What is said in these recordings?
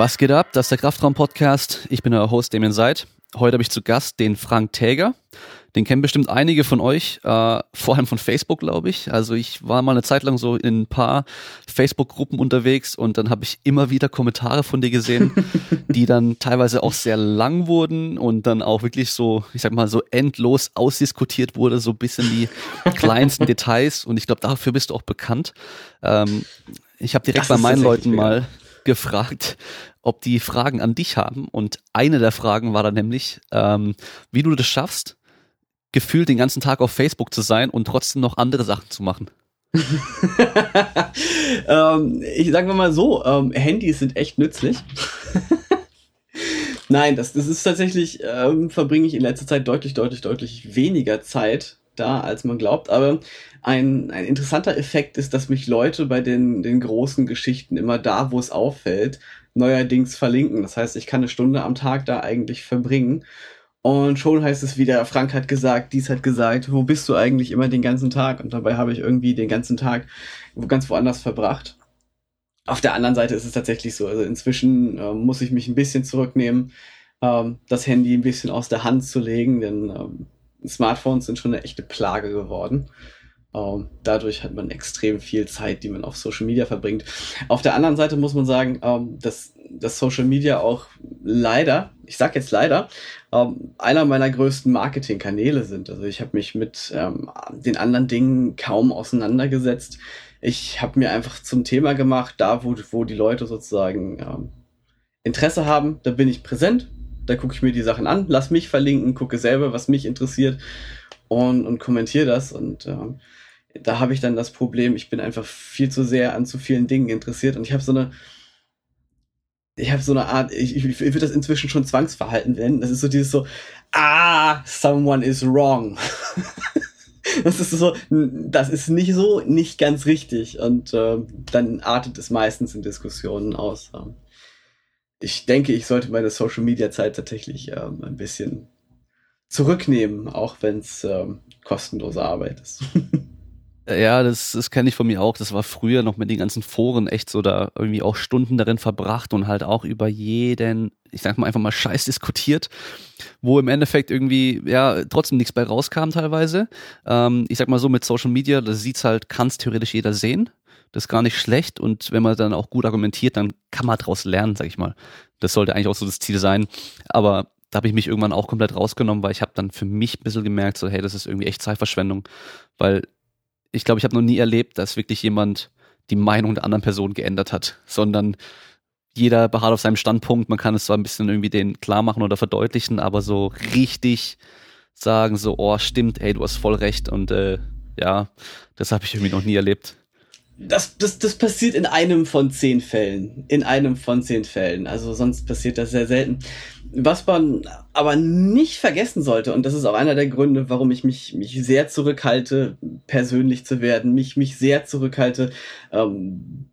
Was geht ab? Das ist der Kraftraum-Podcast. Ich bin euer Host, Damien Seid. Heute habe ich zu Gast den Frank Täger. Den kennen bestimmt einige von euch, äh, vor allem von Facebook, glaube ich. Also ich war mal eine Zeit lang so in ein paar Facebook-Gruppen unterwegs und dann habe ich immer wieder Kommentare von dir gesehen, die dann teilweise auch sehr lang wurden und dann auch wirklich so, ich sag mal, so endlos ausdiskutiert wurde, so bis in die kleinsten Details. Und ich glaube, dafür bist du auch bekannt. Ähm, ich habe direkt bei meinen Leuten mal gefragt, ob die Fragen an dich haben. Und eine der Fragen war dann nämlich, ähm, wie du das schaffst, gefühlt den ganzen Tag auf Facebook zu sein und trotzdem noch andere Sachen zu machen. ähm, ich sage mal so, ähm, Handys sind echt nützlich. Nein, das, das ist tatsächlich, ähm, verbringe ich in letzter Zeit deutlich, deutlich, deutlich weniger Zeit da, als man glaubt. Aber ein, ein interessanter Effekt ist, dass mich Leute bei den, den großen Geschichten immer da, wo es auffällt, neuerdings verlinken. Das heißt, ich kann eine Stunde am Tag da eigentlich verbringen. Und schon heißt es wieder, Frank hat gesagt, dies hat gesagt, wo bist du eigentlich immer den ganzen Tag? Und dabei habe ich irgendwie den ganzen Tag ganz woanders verbracht. Auf der anderen Seite ist es tatsächlich so. Also inzwischen äh, muss ich mich ein bisschen zurücknehmen, ähm, das Handy ein bisschen aus der Hand zu legen, denn ähm, Smartphones sind schon eine echte Plage geworden. Um, ähm, dadurch hat man extrem viel Zeit, die man auf Social Media verbringt. Auf der anderen Seite muss man sagen, um, ähm, dass, dass Social Media auch leider, ich sag jetzt leider, um, ähm, einer meiner größten Marketingkanäle sind. Also ich habe mich mit den anderen Dingen kaum auseinandergesetzt. Ich habe mir einfach zum Thema gemacht, da wo, wo die Leute sozusagen Interesse haben, da bin ich präsent, da gucke ich mir die Sachen an, lass mich verlinken, gucke selber, was mich interessiert und, und kommentiere das. Und äh, da habe ich dann das Problem, ich bin einfach viel zu sehr an zu vielen Dingen interessiert und ich habe so eine, ich habe so eine Art, ich, ich, ich würde das inzwischen schon Zwangsverhalten nennen. Das ist so dieses so, ah, someone is wrong. das ist so, das ist nicht so, nicht ganz richtig. Und äh, dann artet es meistens in Diskussionen aus. Ich denke, ich sollte meine Social Media Zeit tatsächlich ähm, ein bisschen zurücknehmen, auch wenn es ähm, kostenlose Arbeit ist. Ja, das, das kenne ich von mir auch. Das war früher noch mit den ganzen Foren echt so da irgendwie auch Stunden darin verbracht und halt auch über jeden, ich sag mal einfach mal Scheiß diskutiert, wo im Endeffekt irgendwie ja trotzdem nichts bei rauskam teilweise. Ähm, ich sag mal so mit Social Media, das sieht's halt, kann's theoretisch jeder sehen. Das ist gar nicht schlecht und wenn man dann auch gut argumentiert, dann kann man daraus lernen, sag ich mal. Das sollte eigentlich auch so das Ziel sein. Aber da habe ich mich irgendwann auch komplett rausgenommen, weil ich habe dann für mich ein bisschen gemerkt, so hey, das ist irgendwie echt Zeitverschwendung, weil ich glaube, ich habe noch nie erlebt, dass wirklich jemand die Meinung der anderen Person geändert hat, sondern jeder beharrt auf seinem Standpunkt. Man kann es zwar ein bisschen irgendwie den klar machen oder verdeutlichen, aber so richtig sagen, so, oh, stimmt, ey, du hast voll recht und äh, ja, das habe ich irgendwie noch nie erlebt. Das, das, das passiert in einem von zehn Fällen. In einem von zehn Fällen. Also sonst passiert das sehr selten. Was man aber nicht vergessen sollte, und das ist auch einer der Gründe, warum ich mich, mich sehr zurückhalte, persönlich zu werden, mich, mich sehr zurückhalte, ähm,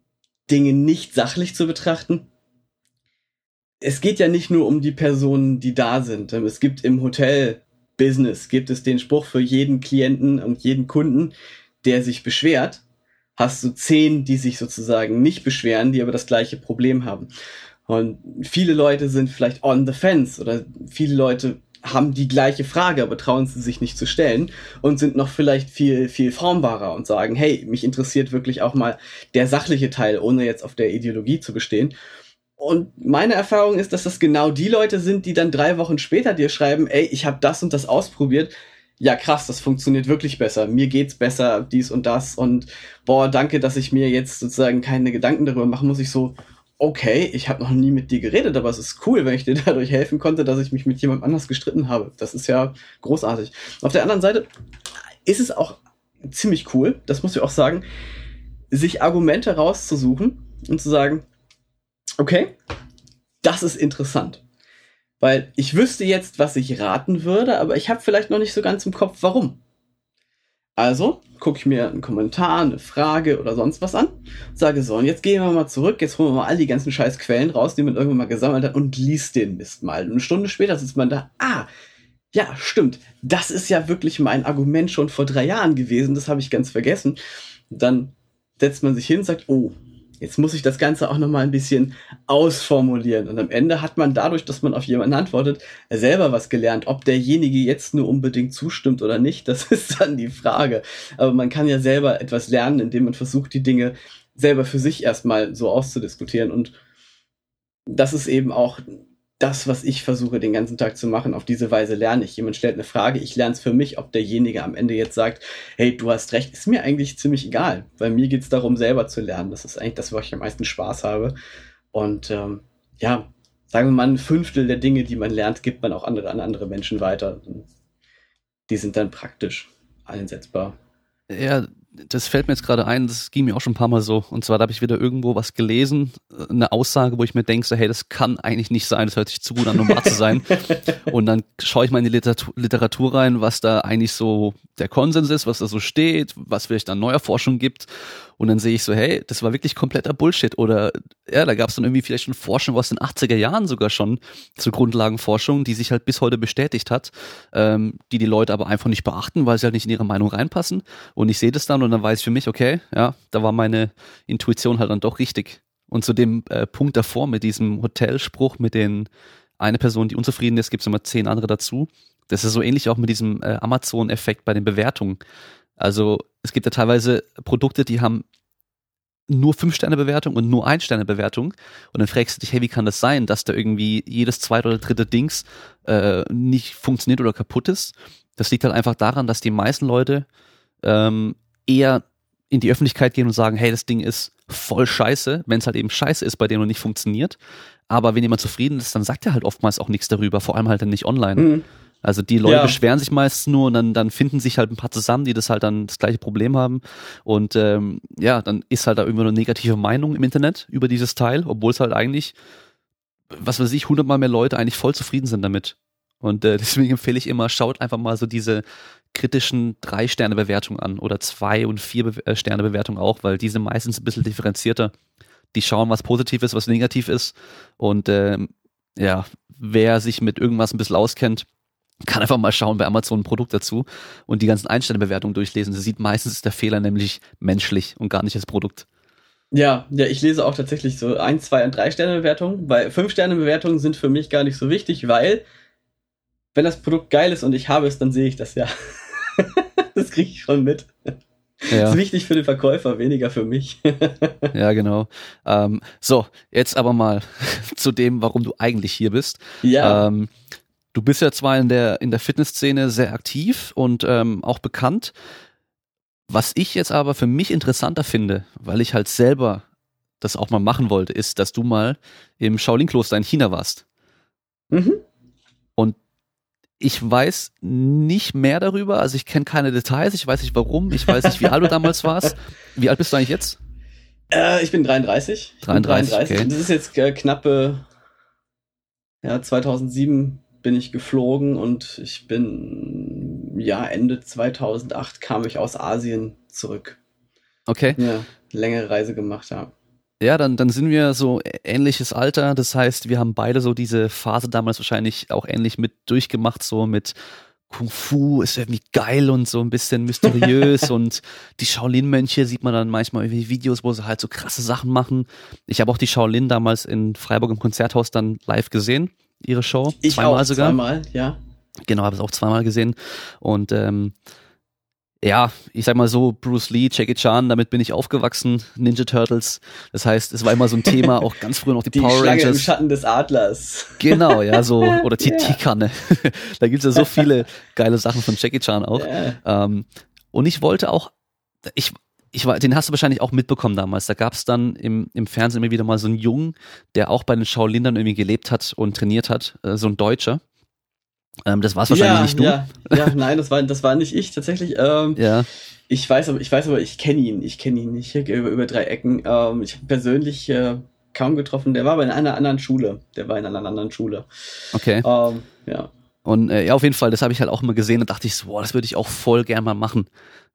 Dinge nicht sachlich zu betrachten. Es geht ja nicht nur um die Personen, die da sind. Es gibt im Hotel-Business, gibt es den Spruch für jeden Klienten und jeden Kunden, der sich beschwert, hast du zehn, die sich sozusagen nicht beschweren, die aber das gleiche Problem haben. Und viele Leute sind vielleicht on the fence oder viele Leute haben die gleiche Frage, aber trauen sie sich nicht zu stellen und sind noch vielleicht viel, viel formbarer und sagen, hey, mich interessiert wirklich auch mal der sachliche Teil, ohne jetzt auf der Ideologie zu bestehen. Und meine Erfahrung ist, dass das genau die Leute sind, die dann drei Wochen später dir schreiben, ey, ich habe das und das ausprobiert. Ja, krass, das funktioniert wirklich besser. Mir geht's besser, dies und das. Und boah, danke, dass ich mir jetzt sozusagen keine Gedanken darüber machen muss. Ich so, okay, ich habe noch nie mit dir geredet, aber es ist cool, wenn ich dir dadurch helfen konnte, dass ich mich mit jemand anders gestritten habe. Das ist ja großartig. Auf der anderen Seite ist es auch ziemlich cool, das muss ich auch sagen, sich Argumente rauszusuchen und zu sagen, okay, das ist interessant. Weil ich wüsste jetzt, was ich raten würde, aber ich habe vielleicht noch nicht so ganz im Kopf, warum. Also gucke ich mir einen Kommentar, eine Frage oder sonst was an, sage so, und jetzt gehen wir mal zurück, jetzt holen wir mal all die ganzen scheiß Quellen raus, die man irgendwann mal gesammelt hat und liest den Mist mal. Und eine Stunde später sitzt man da, ah, ja, stimmt, das ist ja wirklich mein Argument schon vor drei Jahren gewesen, das habe ich ganz vergessen. Dann setzt man sich hin sagt, oh, jetzt muss ich das Ganze auch nochmal ein bisschen ausformulieren. Und am Ende hat man dadurch, dass man auf jemanden antwortet, selber was gelernt. Ob derjenige jetzt nur unbedingt zustimmt oder nicht, das ist dann die Frage. Aber man kann ja selber etwas lernen, indem man versucht, die Dinge selber für sich erstmal so auszudiskutieren. Und das ist eben auch das, was ich versuche den ganzen Tag zu machen. Auf diese Weise lerne ich. Jemand stellt eine Frage, ich lerne es für mich, ob derjenige am Ende jetzt sagt, hey, du hast recht, ist mir eigentlich ziemlich egal, weil mir geht's darum, selber zu lernen. Das ist eigentlich das, was ich am meisten Spaß habe. Und ähm, ja, sagen wir mal, ein Fünftel der Dinge, die man lernt, gibt man auch andere, an andere Menschen weiter. Die sind dann praktisch einsetzbar. Ja, das fällt mir jetzt gerade ein, das ging mir auch schon ein paar Mal so. Und zwar da habe ich wieder irgendwo was gelesen, eine Aussage, wo ich mir denke, so, hey, das kann eigentlich nicht sein, das hört sich zu gut an, um wahr zu sein. und dann schaue ich mal in die Literatur, Literatur rein, was da eigentlich so der Konsens ist, was da so steht, was vielleicht an neuer Forschung gibt. Und dann sehe ich so, hey, das war wirklich kompletter Bullshit. Oder ja, da gab es dann irgendwie vielleicht schon Forschung aus den 80er Jahren sogar schon zur Grundlagenforschung, die sich halt bis heute bestätigt hat, ähm, die die Leute aber einfach nicht beachten, weil sie halt nicht in ihre Meinung reinpassen. Und ich sehe das dann und dann weiß ich für mich, okay, ja, da war meine Intuition halt dann doch richtig. Und zu dem äh, Punkt davor mit diesem Hotelspruch, mit den eine Person, die unzufrieden ist, gibt es immer zehn andere dazu. Das ist so ähnlich auch mit diesem äh, Amazon-Effekt bei den Bewertungen. Also es gibt ja teilweise Produkte, die haben nur fünf Sterne Bewertung und nur ein Sterne Bewertung und dann fragst du dich, hey, wie kann das sein, dass da irgendwie jedes zweite oder dritte Dings äh, nicht funktioniert oder kaputt ist? Das liegt halt einfach daran, dass die meisten Leute ähm, eher in die Öffentlichkeit gehen und sagen, hey, das Ding ist voll scheiße, wenn es halt eben scheiße ist, bei dem und nicht funktioniert. Aber wenn jemand zufrieden ist, dann sagt er halt oftmals auch nichts darüber, vor allem halt dann nicht online. Mhm. Also die Leute ja. beschweren sich meistens nur und dann, dann finden sich halt ein paar zusammen, die das halt dann das gleiche Problem haben. Und ähm, ja, dann ist halt da irgendwie eine negative Meinung im Internet über dieses Teil, obwohl es halt eigentlich, was weiß ich, hundertmal mehr Leute eigentlich voll zufrieden sind damit. Und äh, deswegen empfehle ich immer, schaut einfach mal so diese kritischen Drei-Sterne-Bewertungen an oder zwei und vier Be äh, Sterne-Bewertungen auch, weil diese meistens ein bisschen differenzierter. Die schauen, was positiv ist, was negativ ist. Und ähm, ja, wer sich mit irgendwas ein bisschen auskennt, kann einfach mal schauen bei Amazon ein Produkt dazu und die ganzen Einstellbewertungen durchlesen. Sie sieht meistens ist der Fehler nämlich menschlich und gar nicht das Produkt. Ja, ja, ich lese auch tatsächlich so ein, zwei und drei Sterne Bewertungen, weil fünf Sterne Bewertungen sind für mich gar nicht so wichtig, weil wenn das Produkt geil ist und ich habe es, dann sehe ich das ja. das kriege ich schon mit. Ja. Das ist wichtig für den Verkäufer, weniger für mich. ja, genau. Ähm, so, jetzt aber mal zu dem, warum du eigentlich hier bist. Ja. Ähm, Du bist ja zwar in der, in der Fitnessszene sehr aktiv und ähm, auch bekannt. Was ich jetzt aber für mich interessanter finde, weil ich halt selber das auch mal machen wollte, ist, dass du mal im Shaolin-Kloster in China warst. Mhm. Und ich weiß nicht mehr darüber, also ich kenne keine Details, ich weiß nicht warum, ich weiß nicht, wie alt du damals warst. Wie alt bist du eigentlich jetzt? Äh, ich bin 33. 33, 33. Okay. Das ist jetzt äh, knappe ja, 2007 bin ich geflogen und ich bin, ja, Ende 2008 kam ich aus Asien zurück. Okay. Ja, längere Reise gemacht, ja. Ja, dann, dann sind wir so ähnliches Alter. Das heißt, wir haben beide so diese Phase damals wahrscheinlich auch ähnlich mit durchgemacht, so mit Kung Fu ist irgendwie geil und so ein bisschen mysteriös und die Shaolin-Mönche sieht man dann manchmal irgendwie Videos, wo sie halt so krasse Sachen machen. Ich habe auch die Shaolin damals in Freiburg im Konzerthaus dann live gesehen ihre Show. Ich zweimal auch, sogar. Zweimal, ja. Genau, habe es auch zweimal gesehen. Und ähm, ja, ich sag mal so, Bruce Lee, Jackie Chan, damit bin ich aufgewachsen, Ninja Turtles. Das heißt, es war immer so ein Thema, auch ganz früher noch die, die Power Schlange Rangers. im Schatten des Adlers. Genau, ja, so, oder die ja. Kanne. da gibt's ja so viele geile Sachen von Jackie Chan auch. Ja. Ähm, und ich wollte auch, ich, ich war, den hast du wahrscheinlich auch mitbekommen damals. Da gab es dann im, im Fernsehen immer wieder mal so einen Jungen, der auch bei den Shaolin irgendwie gelebt hat und trainiert hat, äh, so ein Deutscher. Ähm, das war es wahrscheinlich ja, nicht du. Ja, ja, nein, das war, das war nicht ich tatsächlich. Ähm, ja. Ich weiß aber, ich weiß aber, ich kenne ihn. Ich kenne ihn nicht über, über drei Ecken. Ähm, ich habe persönlich äh, kaum getroffen. Der war aber in einer anderen Schule. Der war in einer anderen Schule. Okay. Ähm, ja. Und äh, ja, auf jeden Fall, das habe ich halt auch immer gesehen und dachte ich so, boah, das würde ich auch voll gern mal machen.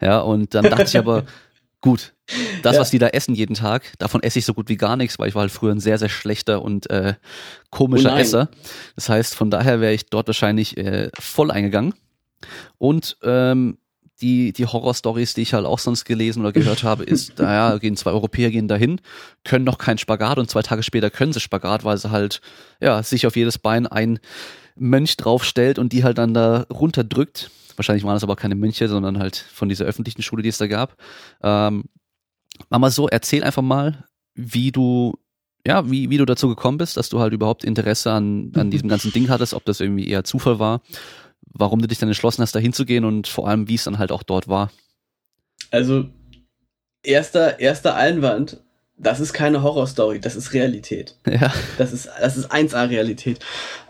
Ja, und dann dachte ich aber, gut, das, ja. was die da essen jeden Tag, davon esse ich so gut wie gar nichts, weil ich war halt früher ein sehr, sehr schlechter und äh, komischer oh Esser. Das heißt, von daher wäre ich dort wahrscheinlich äh, voll eingegangen. Und ähm, die, die Horror-Stories, die ich halt auch sonst gelesen oder gehört habe, ist, naja, gehen zwei Europäer gehen dahin, können noch keinen Spagat und zwei Tage später können sie Spagat, weil sie halt, ja, sich auf jedes Bein ein Mönch draufstellt und die halt dann da runterdrückt. Wahrscheinlich waren das aber keine Mönche, sondern halt von dieser öffentlichen Schule, die es da gab. Ähm, mal so, erzähl einfach mal, wie du ja, wie, wie du dazu gekommen bist, dass du halt überhaupt Interesse an, an diesem ganzen Ding hattest, ob das irgendwie eher Zufall war, warum du dich dann entschlossen hast, da hinzugehen und vor allem, wie es dann halt auch dort war. Also, erster, erster Einwand, das ist keine Horrorstory, das ist Realität. Ja. Das ist, das ist 1A Realität.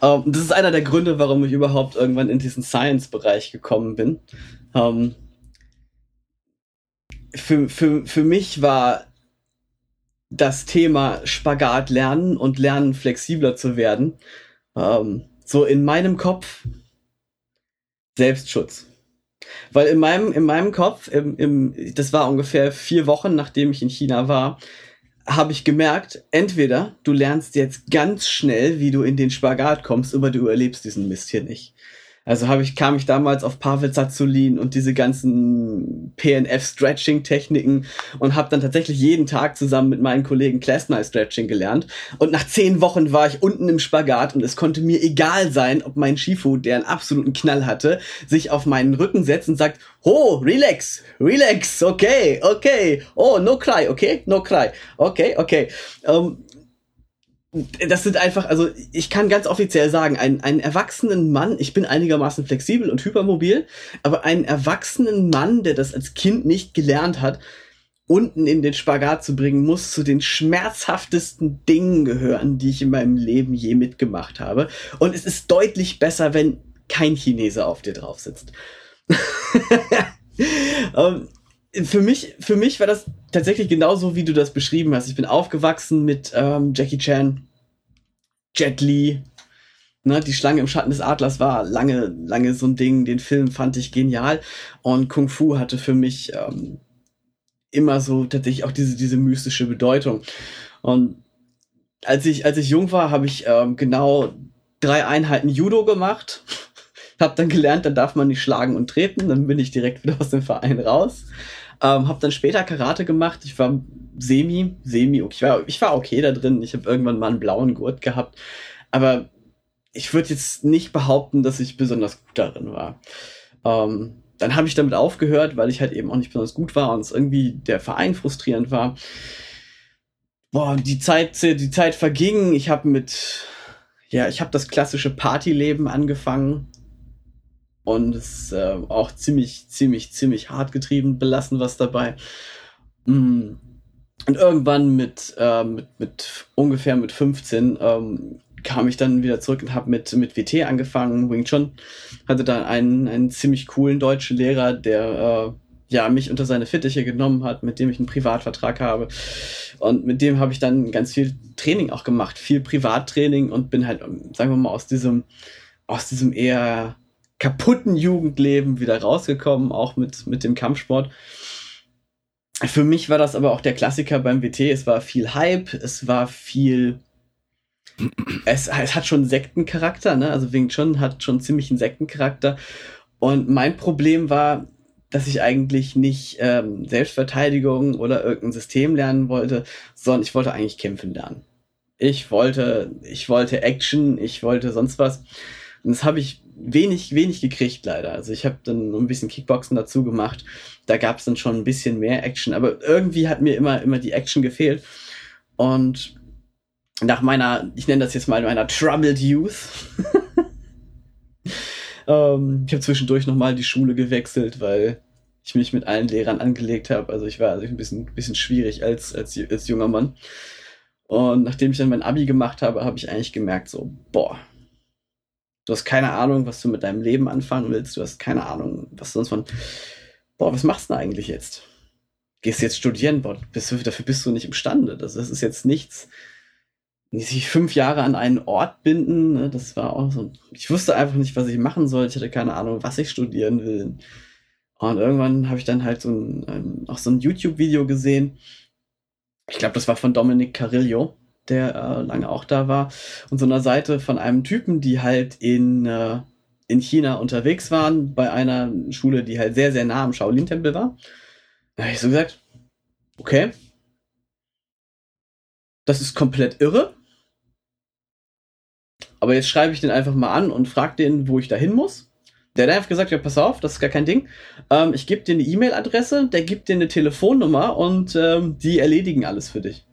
Ähm, das ist einer der Gründe, warum ich überhaupt irgendwann in diesen Science-Bereich gekommen bin. Ähm, für, für, für mich war das Thema Spagat lernen und lernen flexibler zu werden. Ähm, so in meinem Kopf Selbstschutz. Weil in meinem, in meinem Kopf, im, im, das war ungefähr vier Wochen, nachdem ich in China war, habe ich gemerkt, entweder du lernst jetzt ganz schnell, wie du in den Spagat kommst, aber du erlebst diesen Mist hier nicht. Also habe ich, kam ich damals auf Pavel Zazulin und diese ganzen PNF-Stretching-Techniken und habe dann tatsächlich jeden Tag zusammen mit meinen Kollegen Class Stretching gelernt. Und nach zehn Wochen war ich unten im Spagat und es konnte mir egal sein, ob mein Shifu, der einen absoluten Knall hatte, sich auf meinen Rücken setzt und sagt, Oh, relax, relax, okay, okay, oh, no cry, okay, no cry, okay, okay. Ähm, das sind einfach, also ich kann ganz offiziell sagen, einen, einen erwachsenen Mann, ich bin einigermaßen flexibel und hypermobil, aber einen erwachsenen Mann, der das als Kind nicht gelernt hat, unten in den Spagat zu bringen, muss zu den schmerzhaftesten Dingen gehören, die ich in meinem Leben je mitgemacht habe. Und es ist deutlich besser, wenn kein Chinese auf dir drauf sitzt. um, ähm, für mich, für mich war das tatsächlich genauso, wie du das beschrieben hast. Ich bin aufgewachsen mit ähm, Jackie Chan, Jet Li. Ne, die Schlange im Schatten des Adlers war lange, lange so ein Ding. Den Film fand ich genial. Und Kung Fu hatte für mich ähm, immer so tatsächlich auch diese, diese mystische Bedeutung. Und als ich, als ich jung war, habe ich ähm, genau drei Einheiten Judo gemacht. hab dann gelernt, dann darf man nicht schlagen und treten. Dann bin ich direkt wieder aus dem Verein raus. Ähm, hab dann später Karate gemacht. Ich war semi, semi, okay. ich war, ich war okay da drin. Ich habe irgendwann mal einen blauen Gurt gehabt. Aber ich würde jetzt nicht behaupten, dass ich besonders gut darin war. Ähm, dann habe ich damit aufgehört, weil ich halt eben auch nicht besonders gut war und es irgendwie der Verein frustrierend war. Boah, die Zeit, die Zeit verging. Ich habe mit, ja, ich habe das klassische Partyleben angefangen und es äh, auch ziemlich, ziemlich, ziemlich hart getrieben, belassen was dabei. Mm. Und irgendwann mit, äh, mit, mit ungefähr mit 15 ähm, kam ich dann wieder zurück und habe mit, mit WT angefangen, Wing Chun. Hatte da einen, einen ziemlich coolen deutschen Lehrer, der äh, ja, mich unter seine Fittiche genommen hat, mit dem ich einen Privatvertrag habe. Und mit dem habe ich dann ganz viel Training auch gemacht, viel Privattraining und bin halt, sagen wir mal, aus diesem, aus diesem eher kaputten Jugendleben wieder rausgekommen, auch mit, mit dem Kampfsport. Für mich war das aber auch der Klassiker beim WT. Es war viel Hype, es war viel. Es, es hat schon Sektencharakter, ne? Also Wing Chun hat schon ziemlich einen Sektencharakter. Und mein Problem war, dass ich eigentlich nicht ähm, Selbstverteidigung oder irgendein System lernen wollte, sondern ich wollte eigentlich kämpfen lernen. Ich wollte, ich wollte Action, ich wollte sonst was. Und das habe ich wenig, wenig gekriegt leider. Also ich habe dann ein bisschen Kickboxen dazu gemacht. Da gab es dann schon ein bisschen mehr Action, aber irgendwie hat mir immer, immer die Action gefehlt. Und nach meiner, ich nenne das jetzt mal meiner Troubled Youth, ähm, ich habe zwischendurch nochmal die Schule gewechselt, weil ich mich mit allen Lehrern angelegt habe. Also ich war also ein bisschen, bisschen schwierig als, als, als junger Mann. Und nachdem ich dann mein Abi gemacht habe, habe ich eigentlich gemerkt, so, boah, Du hast keine Ahnung, was du mit deinem Leben anfangen willst. Du hast keine Ahnung, was sonst von. Boah, was machst du denn eigentlich jetzt? Gehst jetzt studieren? Boah, bist dafür bist du nicht imstande. Das, das ist jetzt nichts. Sich fünf Jahre an einen Ort binden, ne, das war auch so. Ich wusste einfach nicht, was ich machen soll. Ich hatte keine Ahnung, was ich studieren will. Und irgendwann habe ich dann halt so ein, ein auch so ein YouTube-Video gesehen. Ich glaube, das war von Dominic Carillo der äh, lange auch da war, und so einer Seite von einem Typen, die halt in, äh, in China unterwegs waren, bei einer Schule, die halt sehr, sehr nah am Shaolin-Tempel war. Da habe ich so gesagt, okay, das ist komplett irre. Aber jetzt schreibe ich den einfach mal an und frage den, wo ich da hin muss. Der hat einfach gesagt, ja, pass auf, das ist gar kein Ding. Ähm, ich gebe dir eine E-Mail-Adresse, der gibt dir eine Telefonnummer und ähm, die erledigen alles für dich.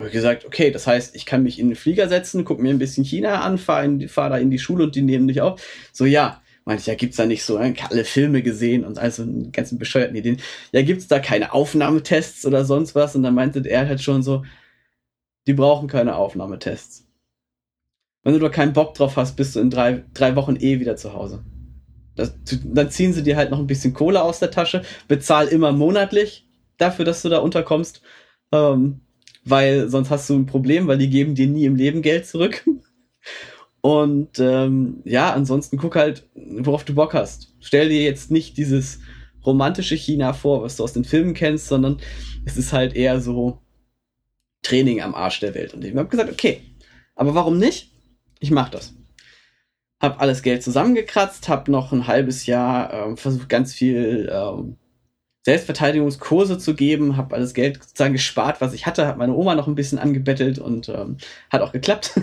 Habe gesagt, okay, das heißt, ich kann mich in den Flieger setzen, guck mir ein bisschen China an, fahre fahr da in die Schule und die nehmen dich auf. So, ja, meinte ich, ja, gibt's da nicht so, ne, alle Filme gesehen und also ganzen bescheuerten Ideen. Ja, gibt's da keine Aufnahmetests oder sonst was? Und dann meinte er halt schon so, die brauchen keine Aufnahmetests. Wenn du da keinen Bock drauf hast, bist du in drei, drei Wochen eh wieder zu Hause. Das, dann ziehen sie dir halt noch ein bisschen Kohle aus der Tasche, bezahl immer monatlich dafür, dass du da unterkommst. Ähm, weil sonst hast du ein Problem, weil die geben dir nie im Leben Geld zurück. Und ähm, ja, ansonsten guck halt, worauf du Bock hast. Stell dir jetzt nicht dieses romantische China vor, was du aus den Filmen kennst, sondern es ist halt eher so Training am Arsch der Welt. Und ich habe gesagt, okay, aber warum nicht? Ich mach das. Hab alles Geld zusammengekratzt, hab noch ein halbes Jahr äh, versucht, ganz viel ähm, Selbstverteidigungskurse zu geben, habe alles Geld sozusagen gespart, was ich hatte, habe meine Oma noch ein bisschen angebettelt und ähm, hat auch geklappt.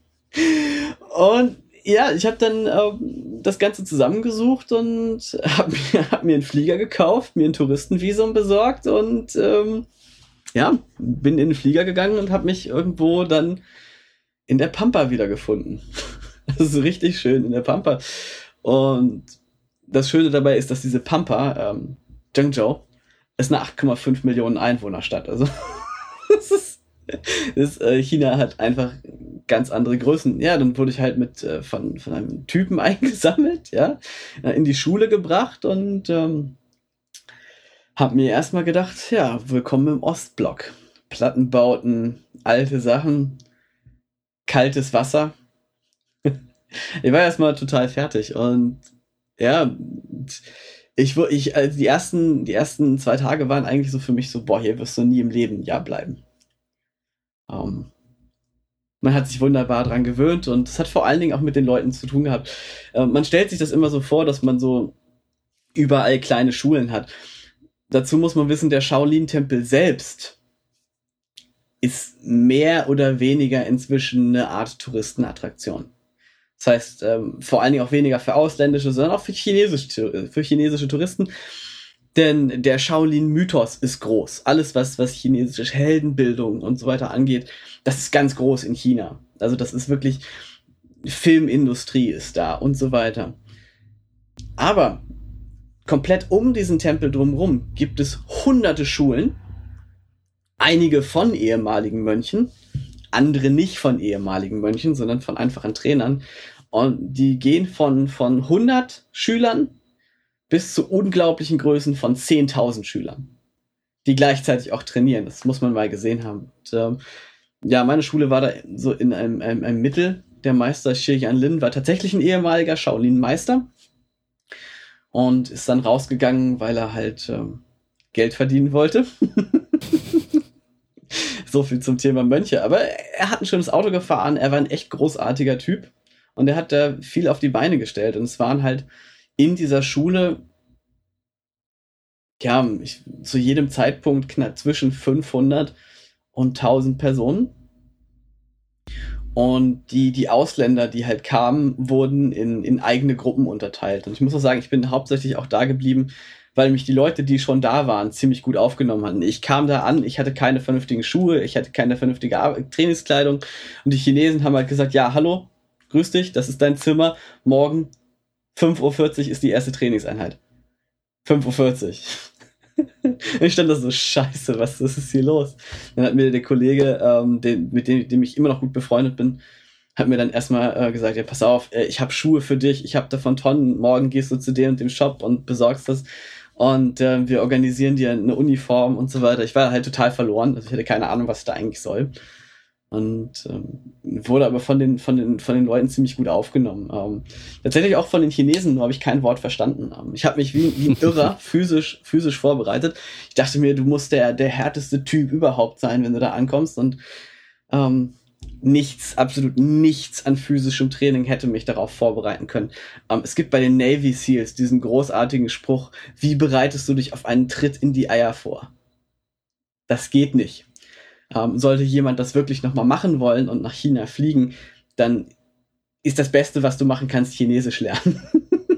und ja, ich habe dann ähm, das Ganze zusammengesucht und habe mir, hab mir einen Flieger gekauft, mir ein Touristenvisum besorgt und ähm, ja, bin in den Flieger gegangen und habe mich irgendwo dann in der Pampa wiedergefunden. Das ist richtig schön in der Pampa. Und das Schöne dabei ist, dass diese Pampa, ähm, Zhengzhou ist eine 8,5 Millionen Einwohnerstadt. Also das ist, das, äh, China hat einfach ganz andere Größen. Ja, dann wurde ich halt mit äh, von, von einem Typen eingesammelt, ja, äh, in die Schule gebracht und ähm, habe mir erstmal gedacht, ja, willkommen im Ostblock. Plattenbauten, alte Sachen, kaltes Wasser. ich war erstmal total fertig und ja, ich, ich, also die ersten, die ersten zwei Tage waren eigentlich so für mich so, boah, hier wirst du nie im Leben ja bleiben. Um, ähm, man hat sich wunderbar dran gewöhnt und es hat vor allen Dingen auch mit den Leuten zu tun gehabt. Uh, man stellt sich das immer so vor, dass man so überall kleine Schulen hat. Dazu muss man wissen, der Shaolin-Tempel selbst ist mehr oder weniger inzwischen eine Art Touristenattraktion. Das heißt, ähm, vor allen Dingen auch weniger für ausländische, sondern auch für chinesische, für chinesische Touristen. Denn der Shaolin-Mythos ist groß. Alles, was, was chinesische Heldenbildung und so weiter angeht, das ist ganz groß in China. Also das ist wirklich, Filmindustrie ist da und so weiter. Aber komplett um diesen Tempel drumherum gibt es hunderte Schulen, einige von ehemaligen Mönchen, andere nicht von ehemaligen Mönchen, sondern von einfachen Trainern. Und die gehen von, von 100 Schülern bis zu unglaublichen Größen von 10.000 Schülern, die gleichzeitig auch trainieren. Das muss man mal gesehen haben. Und, ähm, ja, meine Schule war da so in einem, einem, einem Mittel. Der Meister Yan Lin war tatsächlich ein ehemaliger Shaolin-Meister und ist dann rausgegangen, weil er halt ähm, Geld verdienen wollte. so viel zum Thema Mönche. Aber er hat ein schönes Auto gefahren, er war ein echt großartiger Typ und er hat da viel auf die Beine gestellt. Und es waren halt in dieser Schule, ja, ich, zu jedem Zeitpunkt knapp zwischen 500 und 1000 Personen. Und die, die Ausländer, die halt kamen, wurden in, in eigene Gruppen unterteilt. Und ich muss auch sagen, ich bin hauptsächlich auch da geblieben, weil mich die Leute, die schon da waren, ziemlich gut aufgenommen hatten. Ich kam da an, ich hatte keine vernünftigen Schuhe, ich hatte keine vernünftige Trainingskleidung und die Chinesen haben halt gesagt, ja, hallo, grüß dich, das ist dein Zimmer, morgen 5.40 Uhr ist die erste Trainingseinheit. 5.40 Uhr. ich stand da so, scheiße, was, was ist hier los? Dann hat mir der Kollege, ähm, den, mit dem, dem ich immer noch gut befreundet bin, hat mir dann erstmal äh, gesagt, ja, pass auf, äh, ich habe Schuhe für dich, ich habe davon Tonnen, morgen gehst du zu dem und dem Shop und besorgst das und äh, wir organisieren dir eine Uniform und so weiter. Ich war halt total verloren, also ich hatte keine Ahnung, was ich da eigentlich soll. Und ähm, wurde aber von den, von, den, von den Leuten ziemlich gut aufgenommen. Ähm, tatsächlich auch von den Chinesen, nur habe ich kein Wort verstanden. Ähm, ich habe mich wie, wie ein Irrer physisch, physisch vorbereitet. Ich dachte mir, du musst der, der härteste Typ überhaupt sein, wenn du da ankommst. Und ähm, nichts, absolut nichts an physischem Training hätte mich darauf vorbereiten können. Ähm, es gibt bei den Navy SEALs diesen großartigen Spruch, wie bereitest du dich auf einen Tritt in die Eier vor? Das geht nicht. Ähm, sollte jemand das wirklich nochmal machen wollen und nach China fliegen, dann ist das Beste, was du machen kannst, Chinesisch lernen.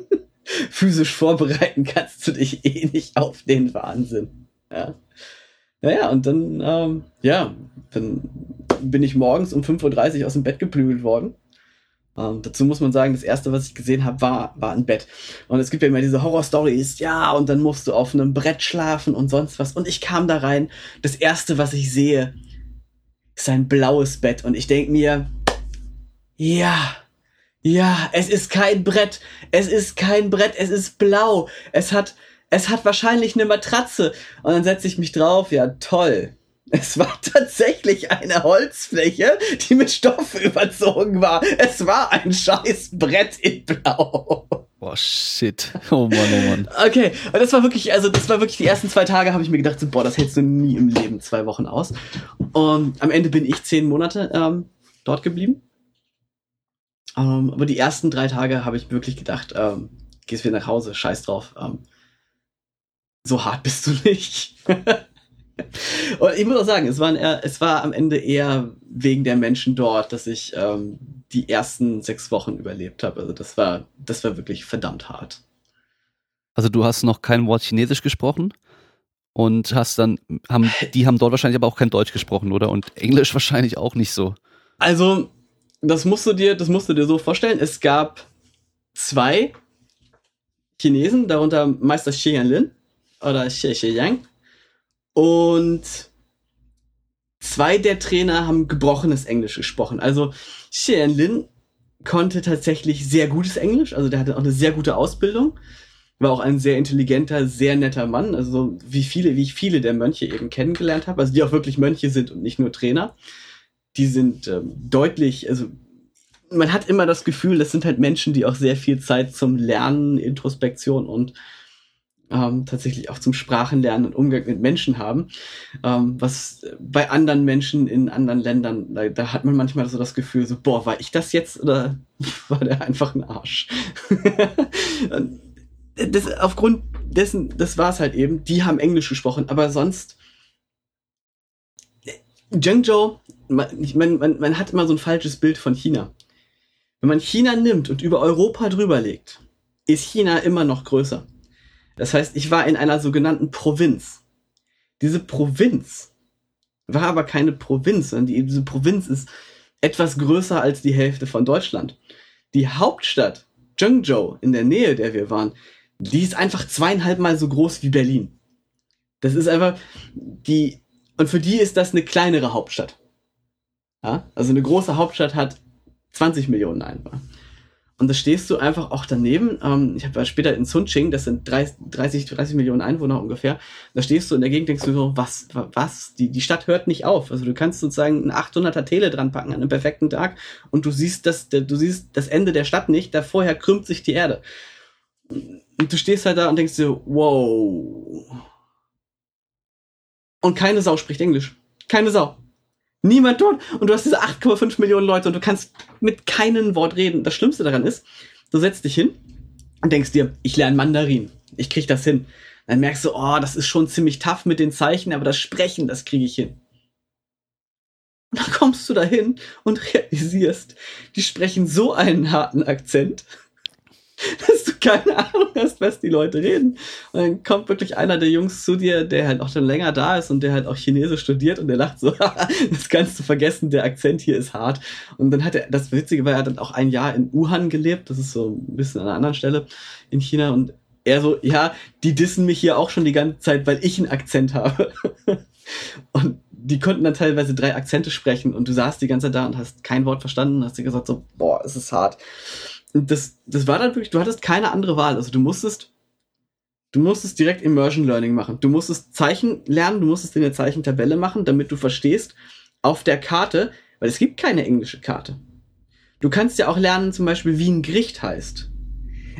Physisch vorbereiten kannst du dich eh nicht auf den Wahnsinn. Ja. Naja, und dann, ähm, ja, dann bin ich morgens um 5.30 Uhr aus dem Bett geprügelt worden. Ähm, dazu muss man sagen, das erste, was ich gesehen habe, war, war ein Bett. Und es gibt ja immer diese Horror-Stories, ja, und dann musst du auf einem Brett schlafen und sonst was. Und ich kam da rein. Das erste, was ich sehe, ist ein blaues Bett. Und ich denk mir, ja, ja, es ist kein Brett. Es ist kein Brett. Es ist blau. Es hat, es hat wahrscheinlich eine Matratze. Und dann setze ich mich drauf. Ja, toll. Es war tatsächlich eine Holzfläche, die mit Stoff überzogen war. Es war ein scheiß Brett in Blau. Boah, shit. Oh Mann, oh Mann. Okay, und das war wirklich, also das war wirklich die ersten zwei Tage, habe ich mir gedacht, so, boah, das hältst du nie im Leben zwei Wochen aus. Und am Ende bin ich zehn Monate ähm, dort geblieben. Ähm, aber die ersten drei Tage habe ich wirklich gedacht, ähm, gehst wieder nach Hause, scheiß drauf. Ähm, so hart bist du nicht. Und ich muss auch sagen, es, waren eher, es war am Ende eher wegen der Menschen dort, dass ich ähm, die ersten sechs Wochen überlebt habe. Also das war, das war wirklich verdammt hart. Also du hast noch kein Wort Chinesisch gesprochen und hast dann, haben, die haben dort wahrscheinlich aber auch kein Deutsch gesprochen, oder? Und Englisch wahrscheinlich auch nicht so. Also, das musst du dir, das musst du dir so vorstellen. Es gab zwei Chinesen, darunter Meister Xie Lin oder Xie Xie Yang und zwei der Trainer haben gebrochenes Englisch gesprochen. Also Xian Lin konnte tatsächlich sehr gutes Englisch, also der hatte auch eine sehr gute Ausbildung, war auch ein sehr intelligenter, sehr netter Mann, also wie viele, wie ich viele der Mönche eben kennengelernt habe, also die auch wirklich Mönche sind und nicht nur Trainer. Die sind ähm, deutlich, also man hat immer das Gefühl, das sind halt Menschen, die auch sehr viel Zeit zum Lernen, Introspektion und ähm, tatsächlich auch zum Sprachenlernen und Umgang mit Menschen haben, ähm, was bei anderen Menschen in anderen Ländern, da, da, hat man manchmal so das Gefühl, so, boah, war ich das jetzt oder war der einfach ein Arsch? das, aufgrund dessen, das war es halt eben, die haben Englisch gesprochen, aber sonst Zhengzhou, man, man, man hat immer so ein falsches Bild von China. Wenn man China nimmt und über Europa drüber legt, ist China immer noch größer. Das heißt, ich war in einer sogenannten Provinz. Diese Provinz war aber keine Provinz, sondern die, diese Provinz ist etwas größer als die Hälfte von Deutschland. Die Hauptstadt Zhengzhou, in der Nähe der wir waren, die ist einfach zweieinhalb Mal so groß wie Berlin. Das ist einfach die, und für die ist das eine kleinere Hauptstadt. Ja? Also eine große Hauptstadt hat 20 Millionen Einwohner. Und da stehst du einfach auch daneben. Ähm, ich habe später in Sunching, das sind 30, 30 Millionen Einwohner ungefähr. Da stehst du in der Gegend, denkst du so, was, was? Die, die Stadt hört nicht auf. Also du kannst sozusagen ein 800er Tele dran packen an einem perfekten Tag und du siehst das, du siehst das Ende der Stadt nicht. Da vorher krümmt sich die Erde. Und du stehst halt da und denkst dir, wow. Und keine Sau spricht Englisch. Keine Sau. Niemand dort. Und du hast diese 8,5 Millionen Leute und du kannst mit keinem Wort reden. Das Schlimmste daran ist, du setzt dich hin und denkst dir, ich lerne Mandarin. Ich krieg das hin. Dann merkst du, oh, das ist schon ziemlich tough mit den Zeichen, aber das Sprechen, das kriege ich hin. Und dann kommst du dahin und realisierst, die sprechen so einen harten Akzent, dass du keine Ahnung hast, was die Leute reden. Und dann kommt wirklich einer der Jungs zu dir, der halt auch schon länger da ist und der halt auch Chinesisch studiert und der lacht so, das kannst du vergessen, der Akzent hier ist hart. Und dann hat er, das Witzige war, er hat dann auch ein Jahr in Wuhan gelebt, das ist so ein bisschen an einer anderen Stelle in China und er so, ja, die dissen mich hier auch schon die ganze Zeit, weil ich einen Akzent habe. und die konnten dann teilweise drei Akzente sprechen und du saßt die ganze Zeit da und hast kein Wort verstanden und hast dir gesagt so, boah, es ist hart das, das war dann wirklich, du hattest keine andere Wahl. Also du musstest, du musstest direkt Immersion Learning machen. Du musstest Zeichen lernen, du musstest in der Zeichentabelle machen, damit du verstehst auf der Karte, weil es gibt keine englische Karte. Du kannst ja auch lernen, zum Beispiel, wie ein Gericht heißt.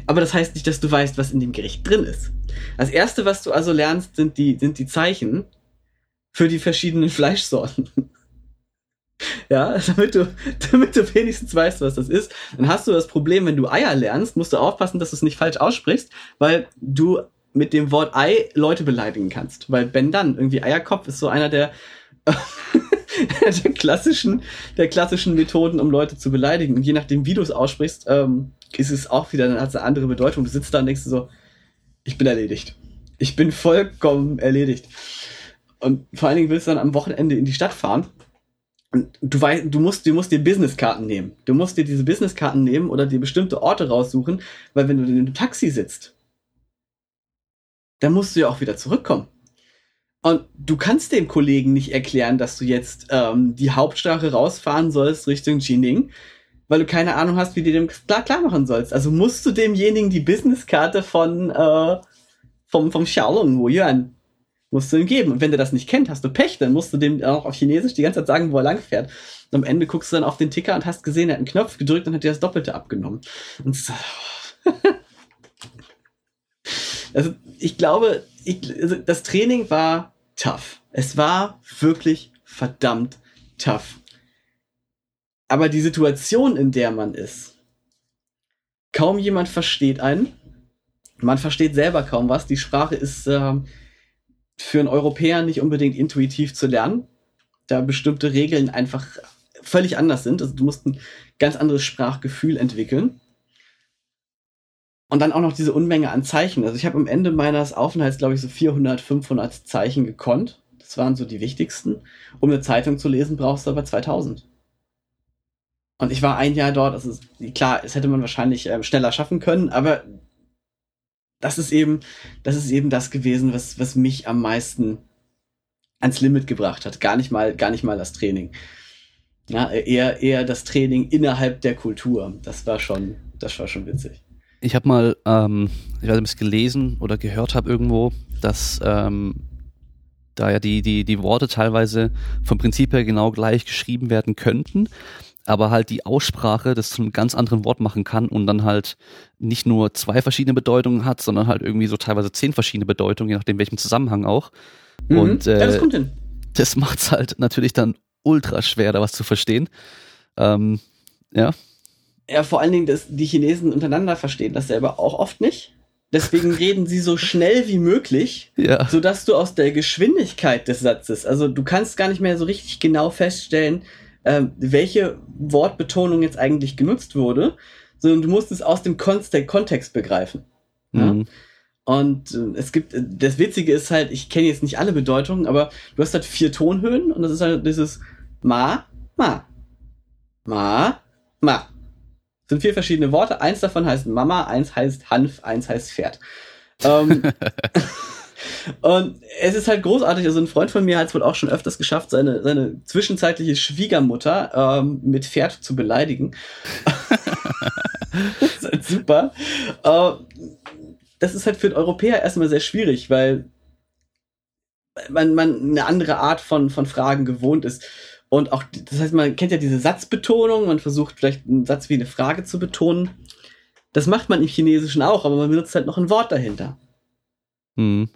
Aber das heißt nicht, dass du weißt, was in dem Gericht drin ist. Das erste, was du also lernst, sind die, sind die Zeichen für die verschiedenen Fleischsorten. Ja, damit du, damit du wenigstens weißt, was das ist. Dann hast du das Problem, wenn du Eier lernst, musst du aufpassen, dass du es nicht falsch aussprichst, weil du mit dem Wort Ei Leute beleidigen kannst. Weil Ben dann, irgendwie Eierkopf ist so einer der, der klassischen, der klassischen Methoden, um Leute zu beleidigen. Und je nachdem, wie du es aussprichst, ähm, ist es auch wieder, dann hat es eine andere Bedeutung. Du sitzt da und denkst so, ich bin erledigt. Ich bin vollkommen erledigt. Und vor allen Dingen willst du dann am Wochenende in die Stadt fahren. Du weißt, du musst, du musst dir Businesskarten nehmen. Du musst dir diese Businesskarten nehmen oder dir bestimmte Orte raussuchen, weil wenn du in einem Taxi sitzt, dann musst du ja auch wieder zurückkommen. Und du kannst dem Kollegen nicht erklären, dass du jetzt ähm, die Hauptstraße rausfahren sollst Richtung Jining, weil du keine Ahnung hast, wie du dem klar, klar machen sollst. Also musst du demjenigen die Businesskarte von äh, vom vom Xiaolong Wu Yuan musst du ihm geben. Und wenn der das nicht kennt, hast du Pech, dann musst du dem auch auf Chinesisch die ganze Zeit sagen, wo er lang fährt. Und am Ende guckst du dann auf den Ticker und hast gesehen, er hat einen Knopf gedrückt und hat dir das Doppelte abgenommen. Und so. also ich glaube, ich, also das Training war tough. Es war wirklich verdammt tough. Aber die Situation, in der man ist, kaum jemand versteht einen. Man versteht selber kaum was. Die Sprache ist äh, für einen Europäer nicht unbedingt intuitiv zu lernen, da bestimmte Regeln einfach völlig anders sind. Also du musst ein ganz anderes Sprachgefühl entwickeln. Und dann auch noch diese Unmenge an Zeichen. Also ich habe am Ende meines Aufenthalts, glaube ich, so 400, 500 Zeichen gekonnt. Das waren so die wichtigsten. Um eine Zeitung zu lesen, brauchst du aber 2000. Und ich war ein Jahr dort. Also klar, es hätte man wahrscheinlich äh, schneller schaffen können, aber das ist eben, das ist eben das gewesen, was, was mich am meisten ans Limit gebracht hat. Gar nicht mal, gar nicht mal das Training. Ja, eher, eher das Training innerhalb der Kultur. Das war schon, das war schon witzig. Ich habe mal, ähm, ich weiß nicht, ob ich es gelesen oder gehört habe irgendwo, dass ähm, da ja die, die, die Worte teilweise vom Prinzip her genau gleich geschrieben werden könnten, aber halt die Aussprache das zu einem ganz anderen Wort machen kann und dann halt nicht nur zwei verschiedene Bedeutungen hat, sondern halt irgendwie so teilweise zehn verschiedene Bedeutungen, je nachdem welchem Zusammenhang auch. Mhm. Und äh, ja, das kommt hin. Das macht's halt natürlich dann ultra schwer, da was zu verstehen. Ähm, ja. Ja, vor allen Dingen, dass die Chinesen untereinander verstehen das selber auch oft nicht. Deswegen reden sie so schnell wie möglich, ja. sodass du aus der Geschwindigkeit des Satzes, also du kannst gar nicht mehr so richtig genau feststellen, äh, welche Wortbetonung jetzt eigentlich genutzt wurde, sondern du musst es aus dem Kontext begreifen. Mhm. Ja? Und äh, es gibt, äh, das Witzige ist halt, ich kenne jetzt nicht alle Bedeutungen, aber du hast halt vier Tonhöhen und das ist halt dieses Ma, Ma, Ma, Ma. Das sind vier verschiedene Worte. Eins davon heißt Mama, eins heißt Hanf, eins heißt Pferd. Ähm, Und es ist halt großartig. Also ein Freund von mir hat es wohl auch schon öfters geschafft, seine, seine zwischenzeitliche Schwiegermutter ähm, mit Pferd zu beleidigen. das ist halt super. Äh, das ist halt für den Europäer erstmal sehr schwierig, weil man, man eine andere Art von, von Fragen gewohnt ist. Und auch, das heißt, man kennt ja diese Satzbetonung, man versucht vielleicht einen Satz wie eine Frage zu betonen. Das macht man im Chinesischen auch, aber man benutzt halt noch ein Wort dahinter. Hm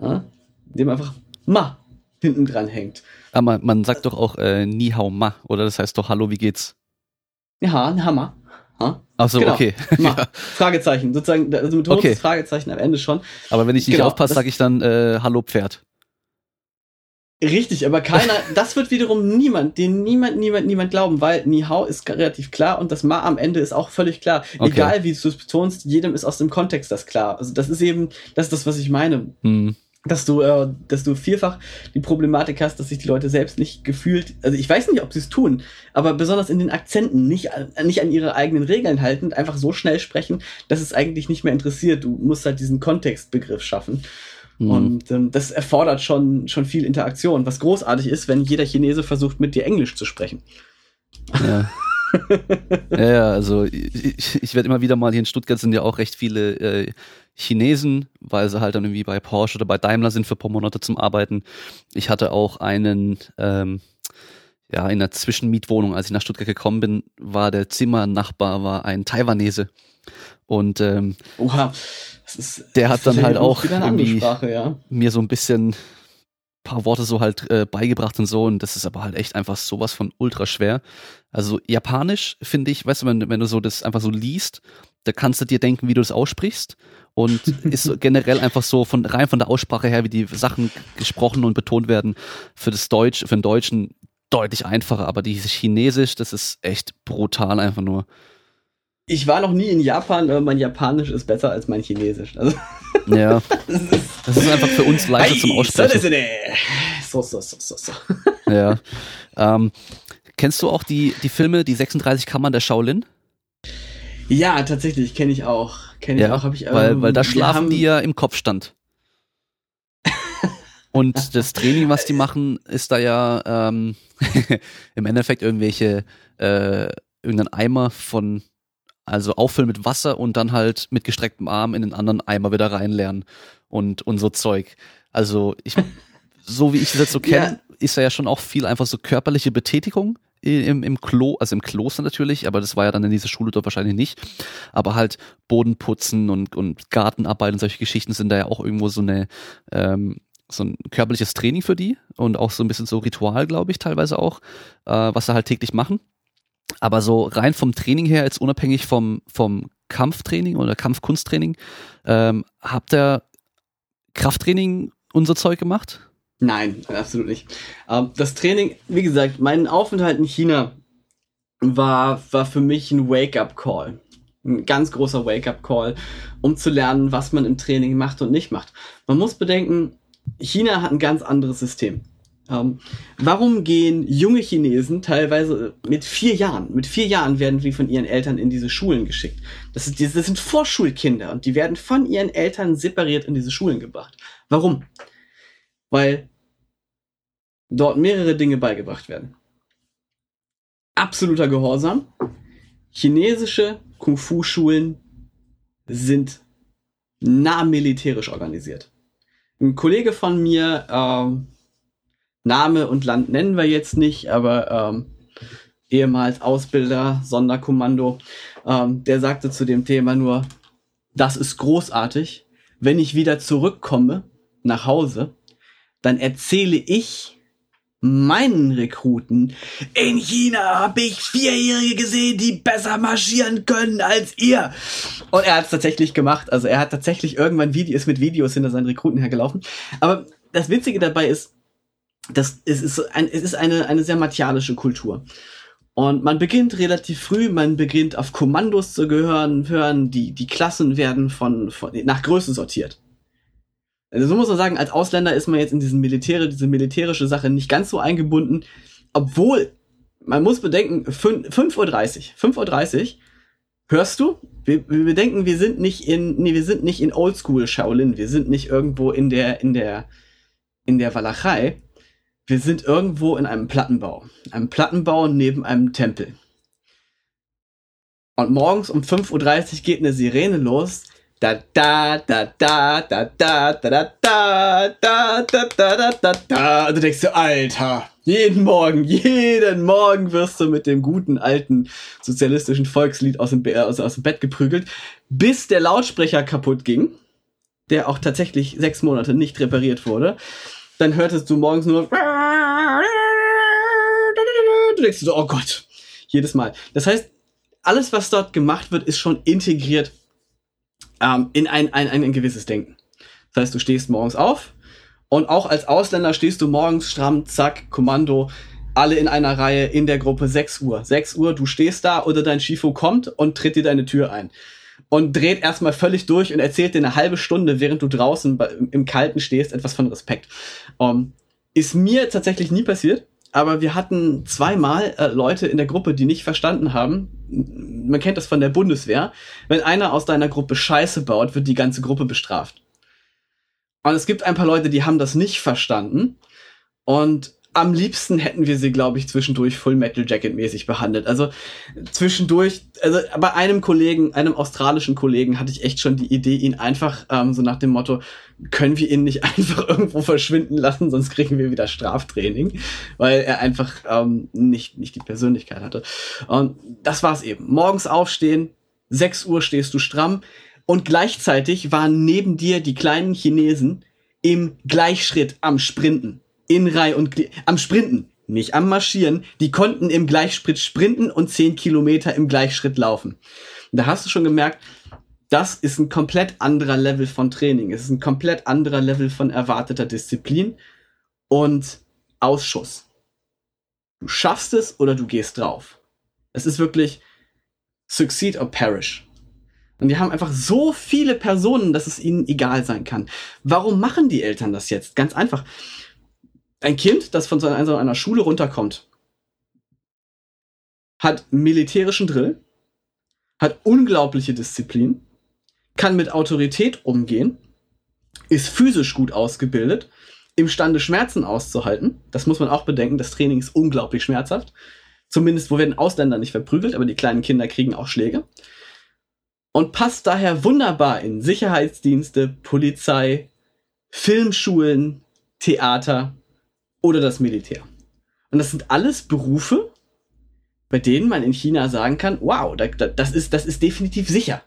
ja, dem einfach Ma hinten dran hängt. Aber man sagt doch auch äh, Ni Hao Ma, oder das heißt doch Hallo, wie geht's? Ja, ein Hammer. Ach so, genau. okay. Ma, Fragezeichen, sozusagen, also mit okay. Fragezeichen am Ende schon. Aber wenn ich nicht genau, aufpasse, sage ich dann äh, Hallo Pferd. Richtig, aber keiner, das wird wiederum niemand, den niemand, niemand, niemand glauben, weil Ni Hao ist relativ klar und das Ma am Ende ist auch völlig klar. Okay. Egal wie du es betonst, jedem ist aus dem Kontext das klar. Also das ist eben, das ist das, was ich meine. Hm dass du, äh, dass du vielfach die Problematik hast, dass sich die Leute selbst nicht gefühlt, also ich weiß nicht, ob sie es tun, aber besonders in den Akzenten nicht, nicht an ihre eigenen Regeln halten, einfach so schnell sprechen, dass es eigentlich nicht mehr interessiert. Du musst halt diesen Kontextbegriff schaffen. Mhm. Und ähm, das erfordert schon, schon viel Interaktion, was großartig ist, wenn jeder Chinese versucht, mit dir Englisch zu sprechen. Ja. ja, also ich, ich werde immer wieder mal hier in Stuttgart sind ja auch recht viele äh, Chinesen, weil sie halt dann irgendwie bei Porsche oder bei Daimler sind für paar Monate zum Arbeiten. Ich hatte auch einen, ähm, ja, in einer Zwischenmietwohnung, als ich nach Stuttgart gekommen bin, war der Zimmernachbar war ein Taiwanese. Und ähm, Oha, ist, der hat dann halt auch irgendwie ja. mir so ein bisschen paar Worte so halt äh, beigebracht und so und das ist aber halt echt einfach sowas von ultra schwer. Also Japanisch finde ich, weißt du, wenn, wenn du so das einfach so liest, da kannst du dir denken, wie du das aussprichst und ist generell einfach so von rein von der Aussprache her, wie die Sachen gesprochen und betont werden, für das Deutsch, für den Deutschen deutlich einfacher, aber dieses Chinesisch, das ist echt brutal einfach nur. Ich war noch nie in Japan, aber mein Japanisch ist besser als mein Chinesisch. Also ja. Das ist, das ist einfach für uns leichter zum Aussprechen. So, so, so, so, so. Ja. Ähm, kennst du auch die, die Filme, die 36 Kammern der Shaolin? Ja, tatsächlich, kenne ich auch. Kenne ich ja, auch, habe ich. Weil, ähm, weil da wir schlafen die ja im Kopfstand. Und das Training, was die machen, ist da ja ähm, im Endeffekt irgendwelche, äh, irgendein Eimer von, also auffüllen mit Wasser und dann halt mit gestrecktem Arm in den anderen Eimer wieder reinlernen und, und so Zeug. Also ich, so wie ich das jetzt so kenne, ist da ja schon auch viel einfach so körperliche Betätigung im, im Klo, also im Kloster natürlich, aber das war ja dann in dieser Schule dort wahrscheinlich nicht. Aber halt Boden putzen und, und Gartenarbeit und solche Geschichten sind da ja auch irgendwo so eine, ähm, so ein körperliches Training für die und auch so ein bisschen so Ritual, glaube ich, teilweise auch, äh, was sie halt täglich machen. Aber so rein vom Training her, jetzt unabhängig vom, vom Kampftraining oder Kampfkunsttraining, ähm, habt ihr Krafttraining unser Zeug gemacht? Nein, absolut nicht. Ähm, das Training, wie gesagt, mein Aufenthalt in China war, war für mich ein Wake-up-Call. Ein ganz großer Wake-up-Call, um zu lernen, was man im Training macht und nicht macht. Man muss bedenken, China hat ein ganz anderes System. Ähm, warum gehen junge Chinesen teilweise mit vier Jahren, mit vier Jahren werden sie von ihren Eltern in diese Schulen geschickt? Das, ist, das sind Vorschulkinder und die werden von ihren Eltern separiert in diese Schulen gebracht. Warum? Weil dort mehrere Dinge beigebracht werden. Absoluter Gehorsam. Chinesische Kung-Fu-Schulen sind nah militärisch organisiert. Ein Kollege von mir, ähm, Name und Land nennen wir jetzt nicht, aber ähm, ehemals Ausbilder, Sonderkommando, ähm, der sagte zu dem Thema nur, das ist großartig. Wenn ich wieder zurückkomme nach Hause, dann erzähle ich meinen Rekruten, in China habe ich Vierjährige gesehen, die besser marschieren können als ihr. Und er hat es tatsächlich gemacht. Also er hat tatsächlich irgendwann Videos mit Videos hinter seinen Rekruten hergelaufen. Aber das Witzige dabei ist, dass es ist, ein, es ist eine, eine sehr martialische Kultur. Und man beginnt relativ früh, man beginnt auf Kommandos zu gehören, hören, die, die Klassen werden von, von nach Größe sortiert. Also so muss man sagen, als Ausländer ist man jetzt in diesen Militäre, diese militärische Sache nicht ganz so eingebunden, obwohl, man muss bedenken, 5.30 Uhr, 5.30 Uhr, hörst du? Wir, wir bedenken, wir sind nicht in, nee, wir sind nicht in Oldschool Shaolin, wir sind nicht irgendwo in der, in der, in der Walachei, wir sind irgendwo in einem Plattenbau. Einem Plattenbau neben einem Tempel. Und morgens um 5.30 Uhr geht eine Sirene los. Da da da da da da da da da da da da da da da. Du denkst dir, Alter, jeden Morgen, jeden Morgen wirst du mit dem guten alten sozialistischen Volkslied aus dem, aus, aus dem Bett geprügelt, bis der Lautsprecher kaputt ging, der auch tatsächlich sechs Monate nicht repariert wurde. Dann hörtest du morgens nur du denkst so, oh Gott, jedes Mal. Das heißt, alles, was dort gemacht wird, ist schon integriert ähm, in ein, ein, ein, gewisses Denken. Das heißt, du stehst morgens auf und auch als Ausländer stehst du morgens stramm, zack, Kommando, alle in einer Reihe in der Gruppe 6 Uhr. 6 Uhr, du stehst da oder dein Schifo kommt und tritt dir deine Tür ein. Und dreht erstmal völlig durch und erzählt dir eine halbe Stunde, während du draußen im Kalten stehst, etwas von Respekt. Um, ist mir tatsächlich nie passiert, aber wir hatten zweimal äh, Leute in der Gruppe, die nicht verstanden haben. Man kennt das von der Bundeswehr. Wenn einer aus deiner Gruppe Scheiße baut, wird die ganze Gruppe bestraft. Und es gibt ein paar Leute, die haben das nicht verstanden. Und am liebsten hätten wir sie, glaube ich, zwischendurch Full Metal Jacket mäßig behandelt. Also zwischendurch, also bei einem Kollegen, einem australischen Kollegen, hatte ich echt schon die Idee, ihn einfach ähm, so nach dem Motto, können wir ihn nicht einfach irgendwo verschwinden lassen, sonst kriegen wir wieder Straftraining, weil er einfach ähm, nicht, nicht die Persönlichkeit hatte. Und das war's eben. Morgens aufstehen, 6 Uhr stehst du stramm und gleichzeitig waren neben dir die kleinen Chinesen im Gleichschritt am Sprinten. In Reihe und am Sprinten, nicht am Marschieren. Die konnten im Gleichschritt sprinten und zehn Kilometer im Gleichschritt laufen. da hast du schon gemerkt, das ist ein komplett anderer Level von Training. Es ist ein komplett anderer Level von erwarteter Disziplin und Ausschuss. Du schaffst es oder du gehst drauf. Es ist wirklich succeed or perish. Und die haben einfach so viele Personen, dass es ihnen egal sein kann. Warum machen die Eltern das jetzt? Ganz einfach. Ein Kind, das von so einer, einer Schule runterkommt, hat militärischen Drill, hat unglaubliche Disziplin, kann mit Autorität umgehen, ist physisch gut ausgebildet, imstande Schmerzen auszuhalten. Das muss man auch bedenken, das Training ist unglaublich schmerzhaft. Zumindest, wo werden Ausländer nicht verprügelt, aber die kleinen Kinder kriegen auch Schläge und passt daher wunderbar in Sicherheitsdienste, Polizei, Filmschulen, Theater oder das Militär. Und das sind alles Berufe, bei denen man in China sagen kann, wow, das ist, das ist definitiv sicher.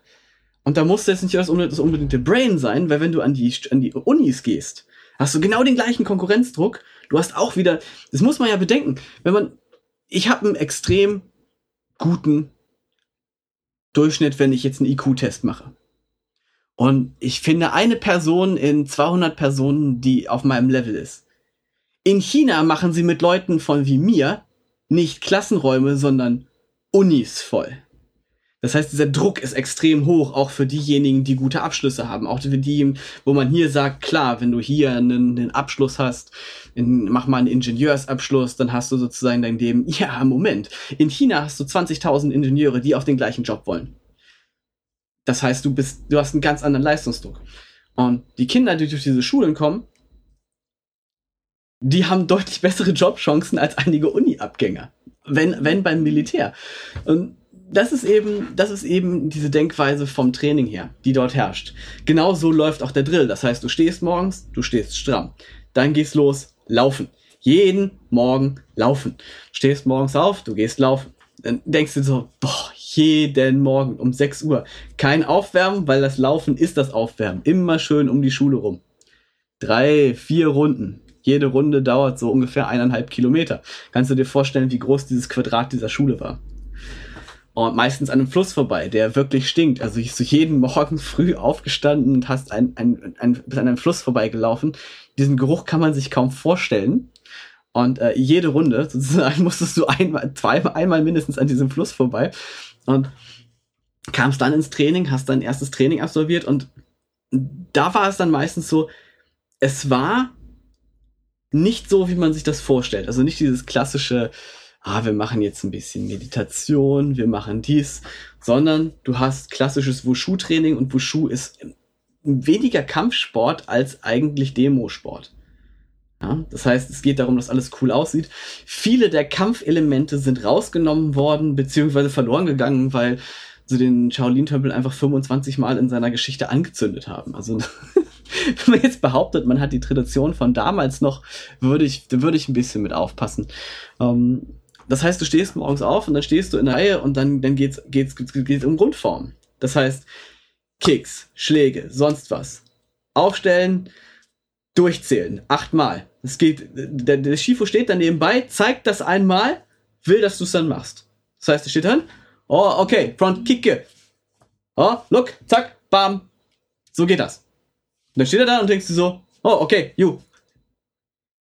Und da muss jetzt nicht das unbedingte Brain sein, weil wenn du an die, an die Unis gehst, hast du genau den gleichen Konkurrenzdruck. Du hast auch wieder, das muss man ja bedenken, wenn man, ich habe einen extrem guten Durchschnitt, wenn ich jetzt einen IQ-Test mache. Und ich finde eine Person in 200 Personen, die auf meinem Level ist. In China machen sie mit Leuten von wie mir nicht Klassenräume, sondern Unis voll. Das heißt, dieser Druck ist extrem hoch, auch für diejenigen, die gute Abschlüsse haben. Auch für die, wo man hier sagt, klar, wenn du hier einen, einen Abschluss hast, in, mach mal einen Ingenieursabschluss, dann hast du sozusagen dein Leben. Ja, Moment. In China hast du 20.000 Ingenieure, die auf den gleichen Job wollen. Das heißt, du bist, du hast einen ganz anderen Leistungsdruck. Und die Kinder, die durch diese Schulen kommen, die haben deutlich bessere Jobchancen als einige Uni-Abgänger. Wenn, wenn beim Militär. Und das ist eben, das ist eben diese Denkweise vom Training her, die dort herrscht. Genau so läuft auch der Drill. Das heißt, du stehst morgens, du stehst stramm. Dann gehst los, laufen. Jeden Morgen laufen. Stehst morgens auf, du gehst laufen. Dann denkst du so, boah, jeden Morgen um 6 Uhr. Kein Aufwärmen, weil das Laufen ist das Aufwärmen. Immer schön um die Schule rum. Drei, vier Runden. Jede Runde dauert so ungefähr eineinhalb Kilometer. Kannst du dir vorstellen, wie groß dieses Quadrat dieser Schule war? und meistens an einem Fluss vorbei, der wirklich stinkt. Also ich so jeden Morgen früh aufgestanden und hast ein, ein, ein, bis an einem Fluss vorbeigelaufen. Diesen Geruch kann man sich kaum vorstellen. Und äh, jede Runde sozusagen musstest du einmal, zweimal, einmal mindestens an diesem Fluss vorbei. Und kamst dann ins Training, hast dein erstes Training absolviert und da war es dann meistens so, es war nicht so, wie man sich das vorstellt. Also nicht dieses klassische, ah, wir machen jetzt ein bisschen Meditation, wir machen dies, sondern du hast klassisches Wushu-Training und Wushu ist weniger Kampfsport als eigentlich Demosport. Ja, das heißt, es geht darum, dass alles cool aussieht. Viele der Kampfelemente sind rausgenommen worden, beziehungsweise verloren gegangen, weil sie den Shaolin-Tempel einfach 25 Mal in seiner Geschichte angezündet haben. Also, wenn man jetzt behauptet, man hat die Tradition von damals noch, würde ich, würde ich ein bisschen mit aufpassen. Ähm, das heißt, du stehst morgens auf und dann stehst du in der Reihe und dann, dann geht's, geht's, geht's, geht's um Grundform. Das heißt, Kicks, Schläge, sonst was. Aufstellen, durchzählen, achtmal. Es geht, der, der Schifo steht dann nebenbei, zeigt das einmal, will, dass du es dann machst. Das heißt, er steht dann, oh, okay, Front Kicke. Oh, look, zack, bam. So geht das. Und dann steht er da und denkst du so, oh, okay, you,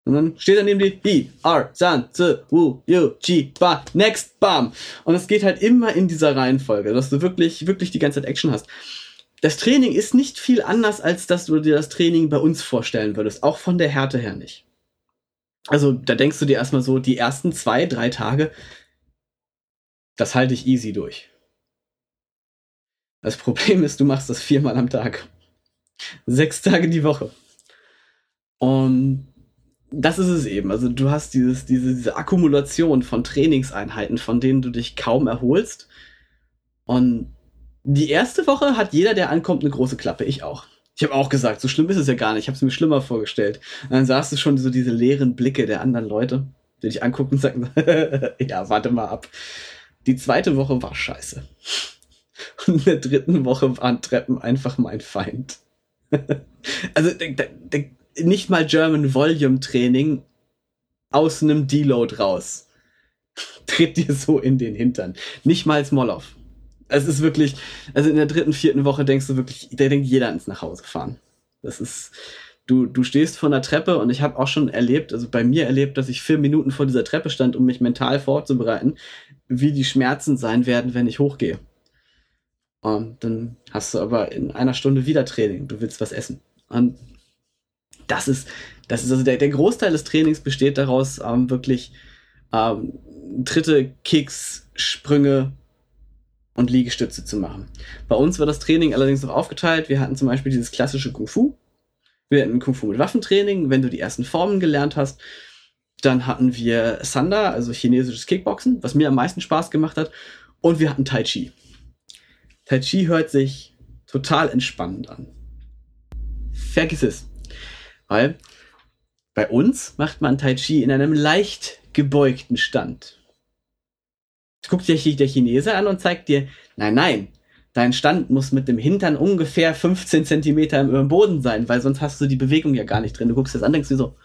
und dann steht da neben dir. Hi, R, San, Z, Wu, Yu, Chi, Ba, Next, Bam. Und es geht halt immer in dieser Reihenfolge, dass du wirklich, wirklich die ganze Zeit Action hast. Das Training ist nicht viel anders, als dass du dir das Training bei uns vorstellen würdest. Auch von der Härte her nicht. Also, da denkst du dir erstmal so, die ersten zwei, drei Tage, das halte ich easy durch. Das Problem ist, du machst das viermal am Tag. Sechs Tage die Woche. Und das ist es eben. Also du hast dieses, diese, diese Akkumulation von Trainingseinheiten, von denen du dich kaum erholst. Und die erste Woche hat jeder, der ankommt, eine große Klappe. Ich auch. Ich habe auch gesagt, so schlimm ist es ja gar nicht. Ich habe es mir schlimmer vorgestellt. Und dann sahst du schon so diese leeren Blicke der anderen Leute, die dich angucken und sagen, ja, warte mal ab. Die zweite Woche war scheiße. Und in der dritten Woche waren Treppen einfach mein Feind. also nicht mal German Volume Training aus einem Deload raus. Tritt dir so in den Hintern. Nicht mal Smolov. Es ist wirklich, also in der dritten, vierten Woche denkst du wirklich, da denkt jeder ins nach Hause fahren. Das ist, du, du stehst vor einer Treppe und ich habe auch schon erlebt, also bei mir erlebt, dass ich vier Minuten vor dieser Treppe stand, um mich mental vorzubereiten, wie die Schmerzen sein werden, wenn ich hochgehe. Und dann hast du aber in einer Stunde wieder Training. Du willst was essen. Und das ist, das ist also der, der Großteil des Trainings besteht daraus, ähm, wirklich ähm, Tritte, Kicks, Sprünge und Liegestütze zu machen. Bei uns war das Training allerdings noch aufgeteilt. Wir hatten zum Beispiel dieses klassische Kung Fu. Wir hatten Kung Fu mit Waffentraining, wenn du die ersten Formen gelernt hast. Dann hatten wir Sanda, also chinesisches Kickboxen, was mir am meisten Spaß gemacht hat. Und wir hatten Tai Chi. Tai Chi hört sich total entspannend an. Vergiss es. Weil bei uns macht man Tai Chi in einem leicht gebeugten Stand. Guckt sich der Chinese an und zeigt dir, nein, nein, dein Stand muss mit dem Hintern ungefähr 15 Zentimeter dem Boden sein, weil sonst hast du die Bewegung ja gar nicht drin. Du guckst das an, denkst du so,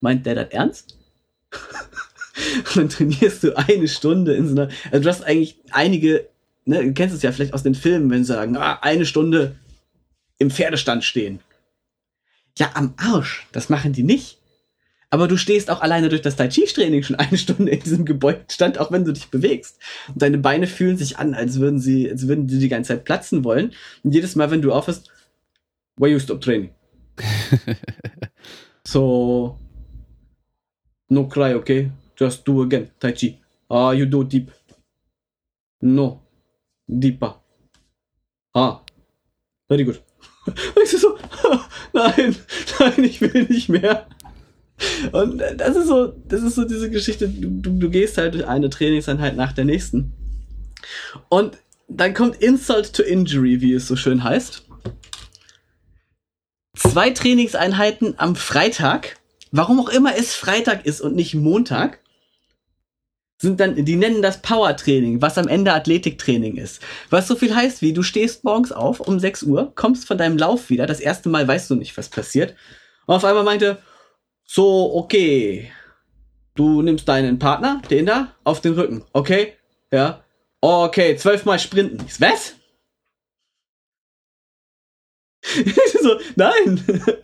meint der das ernst? und dann trainierst du eine Stunde in so einer, also du hast eigentlich einige, ne, du kennst es ja vielleicht aus den Filmen, wenn sie sagen, ah, eine Stunde im Pferdestand stehen. Ja, am Arsch, das machen die nicht. Aber du stehst auch alleine durch das Tai Chi-Training schon eine Stunde in diesem gebeugten Stand, auch wenn du dich bewegst. Und deine Beine fühlen sich an, als würden sie, als würden die die ganze Zeit platzen wollen. Und jedes Mal, wenn du aufhörst, why you stop training? so, no cry, okay? Just do again, Tai Chi. Ah, you do deep. No, deeper. Ah, very good. Und ich so, nein, nein, ich will nicht mehr. Und das ist so, das ist so diese Geschichte, du, du, du gehst halt durch eine Trainingseinheit nach der nächsten. Und dann kommt Insult to Injury, wie es so schön heißt. Zwei Trainingseinheiten am Freitag, warum auch immer es Freitag ist und nicht Montag, sind dann, die nennen das Power-Training, was am Ende Athletiktraining ist. Was so viel heißt wie, du stehst morgens auf um 6 Uhr, kommst von deinem Lauf wieder, das erste Mal weißt du nicht, was passiert. Und auf einmal meinte, so, okay. Du nimmst deinen Partner, den da, auf den Rücken. Okay? Ja. Okay, zwölfmal sprinten. Was? so, nein.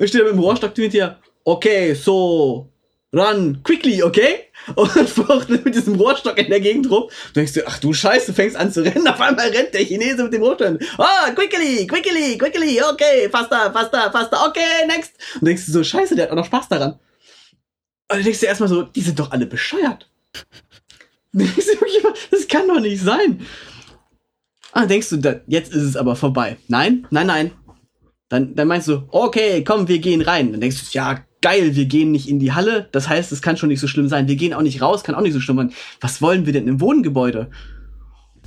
Ich stehe mit dem Rohrstock mit dir. Okay, so. Run quickly, okay? Und fuchtelt mit diesem Rohrstock in der Gegend rum. Du denkst dir, ach du Scheiße, fängst an zu rennen. Auf einmal rennt der Chinese mit dem Rohrstock. Oh, quickly, quickly, quickly, okay, faster, faster, faster, okay, next. Und denkst du so, Scheiße, der hat auch noch Spaß daran. Und dann denkst du erstmal so, die sind doch alle bescheuert. das kann doch nicht sein. Ah, dann denkst du, jetzt ist es aber vorbei. Nein, nein, nein. Dann, dann meinst du, okay, komm, wir gehen rein. Dann denkst du, ja, geil, wir gehen nicht in die Halle, das heißt, es kann schon nicht so schlimm sein. Wir gehen auch nicht raus, kann auch nicht so schlimm sein. Was wollen wir denn im Wohngebäude?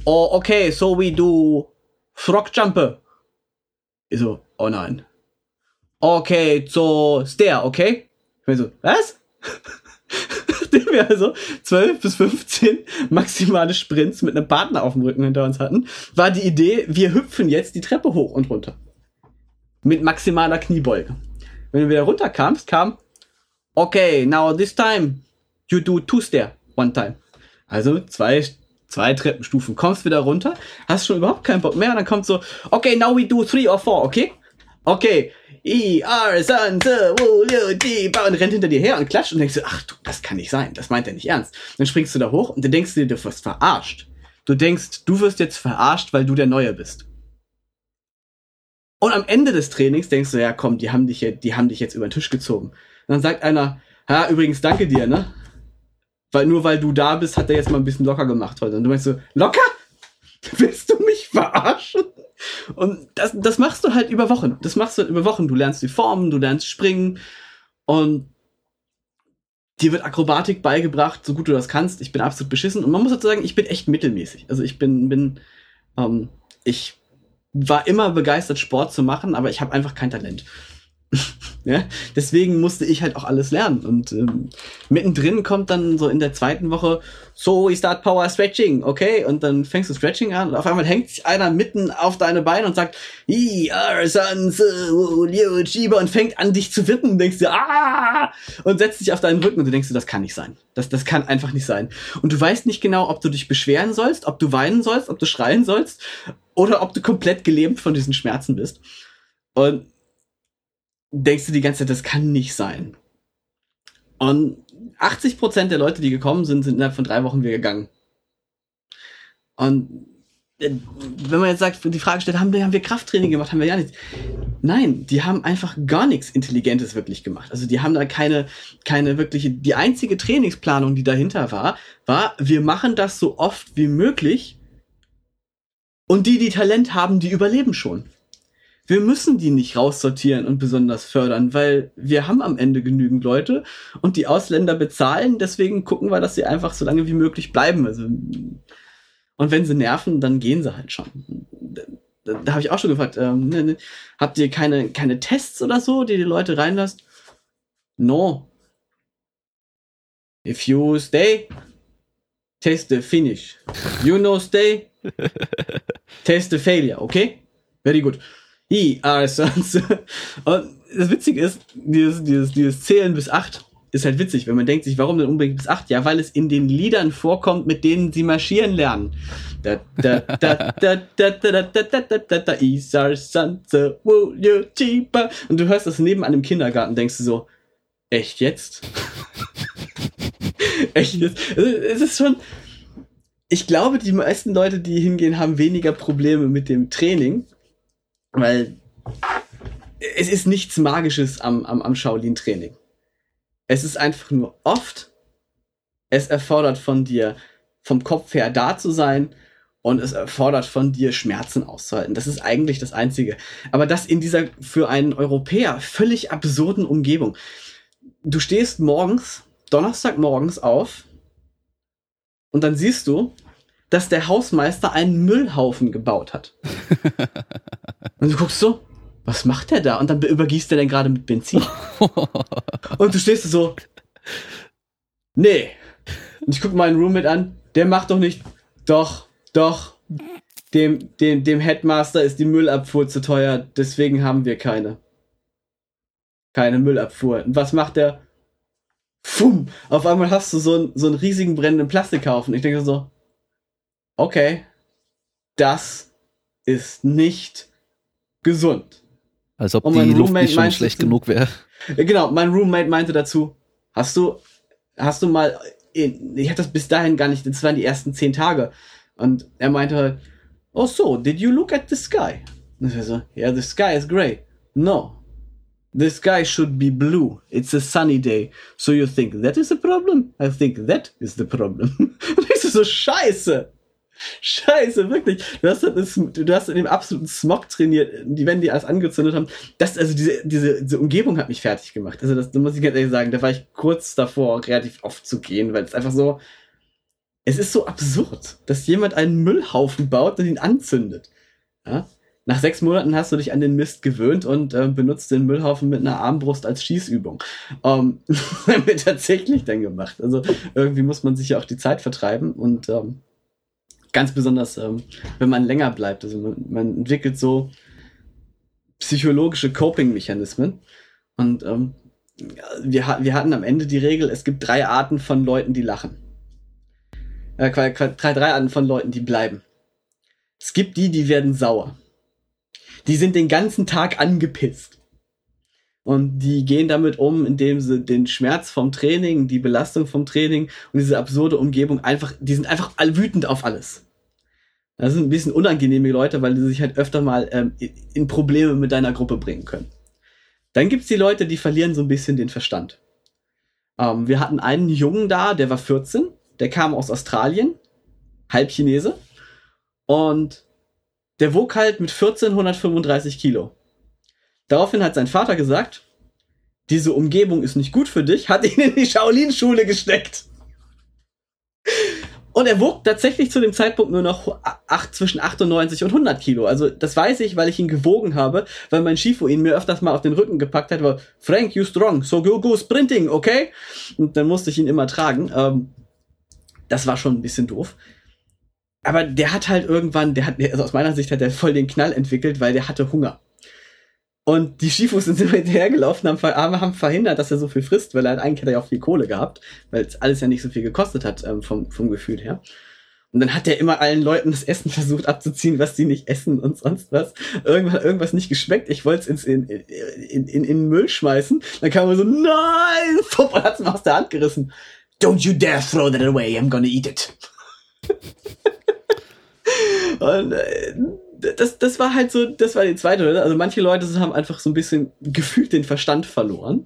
Oh, okay, so we do Frog Jumper. Ich so, oh nein. Okay, so Stair, okay? Ich bin so, was? Nachdem wir also 12 bis 15 maximale Sprints mit einem Partner auf dem Rücken hinter uns hatten, war die Idee, wir hüpfen jetzt die Treppe hoch und runter. Mit maximaler Kniebeuge. Wenn du wieder runterkamst, kam, okay, now this time you do two stair one time. Also zwei, zwei Treppenstufen. Kommst wieder runter, hast schon überhaupt keinen Bock mehr und dann kommt so, okay, now we do three or four, okay? Okay, I, R, San, Se, Wu, Liu, Di, und rennt hinter dir her und klatscht und denkst du, ach du, das kann nicht sein, das meint er nicht ernst. Dann springst du da hoch und dann denkst du dir, du wirst verarscht. Du denkst, du wirst jetzt verarscht, weil du der Neue bist. Und am Ende des Trainings denkst du, ja komm, die haben dich, die haben dich jetzt über den Tisch gezogen. Und dann sagt einer, ja, übrigens danke dir, ne? Weil nur weil du da bist, hat er jetzt mal ein bisschen locker gemacht heute. Und du meinst so, locker? Willst du mich verarschen? Und das, das machst du halt über Wochen. Das machst du halt über Wochen. Du lernst die Formen, du lernst springen und dir wird Akrobatik beigebracht, so gut du das kannst. Ich bin absolut beschissen. Und man muss dazu sagen, ich bin echt mittelmäßig. Also ich bin, bin, ähm, ich war immer begeistert, Sport zu machen, aber ich habe einfach kein Talent. ja, deswegen musste ich halt auch alles lernen. Und ähm, mittendrin kommt dann so in der zweiten Woche, so we start power stretching, okay? Und dann fängst du Stretching an und auf einmal hängt sich einer mitten auf deine Beine und sagt, sons, uh, und fängt an dich zu wippen und denkst dir, ah, und setzt dich auf deinen Rücken und du denkst dir, das kann nicht sein. Das, das kann einfach nicht sein. Und du weißt nicht genau, ob du dich beschweren sollst, ob du weinen sollst, ob du schreien sollst oder ob du komplett gelähmt von diesen Schmerzen bist. Und denkst du die ganze Zeit, das kann nicht sein. Und 80% der Leute, die gekommen sind, sind innerhalb von drei Wochen wieder gegangen. Und äh, wenn man jetzt sagt, die Frage stellt, haben wir, haben wir Krafttraining gemacht, haben wir ja nichts. Nein, die haben einfach gar nichts Intelligentes wirklich gemacht. Also die haben da keine, keine wirkliche, die einzige Trainingsplanung, die dahinter war, war, wir machen das so oft wie möglich und die, die Talent haben, die überleben schon wir müssen die nicht raussortieren und besonders fördern, weil wir haben am Ende genügend Leute und die Ausländer bezahlen, deswegen gucken wir, dass sie einfach so lange wie möglich bleiben. Also, und wenn sie nerven, dann gehen sie halt schon. Da, da habe ich auch schon gefragt, ähm, ne, ne, habt ihr keine, keine Tests oder so, die die Leute reinlasst? No. If you stay, taste the finish. You know stay, taste the failure, okay? Very good. I, are sons. Und das Witzige ist, dieses, dieses, dieses Zählen bis acht ist halt witzig, wenn man denkt sich, warum denn unbedingt bis acht? Ja, weil es in den Liedern vorkommt, mit denen sie marschieren lernen. Und du hörst das nebenan im Kindergarten, denkst du so, echt jetzt? echt jetzt? Es ist schon, ich glaube, die meisten Leute, die hingehen, haben weniger Probleme mit dem Training, weil es ist nichts Magisches am, am, am Shaolin-Training. Es ist einfach nur oft, es erfordert von dir, vom Kopf her da zu sein und es erfordert von dir, Schmerzen auszuhalten. Das ist eigentlich das Einzige. Aber das in dieser für einen Europäer völlig absurden Umgebung. Du stehst morgens, Donnerstagmorgens auf und dann siehst du, dass der Hausmeister einen Müllhaufen gebaut hat. und du guckst so, was macht der da? Und dann übergießt er den gerade mit Benzin. und du stehst so, nee. Und ich gucke meinen Roommate an, der macht doch nicht, doch, doch, dem, dem, dem Headmaster ist die Müllabfuhr zu teuer, deswegen haben wir keine. Keine Müllabfuhr. Und was macht der? Fum! Auf einmal hast du so einen, so einen riesigen brennenden Plastikhaufen. Ich denke so, okay, das ist nicht gesund. Als ob die Luft nicht schon schlecht dazu, genug wäre. Genau, mein Roommate meinte dazu, hast du, hast du mal, ich hatte das bis dahin gar nicht, das waren die ersten zehn Tage. Und er meinte halt, oh so, did you look at the sky? Und ich so, yeah, the sky is gray. No. The sky should be blue. It's a sunny day. So you think that is a problem? I think that is the problem. Und ich so, scheiße. Scheiße, wirklich. Du hast, das, du hast in dem absoluten Smog trainiert, die wenn die alles angezündet haben. Das, also diese, diese, diese Umgebung hat mich fertig gemacht. Also das, das muss ich ganz ehrlich sagen, da war ich kurz davor, relativ oft zu gehen, weil es einfach so, es ist so absurd, dass jemand einen Müllhaufen baut und ihn anzündet. Ja? Nach sechs Monaten hast du dich an den Mist gewöhnt und äh, benutzt den Müllhaufen mit einer Armbrust als Schießübung. Ähm, haben wir tatsächlich dann gemacht. Also irgendwie muss man sich ja auch die Zeit vertreiben und ähm, ganz besonders, ähm, wenn man länger bleibt. Also man, man entwickelt so psychologische Coping-Mechanismen. Und ähm, wir, wir hatten am Ende die Regel, es gibt drei Arten von Leuten, die lachen. Äh, drei, drei Arten von Leuten, die bleiben. Es gibt die, die werden sauer. Die sind den ganzen Tag angepisst. Und die gehen damit um, indem sie den Schmerz vom Training, die Belastung vom Training und diese absurde Umgebung einfach, die sind einfach wütend auf alles. Das sind ein bisschen unangenehme Leute, weil die sich halt öfter mal ähm, in Probleme mit deiner Gruppe bringen können. Dann gibt's die Leute, die verlieren so ein bisschen den Verstand. Ähm, wir hatten einen Jungen da, der war 14, der kam aus Australien, halb Chinese, und der wog halt mit 14 135 Kilo. Daraufhin hat sein Vater gesagt, diese Umgebung ist nicht gut für dich, hat ihn in die Shaolin-Schule gesteckt. Und er wog tatsächlich zu dem Zeitpunkt nur noch acht, zwischen 98 und 100 Kilo. Also das weiß ich, weil ich ihn gewogen habe, weil mein Shifu ihn mir öfters mal auf den Rücken gepackt hat, war, Frank, you strong, so go, go sprinting, okay? Und dann musste ich ihn immer tragen. Ähm, das war schon ein bisschen doof. Aber der hat halt irgendwann, der hat, also aus meiner Sicht hat er voll den Knall entwickelt, weil der hatte Hunger. Und die Shifus sind immer hinterhergelaufen, haben, haben verhindert, dass er so viel frisst, weil er eigentlich hat er ja auch viel Kohle gehabt, weil es alles ja nicht so viel gekostet hat ähm, vom, vom Gefühl her. Und dann hat er immer allen Leuten das Essen versucht abzuziehen, was die nicht essen und sonst was. Irgendwann irgendwas nicht geschmeckt. Ich wollte es ins in, in, in, in, Müll schmeißen. Dann kam er so, nein! Und hat es mir aus der Hand gerissen. Don't you dare throw that away, I'm gonna eat it. und äh, das, das war halt so, das war die zweite, oder? Also manche Leute haben einfach so ein bisschen gefühlt den Verstand verloren.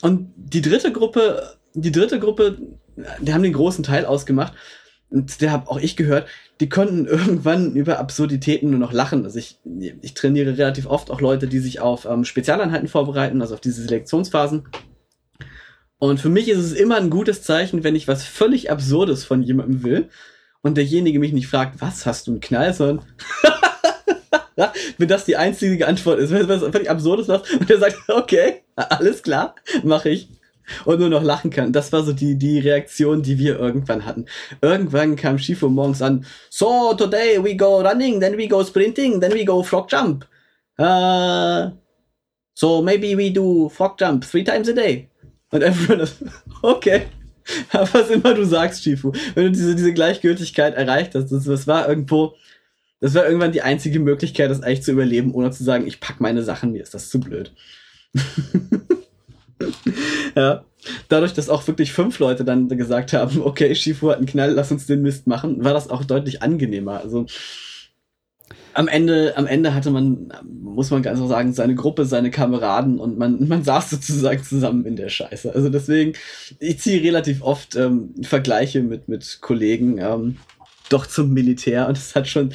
Und die dritte Gruppe, die dritte Gruppe, die haben den großen Teil ausgemacht. Und der habe auch ich gehört, die konnten irgendwann über Absurditäten nur noch lachen. Also ich, ich trainiere relativ oft auch Leute, die sich auf ähm, Spezialeinheiten vorbereiten, also auf diese Selektionsphasen. Und für mich ist es immer ein gutes Zeichen, wenn ich was völlig Absurdes von jemandem will und derjenige mich nicht fragt, was, hast du einen Knall, sondern wenn das die einzige Antwort ist, wenn was völlig Absurdes macht und der sagt, okay, alles klar, mache ich und nur noch lachen kann. Das war so die, die Reaktion, die wir irgendwann hatten. Irgendwann kam Schifo morgens an, so today we go running, then we go sprinting, then we go frog jump. Uh, so maybe we do frog jump three times a day. Und everyone ist, okay. Was immer du sagst, Shifu. Wenn du diese, diese Gleichgültigkeit erreicht hast, das, das war irgendwo, das war irgendwann die einzige Möglichkeit, das eigentlich zu überleben, ohne zu sagen, ich pack meine Sachen, mir ist das zu blöd. ja. Dadurch, dass auch wirklich fünf Leute dann gesagt haben, okay, Shifu hat einen Knall, lass uns den Mist machen, war das auch deutlich angenehmer. Also, am Ende, am Ende hatte man, muss man ganz so sagen, seine Gruppe, seine Kameraden und man, man saß sozusagen zusammen in der Scheiße. Also deswegen, ich ziehe relativ oft ähm, Vergleiche mit, mit Kollegen ähm, doch zum Militär und es hat schon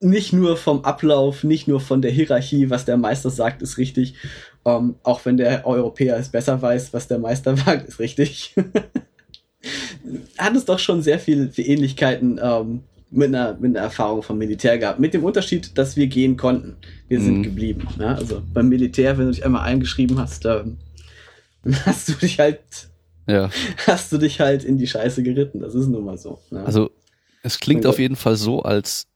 nicht nur vom Ablauf, nicht nur von der Hierarchie, was der Meister sagt, ist richtig. Ähm, auch wenn der Europäer es besser weiß, was der Meister sagt, ist richtig. hat es doch schon sehr viele Ähnlichkeiten ähm, mit einer, mit einer Erfahrung vom Militär gehabt. Mit dem Unterschied, dass wir gehen konnten. Wir sind mhm. geblieben. Ja? Also beim Militär, wenn du dich einmal eingeschrieben hast, ähm, hast du dich halt, ja. hast du dich halt in die Scheiße geritten. Das ist nun mal so. Ja? Also es klingt auf jeden Fall so, als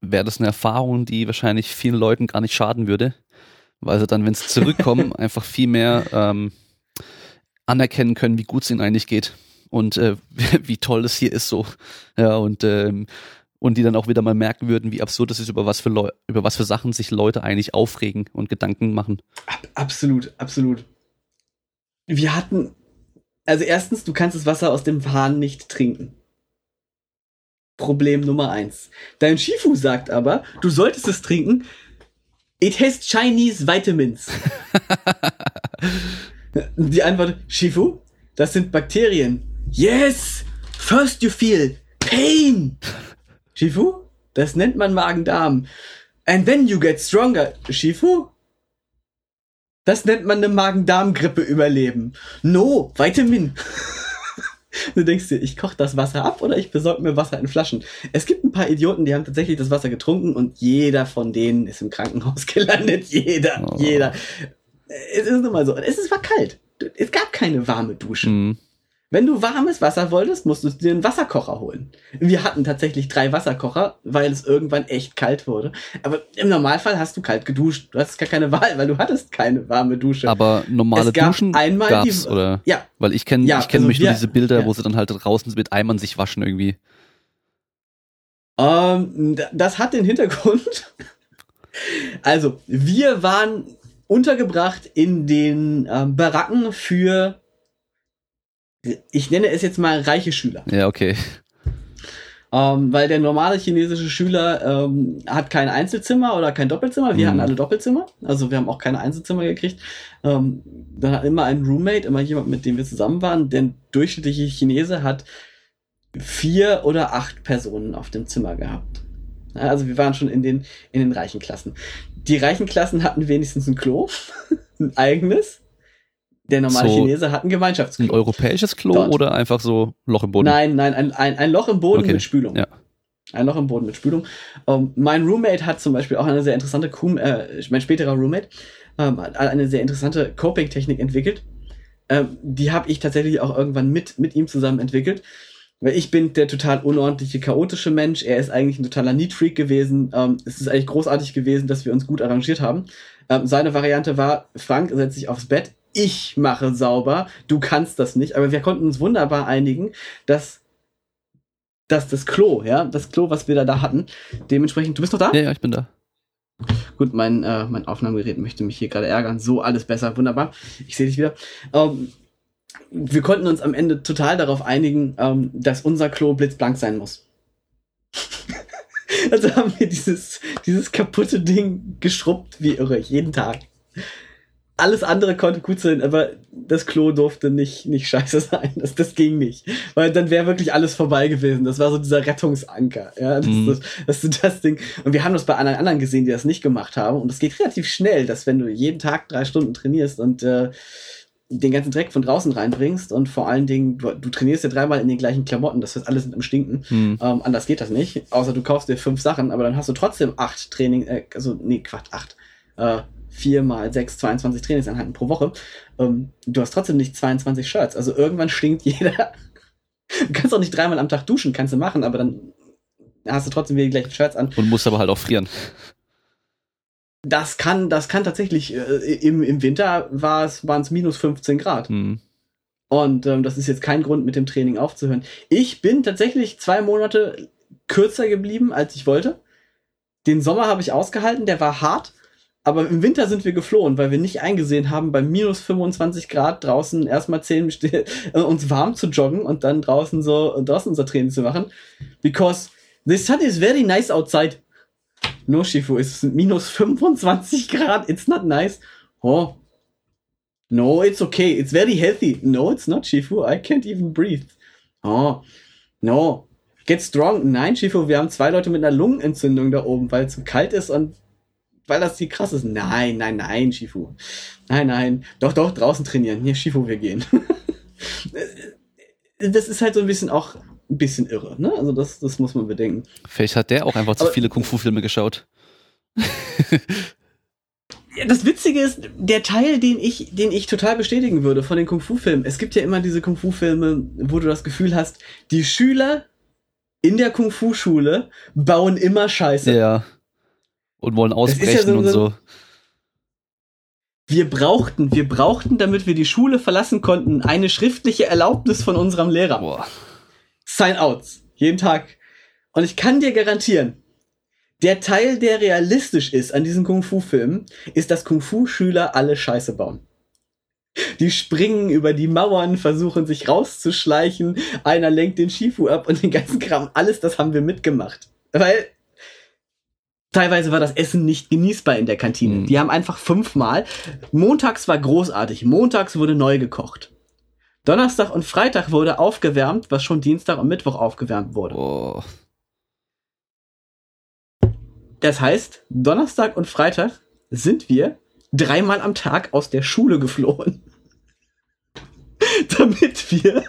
wäre das eine Erfahrung, die wahrscheinlich vielen Leuten gar nicht schaden würde, weil sie dann, wenn sie zurückkommen, einfach viel mehr ähm, anerkennen können, wie gut es ihnen eigentlich geht und äh, wie toll es hier ist so. Ja, und ähm, und die dann auch wieder mal merken würden, wie absurd es ist, über was für Leu über was für Sachen sich Leute eigentlich aufregen und Gedanken machen. Ab absolut, absolut. Wir hatten also erstens, du kannst das Wasser aus dem Hahn nicht trinken. Problem Nummer eins. Dein Shifu sagt aber, du solltest es trinken. It has Chinese vitamins. Die Antwort, Shifu, das sind Bakterien. Yes! First you feel pain! Shifu? Das nennt man Magen-Darm. And then you get stronger. Shifu? Das nennt man eine Magen-Darm-Grippe überleben. No, Vitamin. du denkst dir, ich koche das Wasser ab oder ich besorge mir Wasser in Flaschen. Es gibt ein paar Idioten, die haben tatsächlich das Wasser getrunken und jeder von denen ist im Krankenhaus gelandet. Jeder, oh. jeder. Es ist nun mal so. Es war kalt. Es gab keine warme Dusche. Mhm. Wenn du warmes Wasser wolltest, musstest du dir einen Wasserkocher holen. Wir hatten tatsächlich drei Wasserkocher, weil es irgendwann echt kalt wurde. Aber im Normalfall hast du kalt geduscht. Du hattest gar keine Wahl, weil du hattest keine warme Dusche. Aber normale es gab Duschen einmal gab's, die, oder? Ja. Weil ich kenne Ja, ich kenne also mich nur wir- diese Bilder, ja. wo sie dann halt draußen mit Eimern sich waschen irgendwie. Ähm, d- das hat den Hintergrund. Also, wir waren untergebracht in den ähm, Baracken für, ich nenne es jetzt mal reiche Schüler. Ja, okay. Ähm, weil der normale chinesische Schüler ähm, hat kein Einzelzimmer oder kein Doppelzimmer. Wir Mhm. hatten alle Doppelzimmer. Also wir haben auch keine Einzelzimmer gekriegt. Ähm, dann hat immer ein Roommate, immer jemand, mit dem wir zusammen waren. Der durchschnittliche Chinese hat vier oder acht Personen auf dem Zimmer gehabt. Ja, also wir waren schon in den, in den reichen Klassen. Die reichen Klassen hatten wenigstens ein Klo, ein eigenes. Der normale So Chinese hat ein Gemeinschaftsklo. Ein europäisches Klo Dort. oder einfach so Loch im Boden? Nein, nein, ein, ein, ein Loch im Boden Okay, mit Spülung. ja. Ein Loch im Boden mit Spülung. Ähm, mein Roommate hat zum Beispiel auch eine sehr interessante, äh, mein späterer Roommate, ähm, hat eine sehr interessante Coping-Technik entwickelt. Ähm, die habe ich tatsächlich auch irgendwann mit, mit ihm zusammen entwickelt. Weil ich bin der total unordentliche, chaotische Mensch. Er ist eigentlich ein totaler Neat-Freak gewesen. Ähm, es ist eigentlich großartig gewesen, dass wir uns gut arrangiert haben. Ähm, seine Variante war, Frank setzt sich aufs Bett, ich mache sauber, du kannst das nicht. Aber wir konnten uns wunderbar einigen, dass, dass das Klo, ja, das Klo, was wir da, da hatten, dementsprechend, du bist noch da? Ja, ja, ich bin da. Gut, mein, äh, mein Aufnahmegerät möchte mich hier gerade ärgern. So, alles besser, wunderbar. Ich sehe dich wieder. Ähm, wir konnten uns am Ende total darauf einigen, ähm, dass unser Klo blitzblank sein muss. also haben wir dieses, dieses kaputte Ding geschrubbt wie irre, jeden Tag. Alles andere konnte gut sein, aber das Klo durfte nicht, nicht scheiße sein. Das, das ging nicht. Weil dann wäre wirklich alles vorbei gewesen. Das war so dieser Rettungsanker. Ja, das, Mhm. das, das ist das Ding. Und wir haben das bei anderen anderen gesehen, die das nicht gemacht haben. Und es geht relativ schnell, dass wenn du jeden Tag drei Stunden trainierst und äh, den ganzen Dreck von draußen reinbringst und vor allen Dingen, du, du trainierst ja dreimal in den gleichen Klamotten, das heißt, alles mit im Stinken. Hm. Ähm, anders geht das nicht. Außer du kaufst dir fünf Sachen, aber dann hast du trotzdem acht Training, äh, also, nee, Quatsch, acht. Äh, vier mal sechs, 22 Trainingseinheiten pro Woche. Ähm, du hast trotzdem nicht 22 Shirts. Also irgendwann stinkt jeder. Du kannst auch nicht dreimal am Tag duschen, kannst du machen, aber dann hast du trotzdem wieder die gleichen Shirts an. Und musst aber halt auch frieren. Das kann, das kann tatsächlich, äh, im, im Winter waren es minus 15 Grad. Hm. Und ähm, das ist jetzt kein Grund, mit dem Training aufzuhören. Ich bin tatsächlich zwei Monate kürzer geblieben, als ich wollte. Den Sommer habe ich ausgehalten, der war hart. Aber im Winter sind wir geflohen, weil wir nicht eingesehen haben, bei minus 25 Grad draußen erstmal 10 St- äh, uns warm zu joggen und dann draußen so draußen unser Training zu machen. Because the sun is very nice outside. No, Shifu, es sind minus 25 Grad. It's not nice. Oh, No, it's okay. It's very healthy. No, it's not, Shifu. I can't even breathe. Oh, no. Get strong. Nein, Shifu, wir haben zwei Leute mit einer Lungenentzündung da oben, weil es zu kalt ist und weil das die krass ist. Nein, nein, nein, Shifu. Nein, nein. Doch, doch, draußen trainieren. Hier, Shifu, wir gehen. das ist halt so ein bisschen auch ein bisschen irre, ne? Also das, das muss man bedenken. Vielleicht hat der auch einfach zu viele Kung-Fu-Filme geschaut. Das Witzige ist, der Teil, den ich, den ich total bestätigen würde von den Kung-Fu-Filmen. Es gibt ja immer diese Kung-Fu-Filme, wo du das Gefühl hast, die Schüler in der Kung-Fu-Schule bauen immer Scheiße. Ja. Und wollen ist ja ausbrechen so- und so- so. Wir brauchten, wir brauchten, damit wir die Schule verlassen konnten, eine schriftliche Erlaubnis von unserem Lehrer. Boah. Sign-outs. Jeden Tag. Und ich kann dir garantieren, der Teil, der realistisch ist an diesen Kung-Fu-Filmen, ist, dass Kung-Fu-Schüler alle Scheiße bauen. Die springen über die Mauern, versuchen sich rauszuschleichen, einer lenkt den Shifu ab und den ganzen Kram. Alles das haben wir mitgemacht. Weil teilweise war das Essen nicht genießbar in der Kantine. Mhm. Die haben einfach fünfmal. Montags war großartig. Montags wurde neu gekocht. Donnerstag und Freitag wurde aufgewärmt, was schon Dienstag und Mittwoch aufgewärmt wurde. Boah. Das heißt, Donnerstag und Freitag sind wir dreimal am Tag aus der Schule geflohen. damit wir,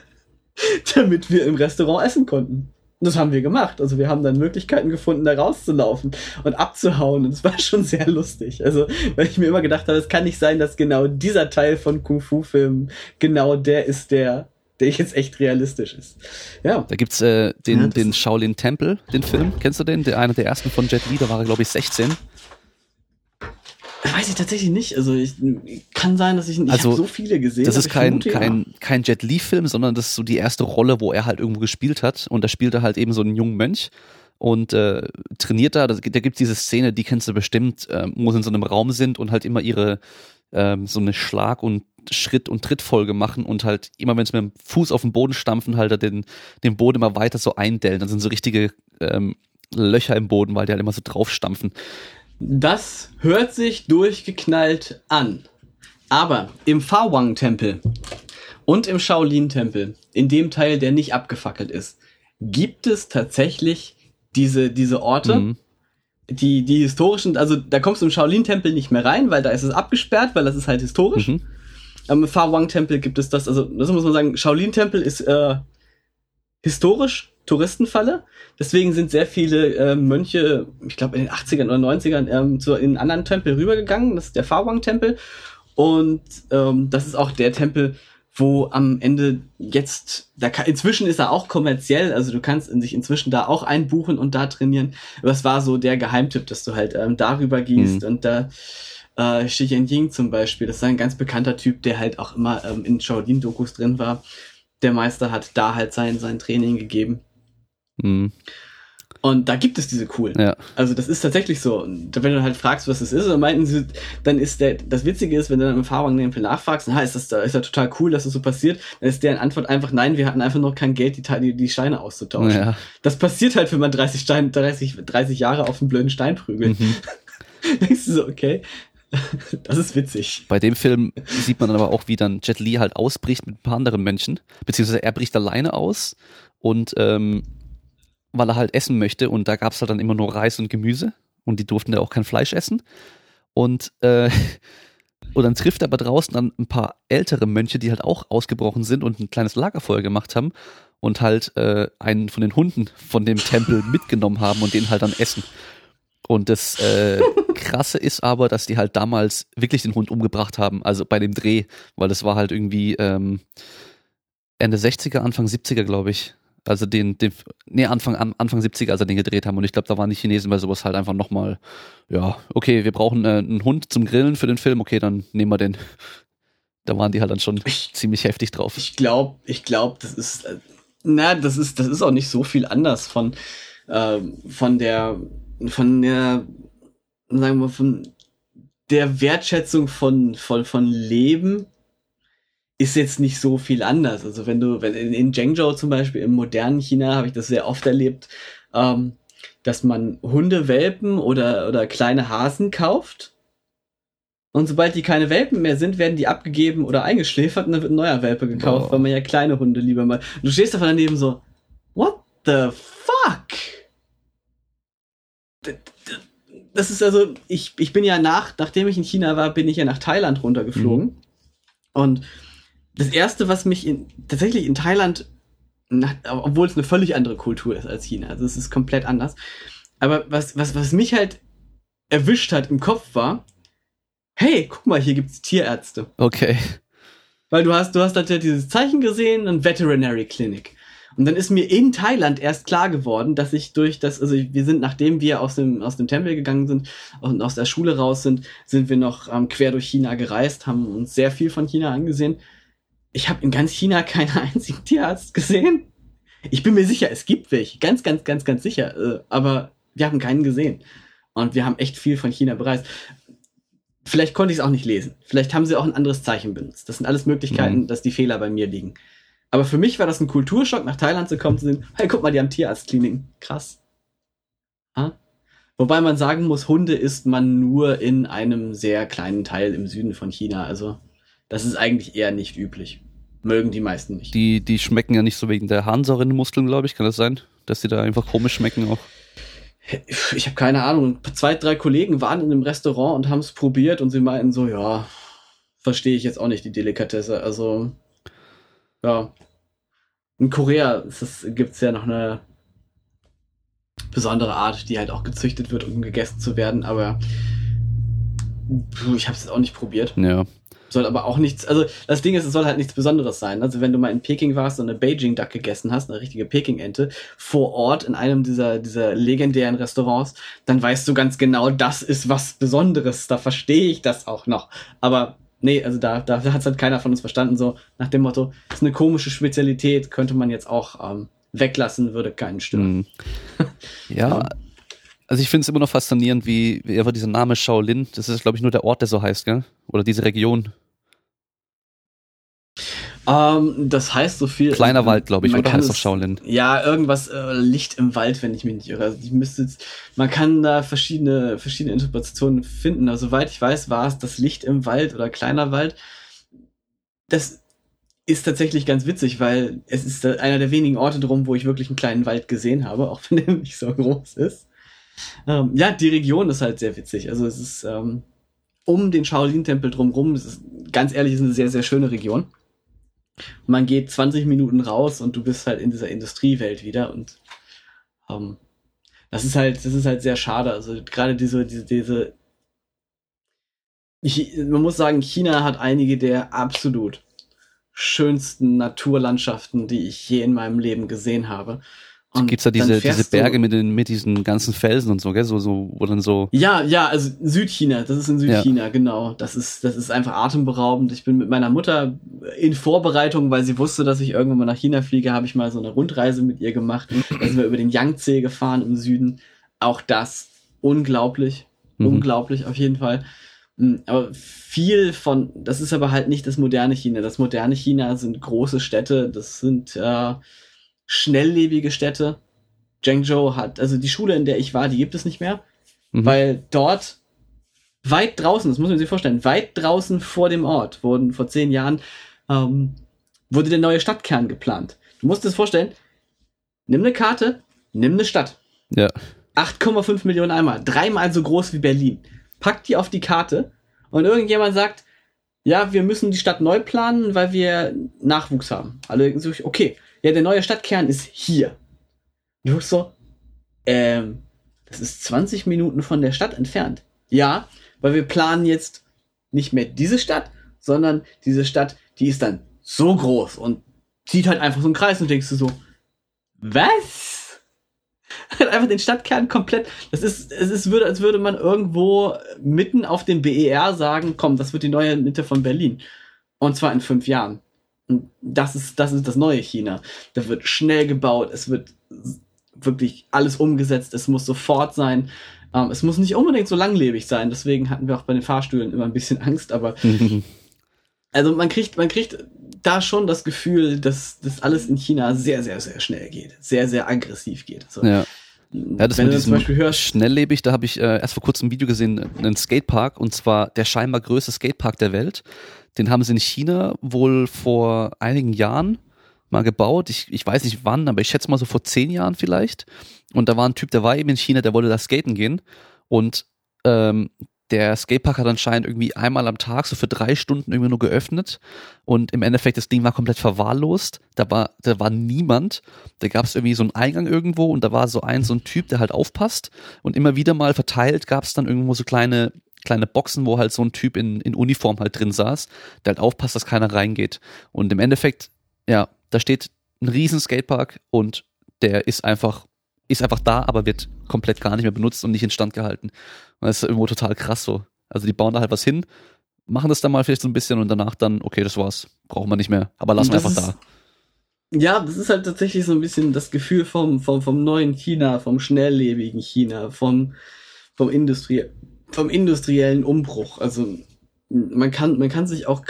damit wir im Restaurant essen konnten. Und das haben wir gemacht. Also wir haben dann Möglichkeiten gefunden, da rauszulaufen und abzuhauen. Und es war schon sehr lustig. Also, weil ich mir immer gedacht habe, es kann nicht sein, dass genau dieser Teil von Kung-Fu-Filmen genau der ist, der, der jetzt echt realistisch ist. Ja. Da gibt's äh, den, Ja, den Shaolin Temple, den Film. Kennst du den? Der, einer der ersten von Jet Li, da war er, glaube ich, 16. Weiß ich tatsächlich nicht. Also ich kann sein, dass ich, ich Also, habe so viele gesehen. Das aber ist kein, ja. kein, kein Jet Li-Film, sondern das ist so die erste Rolle, wo er halt irgendwo gespielt hat. Und da spielt er halt eben so einen jungen Mönch und äh, trainiert da. Da, da gibt diese Szene, die kennst du bestimmt, ähm, wo sie in so einem Raum sind und halt immer ihre ähm, so eine Schlag- und Schritt- und Trittfolge machen und halt immer, wenn sie mit dem Fuß auf den Boden stampfen, halt den, den Boden immer weiter so eindellen. Dann sind so richtige ähm, Löcher im Boden, weil die halt immer so draufstampfen. Das hört sich durchgeknallt an. Aber im Fawang-Tempel und im Shaolin-Tempel, in dem Teil, der nicht abgefackelt ist, gibt es tatsächlich diese, diese Orte, Mhm. die, die historischen, also da kommst du im Shaolin-Tempel nicht mehr rein, weil da ist es abgesperrt, weil das ist halt historisch. Mhm. Am ähm, Fa Wang Tempel gibt es das, also das muss man sagen, Shaolin Tempel ist äh, historisch Touristenfalle. Deswegen sind sehr viele äh, Mönche, ich glaube in den 80ern oder 90ern, ähm, zu, in einen anderen Tempel rübergegangen. Das ist der Fa Wang Tempel. Und ähm, das ist auch der Tempel, wo am Ende jetzt, da kann, inzwischen ist er auch kommerziell, also du kannst in sich inzwischen da auch einbuchen und da trainieren. Aber es war so der Geheimtipp, dass du halt ähm, darüber gehst mhm. und da äh, Shi Ying zum Beispiel, das ist ein ganz bekannter Typ, der halt auch immer ähm, in Shaolin-Dokus drin war. Der Meister hat da halt sein, sein Training gegeben. Mhm. Und da gibt es diese coolen. Ja. Also das ist tatsächlich so. Und wenn du halt fragst, was es ist, dann meinten sie, dann ist der, das Witzige ist, wenn du dann im Fahrwagen nachfragst, na, ist das da, ist ja total cool, dass das so passiert, dann ist deren Antwort einfach, nein, wir hatten einfach noch kein Geld, die, die, die Steine auszutauschen. Ja. Das passiert halt, wenn man 30 Stein, 30, 30 Jahre auf einen blöden Stein prügelt. Mhm. Denkst du so, okay. Das ist witzig. Bei dem Film sieht man dann aber auch, wie dann Jet Li halt ausbricht mit ein paar anderen Menschen, beziehungsweise er bricht alleine aus und ähm, weil er halt essen möchte und da gab es halt dann immer nur Reis und Gemüse und die durften ja auch kein Fleisch essen. Und, äh, und dann trifft er aber draußen dann ein paar ältere Mönche, die halt auch ausgebrochen sind und ein kleines Lagerfeuer gemacht haben und halt äh, einen von den Hunden von dem Tempel mitgenommen haben und den halt dann essen. Und das äh, Krasse ist aber, dass die halt damals wirklich den Hund umgebracht haben, also bei dem Dreh, weil das war halt irgendwie ähm, Ende 60er, Anfang 70er, glaube ich. Also den, den nee, Anfang, Anfang 70er, als er den gedreht haben. Und ich glaube, da waren die Chinesen bei sowas halt einfach nochmal, ja, okay, wir brauchen äh, einen Hund zum Grillen für den Film, okay, dann nehmen wir den. Da waren die halt dann schon ich, ziemlich heftig drauf. Ich glaube, ich glaube, das ist, äh, na, das ist, das ist auch nicht so viel anders von, äh, von der, von der, sagen wir, von der Wertschätzung von, von, von Leben ist jetzt nicht so viel anders. Also wenn du, wenn in, in Zhengzhou zum Beispiel im modernen China habe ich das sehr oft erlebt, ähm, dass man Hundewelpen oder, oder kleine Hasen kauft. Und sobald die keine Welpen mehr sind, werden die abgegeben oder eingeschläfert und dann wird ein neuer Welpe gekauft, oh. weil man ja kleine Hunde lieber mal. Und du stehst davon daneben so, what the fuck? Das ist also, ich, ich bin ja nach, nachdem ich in China war, bin ich ja nach Thailand runtergeflogen. Mhm. Und das erste, was mich in, tatsächlich in Thailand, obwohl es eine völlig andere Kultur ist als China, also es ist komplett anders. Aber was, was, was mich halt erwischt hat im Kopf war, hey, guck mal, hier gibt's Tierärzte. Okay. Weil du hast, du hast halt dieses Zeichen gesehen, ein Veterinary Clinic. Und dann ist mir in Thailand erst klar geworden, dass ich durch das, also wir sind, nachdem wir aus dem, aus dem Tempel gegangen sind und aus der Schule raus sind, sind wir noch ähm, quer durch China gereist, haben uns sehr viel von China angesehen ich habe in ganz China keinen einzigen Tierarzt gesehen. Ich bin mir sicher, es gibt welche. Ganz, ganz, ganz, ganz sicher. Äh, aber wir haben keinen gesehen. Und wir haben echt viel von China bereist. Vielleicht konnte ich es auch nicht lesen. Vielleicht haben sie auch ein anderes Zeichen benutzt. Das sind alles Möglichkeiten, mhm. dass die Fehler bei mir liegen. Aber für mich war das ein Kulturschock, nach Thailand zu kommen, zu sehen, hey, guck mal, die haben Tierarztkliniken. Krass. Ha? Wobei man sagen muss, Hunde isst man nur in einem sehr kleinen Teil im Süden von China. Also das ist eigentlich eher nicht üblich. Mögen die meisten nicht. Die, die schmecken ja nicht so wegen der Harnsäurenmuskeln, glaube ich. Kann das sein? Dass die da einfach komisch schmecken auch? Ich habe keine Ahnung. Zwei, drei Kollegen waren in einem Restaurant und haben es probiert und sie meinten so, ja, verstehe ich jetzt auch nicht die Delikatesse. Also, ja. In Korea gibt es ja noch eine besondere Art, die halt auch gezüchtet wird, um gegessen zu werden, aber ich habe es auch nicht probiert. Ja. Soll aber auch nichts, also das Ding ist, es soll halt nichts Besonderes sein. Also wenn du mal in Peking warst und eine Beijing Duck gegessen hast, eine richtige Peking-Ente, vor Ort in einem dieser, dieser legendären Restaurants, dann weißt du ganz genau, das ist was Besonderes. Da verstehe ich das auch noch. Aber nee, also da, da hat es halt keiner von uns verstanden, so nach dem Motto, ist eine komische Spezialität, könnte man jetzt auch ähm, weglassen, würde keinen stimmen. Mhm. ja. Also ich finde es immer noch faszinierend, wie, wie einfach dieser Name Shaolin, das ist glaube ich nur der Ort, der so heißt, gell? Oder diese Region. Um, ähm, das heißt so viel. Kleiner Wald, glaube ich, oder heißt doch Shaolin? Ja, irgendwas äh, Licht im Wald, wenn ich mich nicht irre. Also ich müsste jetzt, man kann da verschiedene verschiedene Interpretationen finden. Also soweit ich weiß, war es das Licht im Wald oder kleiner Wald. Das ist tatsächlich ganz witzig, weil es ist einer der wenigen Orte drum, wo ich wirklich einen kleinen Wald gesehen habe, auch wenn er nicht so groß ist. Ähm, ja, die Region ist halt sehr witzig. Also es ist, ähm, um den Shaolin-Tempel drumherum. Ganz ehrlich, ist eine sehr, sehr schöne Region. Man geht 20 Minuten raus und du bist halt in dieser Industriewelt wieder und ähm, das ist halt, das ist halt sehr schade. Also gerade diese, diese, diese ich, man muss sagen, China hat einige der absolut schönsten Naturlandschaften, die ich je in meinem Leben gesehen habe. Und gibt's da diese, diese Berge mit, den, mit diesen ganzen Felsen und so, gell? So, so, wo dann so. Ja, ja, also Südchina, das ist in Südchina, ja. genau. Das ist, das ist einfach atemberaubend. Ich bin mit meiner Mutter in Vorbereitung, weil sie wusste, dass ich irgendwann mal nach China fliege, habe ich mal so eine Rundreise mit ihr gemacht. da sind wir über den Yangtze gefahren im Süden. Auch das unglaublich. Mhm. Unglaublich, auf jeden Fall. Hm, aber viel von, das ist aber halt nicht das moderne China. Das moderne China sind große Städte, das sind äh, schnelllebige Städte. Zhengzhou hat, also die Schule, in der ich war, die gibt es nicht mehr, mhm. weil dort weit draußen, das muss man sich vorstellen, weit draußen vor dem Ort wurden vor zehn Jahren ähm, wurde der neue Stadtkern geplant. Du musst dir das vorstellen, nimm eine Karte, nimm eine Stadt. Ja. 8,5 Millionen Einmal, dreimal so groß wie Berlin. Pack die auf die Karte und irgendjemand sagt, ja, wir müssen die Stadt neu planen, weil wir Nachwuchs haben. Alle denken sich, okay, ja, der neue Stadtkern ist hier. Du guckst so, ähm, das ist 20 Minuten von der Stadt entfernt. Ja, weil wir planen jetzt nicht mehr diese Stadt, sondern diese Stadt, die ist dann so groß und zieht halt einfach so einen Kreis und denkst du so, was? Hat einfach den Stadtkern komplett, das ist, es ist, würde, als würde man irgendwo mitten auf dem BER sagen, komm, das wird die neue Mitte von Berlin. Und zwar in fünf Jahren. Und das ist, das ist das neue China. Da wird schnell gebaut, es wird wirklich alles umgesetzt, es muss sofort sein. Ähm, es muss nicht unbedingt so langlebig sein, deswegen hatten wir auch bei den Fahrstühlen immer ein bisschen Angst, aber also man kriegt, man kriegt da schon das Gefühl, dass das alles in China sehr, sehr, sehr schnell geht, sehr, sehr aggressiv geht. Also, ja. Ja, das Wenn mit diesem zum Beispiel hörst, schnelllebig, da habe ich äh, erst vor kurzem ein Video gesehen, einen Skatepark und zwar der scheinbar größte Skatepark der Welt. Den haben sie in China wohl vor einigen Jahren mal gebaut. Ich, ich weiß nicht wann, aber ich schätze mal so vor zehn Jahren vielleicht. Und da war ein Typ, der war eben in China, der wollte da skaten gehen. Und ähm, der Skatepark hat anscheinend irgendwie einmal am Tag so für drei Stunden irgendwie nur geöffnet und im Endeffekt das Ding war komplett verwahrlost. Da war, da war niemand. Da gab es irgendwie so einen Eingang irgendwo und da war so ein so ein Typ, der halt aufpasst und immer wieder mal verteilt gab es dann irgendwo so kleine kleine Boxen, wo halt so ein Typ in, in Uniform halt drin saß, der halt aufpasst, dass keiner reingeht. Und im Endeffekt, ja, da steht ein riesen Skatepark und der ist einfach, ist einfach da, aber wird komplett gar nicht mehr benutzt und nicht instand gehalten. Und das ist irgendwo total krass so. Also die bauen da halt was hin, machen das dann mal vielleicht so ein bisschen und danach dann, okay, das war's, brauchen wir nicht mehr, aber lassen wir einfach ist, da. Ja, das ist halt tatsächlich so ein bisschen das Gefühl vom, vom, vom neuen China, vom schnelllebigen China, vom, vom Industrie, vom industriellen Umbruch. Also man kann, man kann sich auch,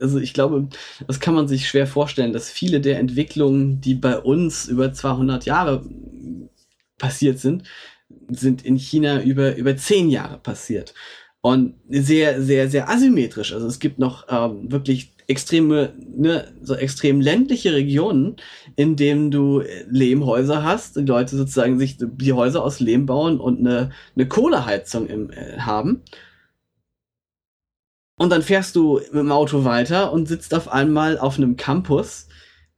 also ich glaube, das kann man sich schwer vorstellen, dass viele der Entwicklungen, die bei uns über 200 Jahre passiert sind, sind in China über, über zehn Jahre passiert. Und sehr, sehr, sehr asymmetrisch. Also es gibt noch ähm, wirklich extreme, ne, so extrem ländliche Regionen, in denen du Lehmhäuser hast, die Leute sozusagen sich die Häuser aus Lehm bauen und eine, eine Kohleheizung im, äh, haben. Und dann fährst du mit dem Auto weiter und sitzt auf einmal auf einem Campus,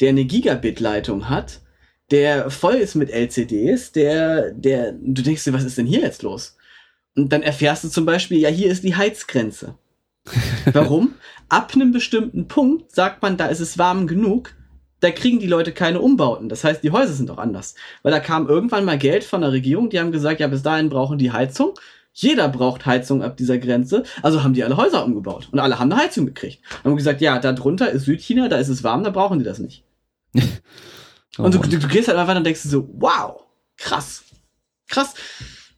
der eine Gigabit-Leitung hat, der voll ist mit LCDs, der, der, du denkst dir, was ist denn hier jetzt los? Und dann erfährst du zum Beispiel, ja, hier ist die Heizgrenze. Warum? Ab einem bestimmten Punkt sagt man, da ist es warm genug, da kriegen die Leute keine Umbauten. Das heißt, die Häuser sind auch anders. Weil da kam irgendwann mal Geld von der Regierung, die haben gesagt, ja, bis dahin brauchen die Heizung. Jeder braucht Heizung ab dieser Grenze. Also haben die alle Häuser umgebaut. Und alle haben eine Heizung gekriegt. Und haben gesagt, ja, da drunter ist Südchina, da ist es warm, da brauchen die das nicht. oh, und du, du, du gehst halt einfach und denkst so, wow, krass. Krass.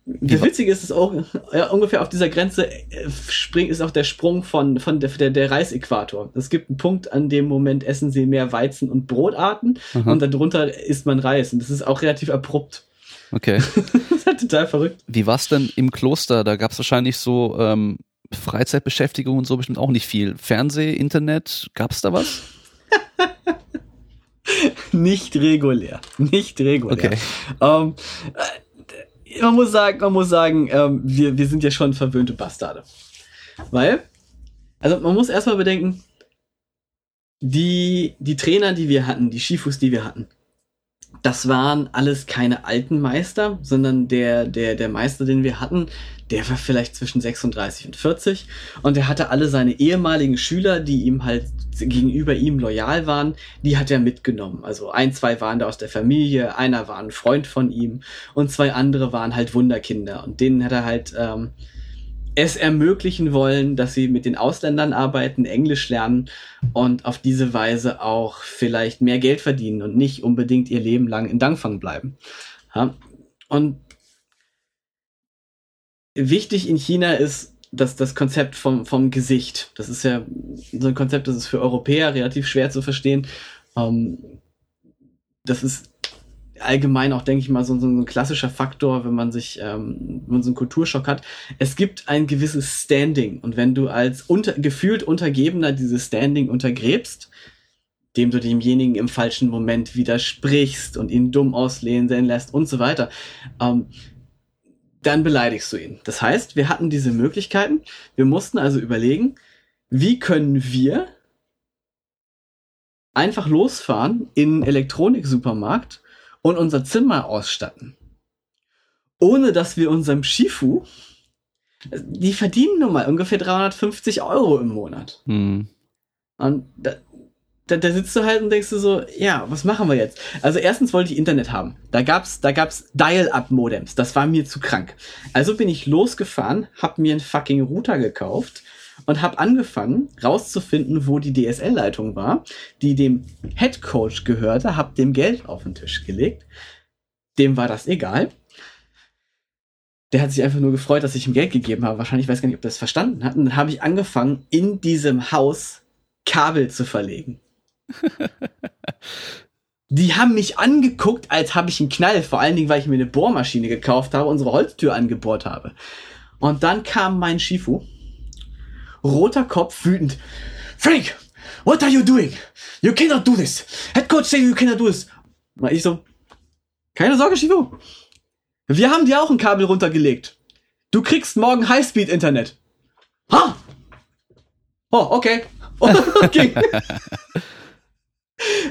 Das Witzige ist, es auch ja, ungefähr auf dieser Grenze äh, springt ist auch der Sprung von von der der, der Reisäquator. Es gibt einen Punkt, an dem Moment essen sie mehr Weizen und Brotarten Aha. und darunter isst man Reis und das ist auch relativ abrupt. Okay. das ist halt total verrückt. Wie war's denn im Kloster? Da gab es wahrscheinlich so ähm, Freizeitbeschäftigung und so bestimmt auch nicht viel. Fernseh, Internet, gab's da was? nicht regulär, nicht regulär. Okay. Ähm, man muss sagen, man muss sagen, ähm, wir, wir sind ja schon verwöhnte Bastarde. Weil, also man muss erstmal bedenken, die, die Trainer, die wir hatten, die Shifus, die wir hatten, das waren alles keine alten Meister, sondern der, der, der Meister, den wir hatten, der war vielleicht zwischen 36 und 40 und er hatte alle seine ehemaligen Schüler, die ihm halt gegenüber ihm loyal waren, die hat er mitgenommen. Also ein, zwei waren da aus der Familie, einer war ein Freund von ihm und zwei andere waren halt Wunderkinder und denen hat er halt ähm, es ermöglichen wollen, dass sie mit den Ausländern arbeiten, Englisch lernen und auf diese Weise auch vielleicht mehr Geld verdienen und nicht unbedingt ihr Leben lang in Dangfang bleiben. Ja? Und wichtig in China ist, dass das Konzept vom, vom Gesicht, das ist ja so ein Konzept, das ist für Europäer relativ schwer zu verstehen. Ähm, das ist allgemein auch, denke ich mal, so, so, ein klassischer Faktor, wenn man sich, ähm, wenn man so einen Kulturschock hat. Es gibt ein gewisses Standing und wenn du als unter, gefühlt Untergebener dieses Standing untergräbst, dem du demjenigen im falschen Moment widersprichst und ihn dumm auslehnen lässt und so weiter, ähm, dann beleidigst du ihn. Das heißt, wir hatten diese Möglichkeiten. Wir mussten also überlegen, wie können wir einfach losfahren in Elektroniksupermarkt und unser Zimmer ausstatten. Ohne dass wir unserem Shifu, die verdienen nun mal ungefähr 350 Euro im Monat. Hm. Und da, da, da sitzt du halt und denkst du so, ja, was machen wir jetzt? Also erstens wollte ich Internet haben. Da gab's, da gab's Dial-Up-Modems. Das war mir zu krank. Also bin ich losgefahren, hab mir einen fucking Router gekauft und hab angefangen rauszufinden, wo die DSL-Leitung war, die dem Head Coach gehörte, hab dem Geld auf den Tisch gelegt. Dem war das egal. Der hat sich einfach nur gefreut, dass ich ihm Geld gegeben habe. Wahrscheinlich weiß gar nicht, ob er das verstanden hat. Und dann habe ich angefangen, in diesem Haus Kabel zu verlegen. Die haben mich angeguckt, als habe ich einen Knall, vor allen Dingen, weil ich mir eine Bohrmaschine gekauft habe, unsere Holztür angebohrt habe. Und dann kam mein Shifu, roter Kopf, wütend. Frank, what are you doing? You cannot do this. Head coach say you cannot do this. Und ich so, keine Sorge, Shifu. Wir haben dir auch ein Kabel runtergelegt. Du kriegst morgen Highspeed-Internet. Ha! Oh, okay. okay.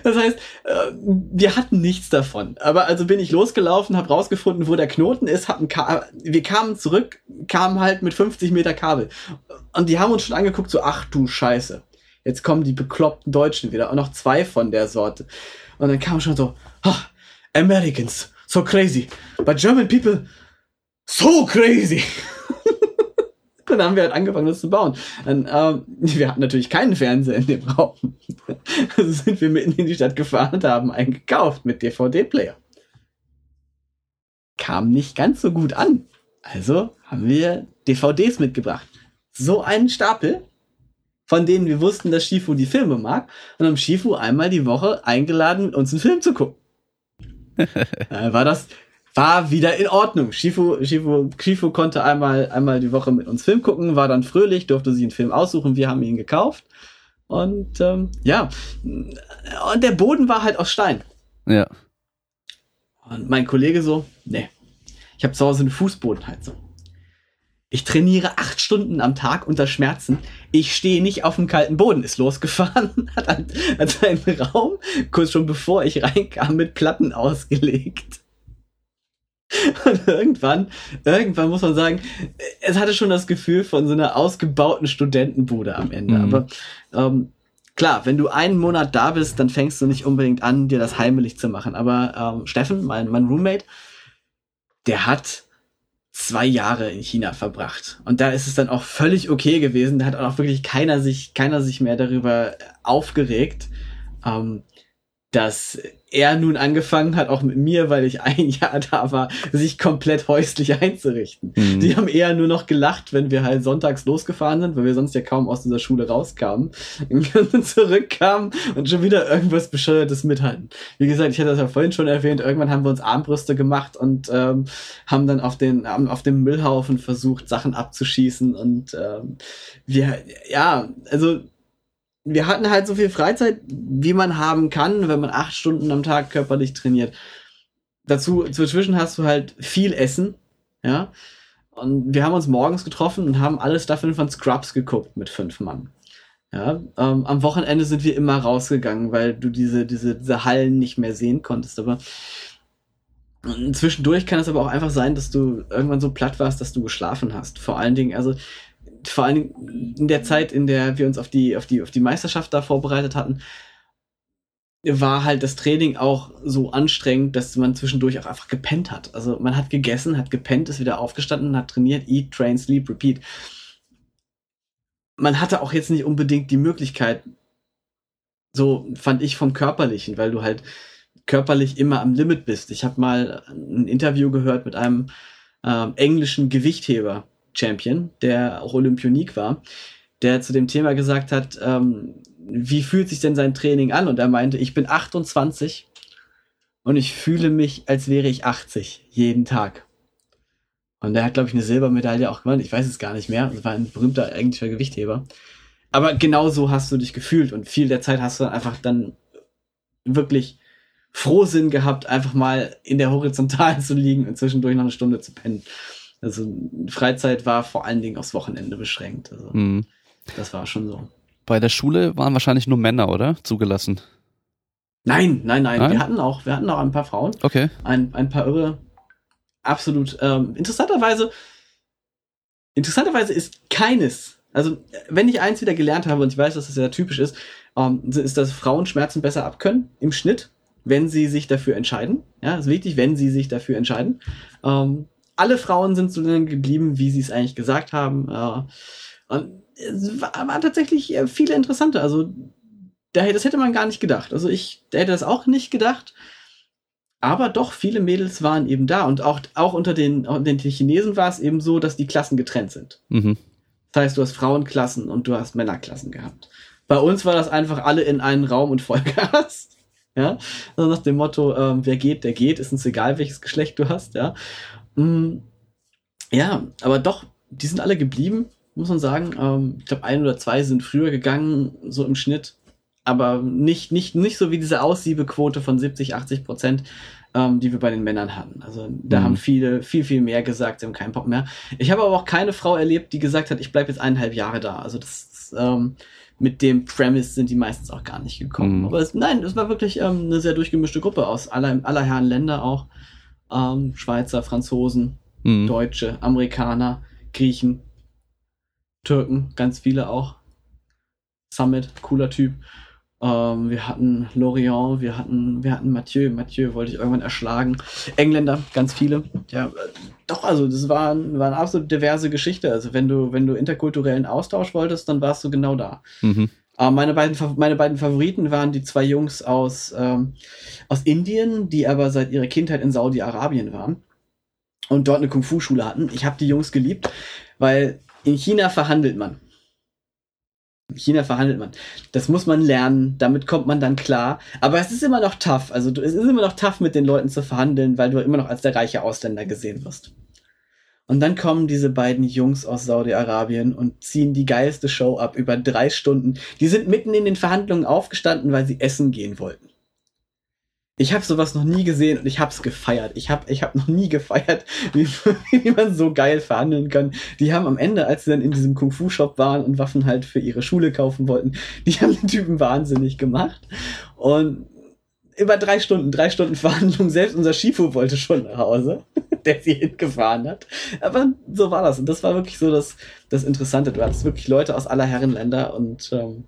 Das heißt, äh, wir hatten nichts davon. Aber also bin ich losgelaufen, habe rausgefunden, wo der Knoten ist, hab ein Ka wir kamen zurück, kamen halt mit 50 Meter Kabel. Und die haben uns schon angeguckt, so, ach du Scheiße. Jetzt kommen die bekloppten Deutschen wieder. Und noch zwei von der Sorte. Und dann kam schon so, oh, Americans, so crazy. But German people, so crazy. dann haben wir halt angefangen, das zu bauen. Und, ähm, wir hatten natürlich keinen Fernseher in dem Raum. also sind wir mitten in die Stadt gefahren und haben einen gekauft mit DVD-Player. Kam nicht ganz so gut an. Also haben wir DVDs mitgebracht. So einen Stapel, von denen wir wussten, dass Shifu die Filme mag, und haben Shifu einmal die Woche eingeladen, uns einen Film zu gucken. äh, war das war wieder in Ordnung. Shifu, Shifu, Shifu konnte einmal, einmal die Woche mit uns Film gucken, war dann fröhlich, durfte sich einen Film aussuchen, wir haben ihn gekauft. Und ähm, ja, und der Boden war halt aus Stein. Ja. Und mein Kollege so, nee, ich habe zu Hause eine Fußbodenheizung. Ich trainiere acht Stunden am Tag unter Schmerzen. Ich stehe nicht auf dem kalten Boden. Ist losgefahren, hat, hat seinen Raum, kurz schon bevor ich reinkam, mit Platten ausgelegt. Und irgendwann, irgendwann muss man sagen, es hatte schon das Gefühl von so einer ausgebauten Studentenbude am Ende. Mhm. Aber ähm, klar, wenn du einen Monat da bist, dann fängst du nicht unbedingt an, dir das heimelig zu machen. Aber ähm, Steffen, mein, mein Roommate, der hat zwei Jahre in China verbracht. Und da ist es dann auch völlig okay gewesen. Da hat auch wirklich keiner sich, keiner sich mehr darüber aufgeregt, ähm, dass er nun angefangen hat, auch mit mir, weil ich ein Jahr da war, sich komplett häuslich einzurichten. Mhm. Die haben eher nur noch gelacht, wenn wir halt sonntags losgefahren sind, weil wir sonst ja kaum aus dieser Schule rauskamen und zurückkamen und schon wieder irgendwas Bescheuertes mithalten. Wie gesagt, ich hatte das ja vorhin schon erwähnt, irgendwann haben wir uns Armbrüste gemacht und ähm, haben dann auf den auf dem Müllhaufen versucht, Sachen abzuschießen und ähm, wir, ja, also wir hatten halt so viel Freizeit, wie man haben kann, wenn man acht Stunden am Tag körperlich trainiert. Dazu, zwischen hast du halt viel Essen, ja. Und wir haben uns morgens getroffen und haben alle Staffeln von Scrubs geguckt mit fünf Mann. Ja, ähm, am Wochenende sind wir immer rausgegangen, weil du diese, diese, diese Hallen nicht mehr sehen konntest. Aber zwischendurch kann es aber auch einfach sein, dass du irgendwann so platt warst, dass du geschlafen hast. Vor allen Dingen, also vor Dingen in der Zeit, in der wir uns auf die, auf die, auf die Meisterschaft da vorbereitet hatten, war halt das Training auch so anstrengend, dass man zwischendurch auch einfach gepennt hat. Also man hat gegessen, hat gepennt, ist wieder aufgestanden, hat trainiert, eat, train, sleep, repeat. Man hatte auch jetzt nicht unbedingt die Möglichkeit, so fand ich vom körperlichen, weil du halt körperlich immer am Limit bist. Ich habe mal ein Interview gehört mit einem ähm, englischen Gewichtheber Champion, der auch Olympionik war, der zu dem Thema gesagt hat, ähm, wie fühlt sich denn sein Training an? Und er meinte, ich bin 28 und ich fühle mich, als wäre ich 80 jeden Tag. Und er hat, glaube ich, eine Silbermedaille auch gewonnen. Ich weiß es gar nicht mehr. Das war ein berühmter englischer Gewichtheber. Aber genau so hast du dich gefühlt und viel der Zeit hast du dann einfach dann wirklich Frohsinn gehabt, einfach mal in der Horizontalen zu liegen und zwischendurch noch eine Stunde zu pennen. Also Freizeit war vor allen Dingen aufs Wochenende beschränkt. Also mhm. das war schon so. Bei der Schule waren wahrscheinlich nur Männer, oder? Zugelassen. Nein, nein, nein. nein? Wir hatten auch, wir hatten auch ein paar Frauen. Okay. Ein, ein paar irre. Absolut. Ähm, interessanterweise, interessanterweise ist keines, also wenn ich eins wieder gelernt habe und ich weiß, dass das ja typisch ist, ähm, ist, dass Frauen Schmerzen besser abkönnen im Schnitt, wenn sie sich dafür entscheiden. Ja, ist wichtig, wenn sie sich dafür entscheiden. Ähm, alle Frauen sind so geblieben, wie sie es eigentlich gesagt haben. Und es war, war tatsächlich äh, viele interessante. Also, das hätte man gar nicht gedacht. Also, ich hätte das auch nicht gedacht. Aber doch, viele Mädels waren eben da. Und auch, auch unter den, den Chinesen war es eben so, dass die Klassen getrennt sind. Mhm. Das heißt, du hast Frauenklassen und du hast Männerklassen gehabt. Bei uns war das einfach alle in einen Raum und Vollgas. Ja, also nach dem Motto, ähm, wer geht, der geht, ist uns egal, welches Geschlecht du hast, ja. Mm, ja, aber doch, die sind alle geblieben, muss man sagen. Ähm, ich glaube, ein oder zwei sind früher gegangen, so im Schnitt. Aber nicht, nicht, nicht so wie diese Aussiebequote von 70, 80 Prozent, ähm, die wir bei den Männern hatten. Also da mhm. haben viele viel, viel mehr gesagt, sie haben keinen Bock mehr. Ich habe aber auch keine Frau erlebt, die gesagt hat, ich bleibe jetzt eineinhalb Jahre da. Also das ähm, mit dem Premise sind die meistens auch gar nicht gekommen. Mhm. Aber es, nein, es war wirklich ähm, eine sehr durchgemischte Gruppe aus aller, aller Herren Länder auch. Ähm, Schweizer, Franzosen, mhm. Deutsche, Amerikaner, Griechen, Türken, ganz viele auch. Summit, cooler Typ. Ähm, wir hatten Lorient, wir hatten, wir hatten Mathieu. Mathieu wollte ich irgendwann erschlagen. Engländer, ganz viele. Ja, doch, also das war, war eine absolut diverse Geschichte. Also wenn du, wenn du interkulturellen Austausch wolltest, dann warst du genau da. Mhm. Aber meine beiden, meine beiden Favoriten waren die zwei Jungs aus, ähm, aus Indien, die aber seit ihrer Kindheit in Saudi-Arabien waren und dort eine Kung-Fu-Schule hatten. Ich habe die Jungs geliebt, weil in China verhandelt man. In China verhandelt man. Das muss man lernen, damit kommt man dann klar. Aber es ist immer noch tough. Also es ist immer noch tough, mit den Leuten zu verhandeln, weil du immer noch als der reiche Ausländer gesehen wirst. Und dann kommen diese beiden Jungs aus Saudi-Arabien und ziehen die geilste Show ab über drei Stunden. Die sind mitten in den Verhandlungen aufgestanden, weil sie essen gehen wollten. Ich habe sowas noch nie gesehen und ich hab's gefeiert. Ich habe ich hab noch nie gefeiert, wie, wie man so geil verhandeln kann. Die haben am Ende, als sie dann in diesem Kung-Fu-Shop waren und Waffen halt für ihre Schule kaufen wollten, die haben den Typen wahnsinnig gemacht. Und über drei Stunden, drei Stunden Verhandlung, selbst unser Shifu wollte schon nach Hause, der sie hingefahren hat. Aber so war das. Und das war wirklich so das, das Interessante. Du hattest wirklich Leute aus aller Herrenländer und ähm,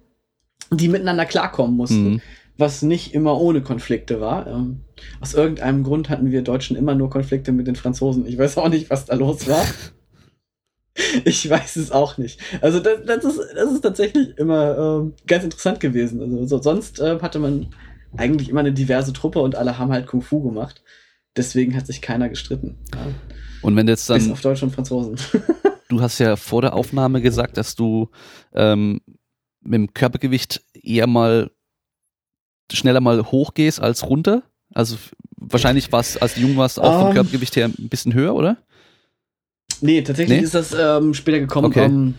die miteinander klarkommen mussten. Mhm was nicht immer ohne Konflikte war. Ähm, aus irgendeinem Grund hatten wir Deutschen immer nur Konflikte mit den Franzosen. Ich weiß auch nicht, was da los war. ich weiß es auch nicht. Also das, das, ist, das ist tatsächlich immer ähm, ganz interessant gewesen. Also so, sonst äh, hatte man eigentlich immer eine diverse Truppe und alle haben halt Kung Fu gemacht. Deswegen hat sich keiner gestritten. Ja. Und wenn jetzt dann Bis auf Deutsch und Franzosen. du hast ja vor der Aufnahme gesagt, dass du ähm, mit dem Körpergewicht eher mal schneller mal hochgehst als runter? Also wahrscheinlich war es, als du jung warst, auch vom um, ähm. Körpergewicht her ein bisschen höher, oder? Nee, tatsächlich nee? ist das ähm, später gekommen. Okay. Um, ähm,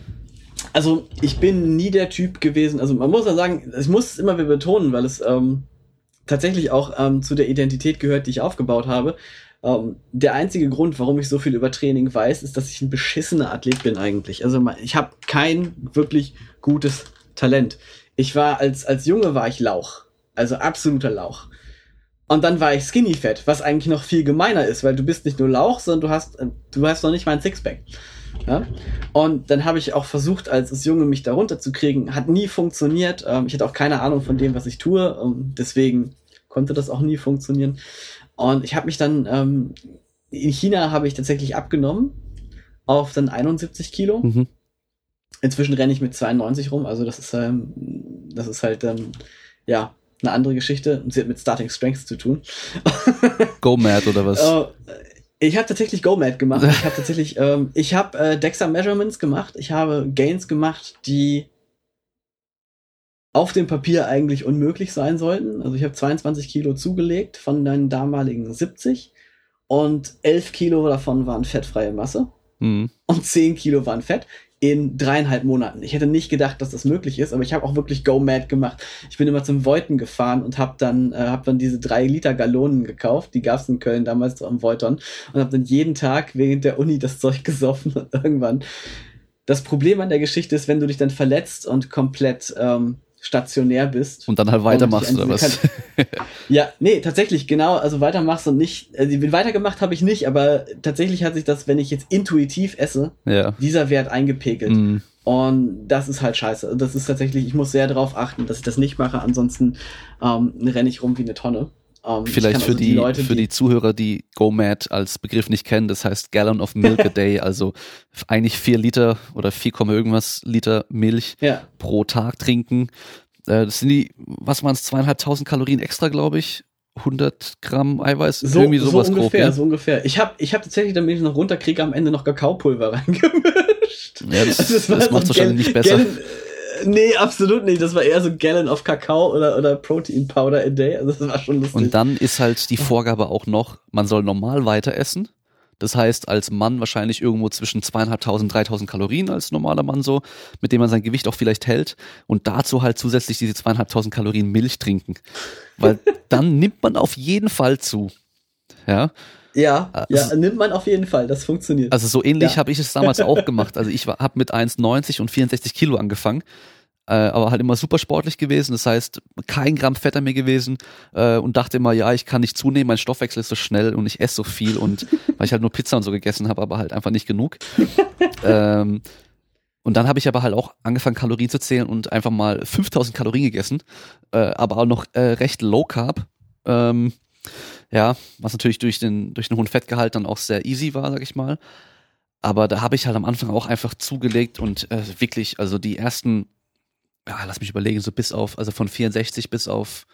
also ich bin nie der Typ gewesen, also man muss ja sagen, ich muss es immer wieder betonen, weil es ähm, tatsächlich auch ähm, zu der Identität gehört, die ich aufgebaut habe. Ähm, der einzige Grund, warum ich so viel über Training weiß, ist, dass ich ein beschissener Athlet bin eigentlich. Also ich habe kein wirklich gutes Talent. Ich war als, als Junge war ich Lauch. Also absoluter Lauch. Und dann war ich Skinny Fat, was eigentlich noch viel gemeiner ist, weil du bist nicht nur Lauch, sondern du hast, du hast noch nicht mal ein Sixpack. Ja? Und dann habe ich auch versucht, als, Junge mich da runterzukriegen. Hat nie funktioniert. Ähm, ich hatte auch keine Ahnung von dem, was ich tue. Ähm, deswegen konnte das auch nie funktionieren. Und ich habe mich dann, ähm, in China habe ich tatsächlich abgenommen auf dann 71 Kilo. Mhm. Inzwischen renne ich mit 92 rum, also das ist, ähm, das ist halt, ähm, ja, eine andere Geschichte und sie hat mit Starting Strength zu tun. Go Mad oder was? Ich habe tatsächlich Go Mad gemacht. Ich habe tatsächlich, ähm, ich habe äh, Dexa Measurements gemacht. Ich habe Gains gemacht, die auf dem Papier eigentlich unmöglich sein sollten. Also ich habe 22 Kilo zugelegt von deinen damaligen 70 und 11 Kilo davon waren fettfreie Masse mhm. und 10 Kilo waren Fett in dreieinhalb Monaten. Ich hätte nicht gedacht, dass das möglich ist, aber ich habe auch wirklich Go Mad gemacht. Ich bin immer zum Voiten gefahren und habe dann, äh, hab dann diese drei Liter Gallonen gekauft, die gab's in Köln damals am Voitern und habe dann jeden Tag während der Uni das Zeug gesoffen und irgendwann. Das Problem an der Geschichte ist, wenn du dich dann verletzt und komplett ähm, stationär bist. Und dann halt weitermachst oder was? ja, nee, tatsächlich, genau, also weitermachst und nicht, also weitergemacht habe ich nicht, aber tatsächlich hat sich das, wenn ich jetzt intuitiv esse, ja. dieser Wert eingepegelt. Mm. Und das ist halt scheiße. Das ist tatsächlich, ich muss sehr darauf achten, dass ich das nicht mache, ansonsten ähm, renne ich rum wie eine Tonne. Um, ähm, Vielleicht für, also die, die Leute, für die, die Zuhörer, die GoMad als Begriff nicht kennen, das heißt Gallon of Milk a Day, also eigentlich vier Liter oder 4, irgendwas Liter Milch ja. pro Tag trinken. Äh, das sind die, was waren es, zweieinhalbtausend Kalorien extra, glaube ich. 100 Gramm Eiweiß, so, irgendwie sowas so ungefähr, grob, ne? so ungefähr. Ich habe ich hab tatsächlich, damit ich noch runterkriege, am Ende noch Kakaopulver reingemischt. Ja, das, also das, das macht es wahrscheinlich nicht besser. Gallon, Nee, absolut nicht. Das war eher so Gallon of Kakao oder, oder Protein Powder a day. Also das war schon lustig. Und dann ist halt die Vorgabe auch noch, man soll normal weiter essen. Das heißt, als Mann wahrscheinlich irgendwo zwischen zweieinhalbtausend, dreitausend Kalorien als normaler Mann so, mit dem man sein Gewicht auch vielleicht hält. Und dazu halt zusätzlich diese zweieinhalbtausend Kalorien Milch trinken. Weil dann nimmt man auf jeden Fall zu. Ja. Ja, also, ja, nimmt man auf jeden Fall, das funktioniert. Also so ähnlich ja. habe ich es damals auch gemacht. Also ich habe mit 1,90 und 64 Kilo angefangen, äh, aber halt immer super sportlich gewesen. Das heißt, kein Gramm Fetter mehr gewesen äh, und dachte immer, ja, ich kann nicht zunehmen, mein Stoffwechsel ist so schnell und ich esse so viel und weil ich halt nur Pizza und so gegessen habe, aber halt einfach nicht genug. ähm, und dann habe ich aber halt auch angefangen, Kalorien zu zählen und einfach mal 5000 Kalorien gegessen, äh, aber auch noch äh, recht low carb. Ähm, ja, was natürlich durch den, durch den hohen Fettgehalt dann auch sehr easy war, sag ich mal. Aber da habe ich halt am Anfang auch einfach zugelegt und äh, wirklich, also die ersten, ja, lass mich überlegen, so bis auf, also von 64 bis auf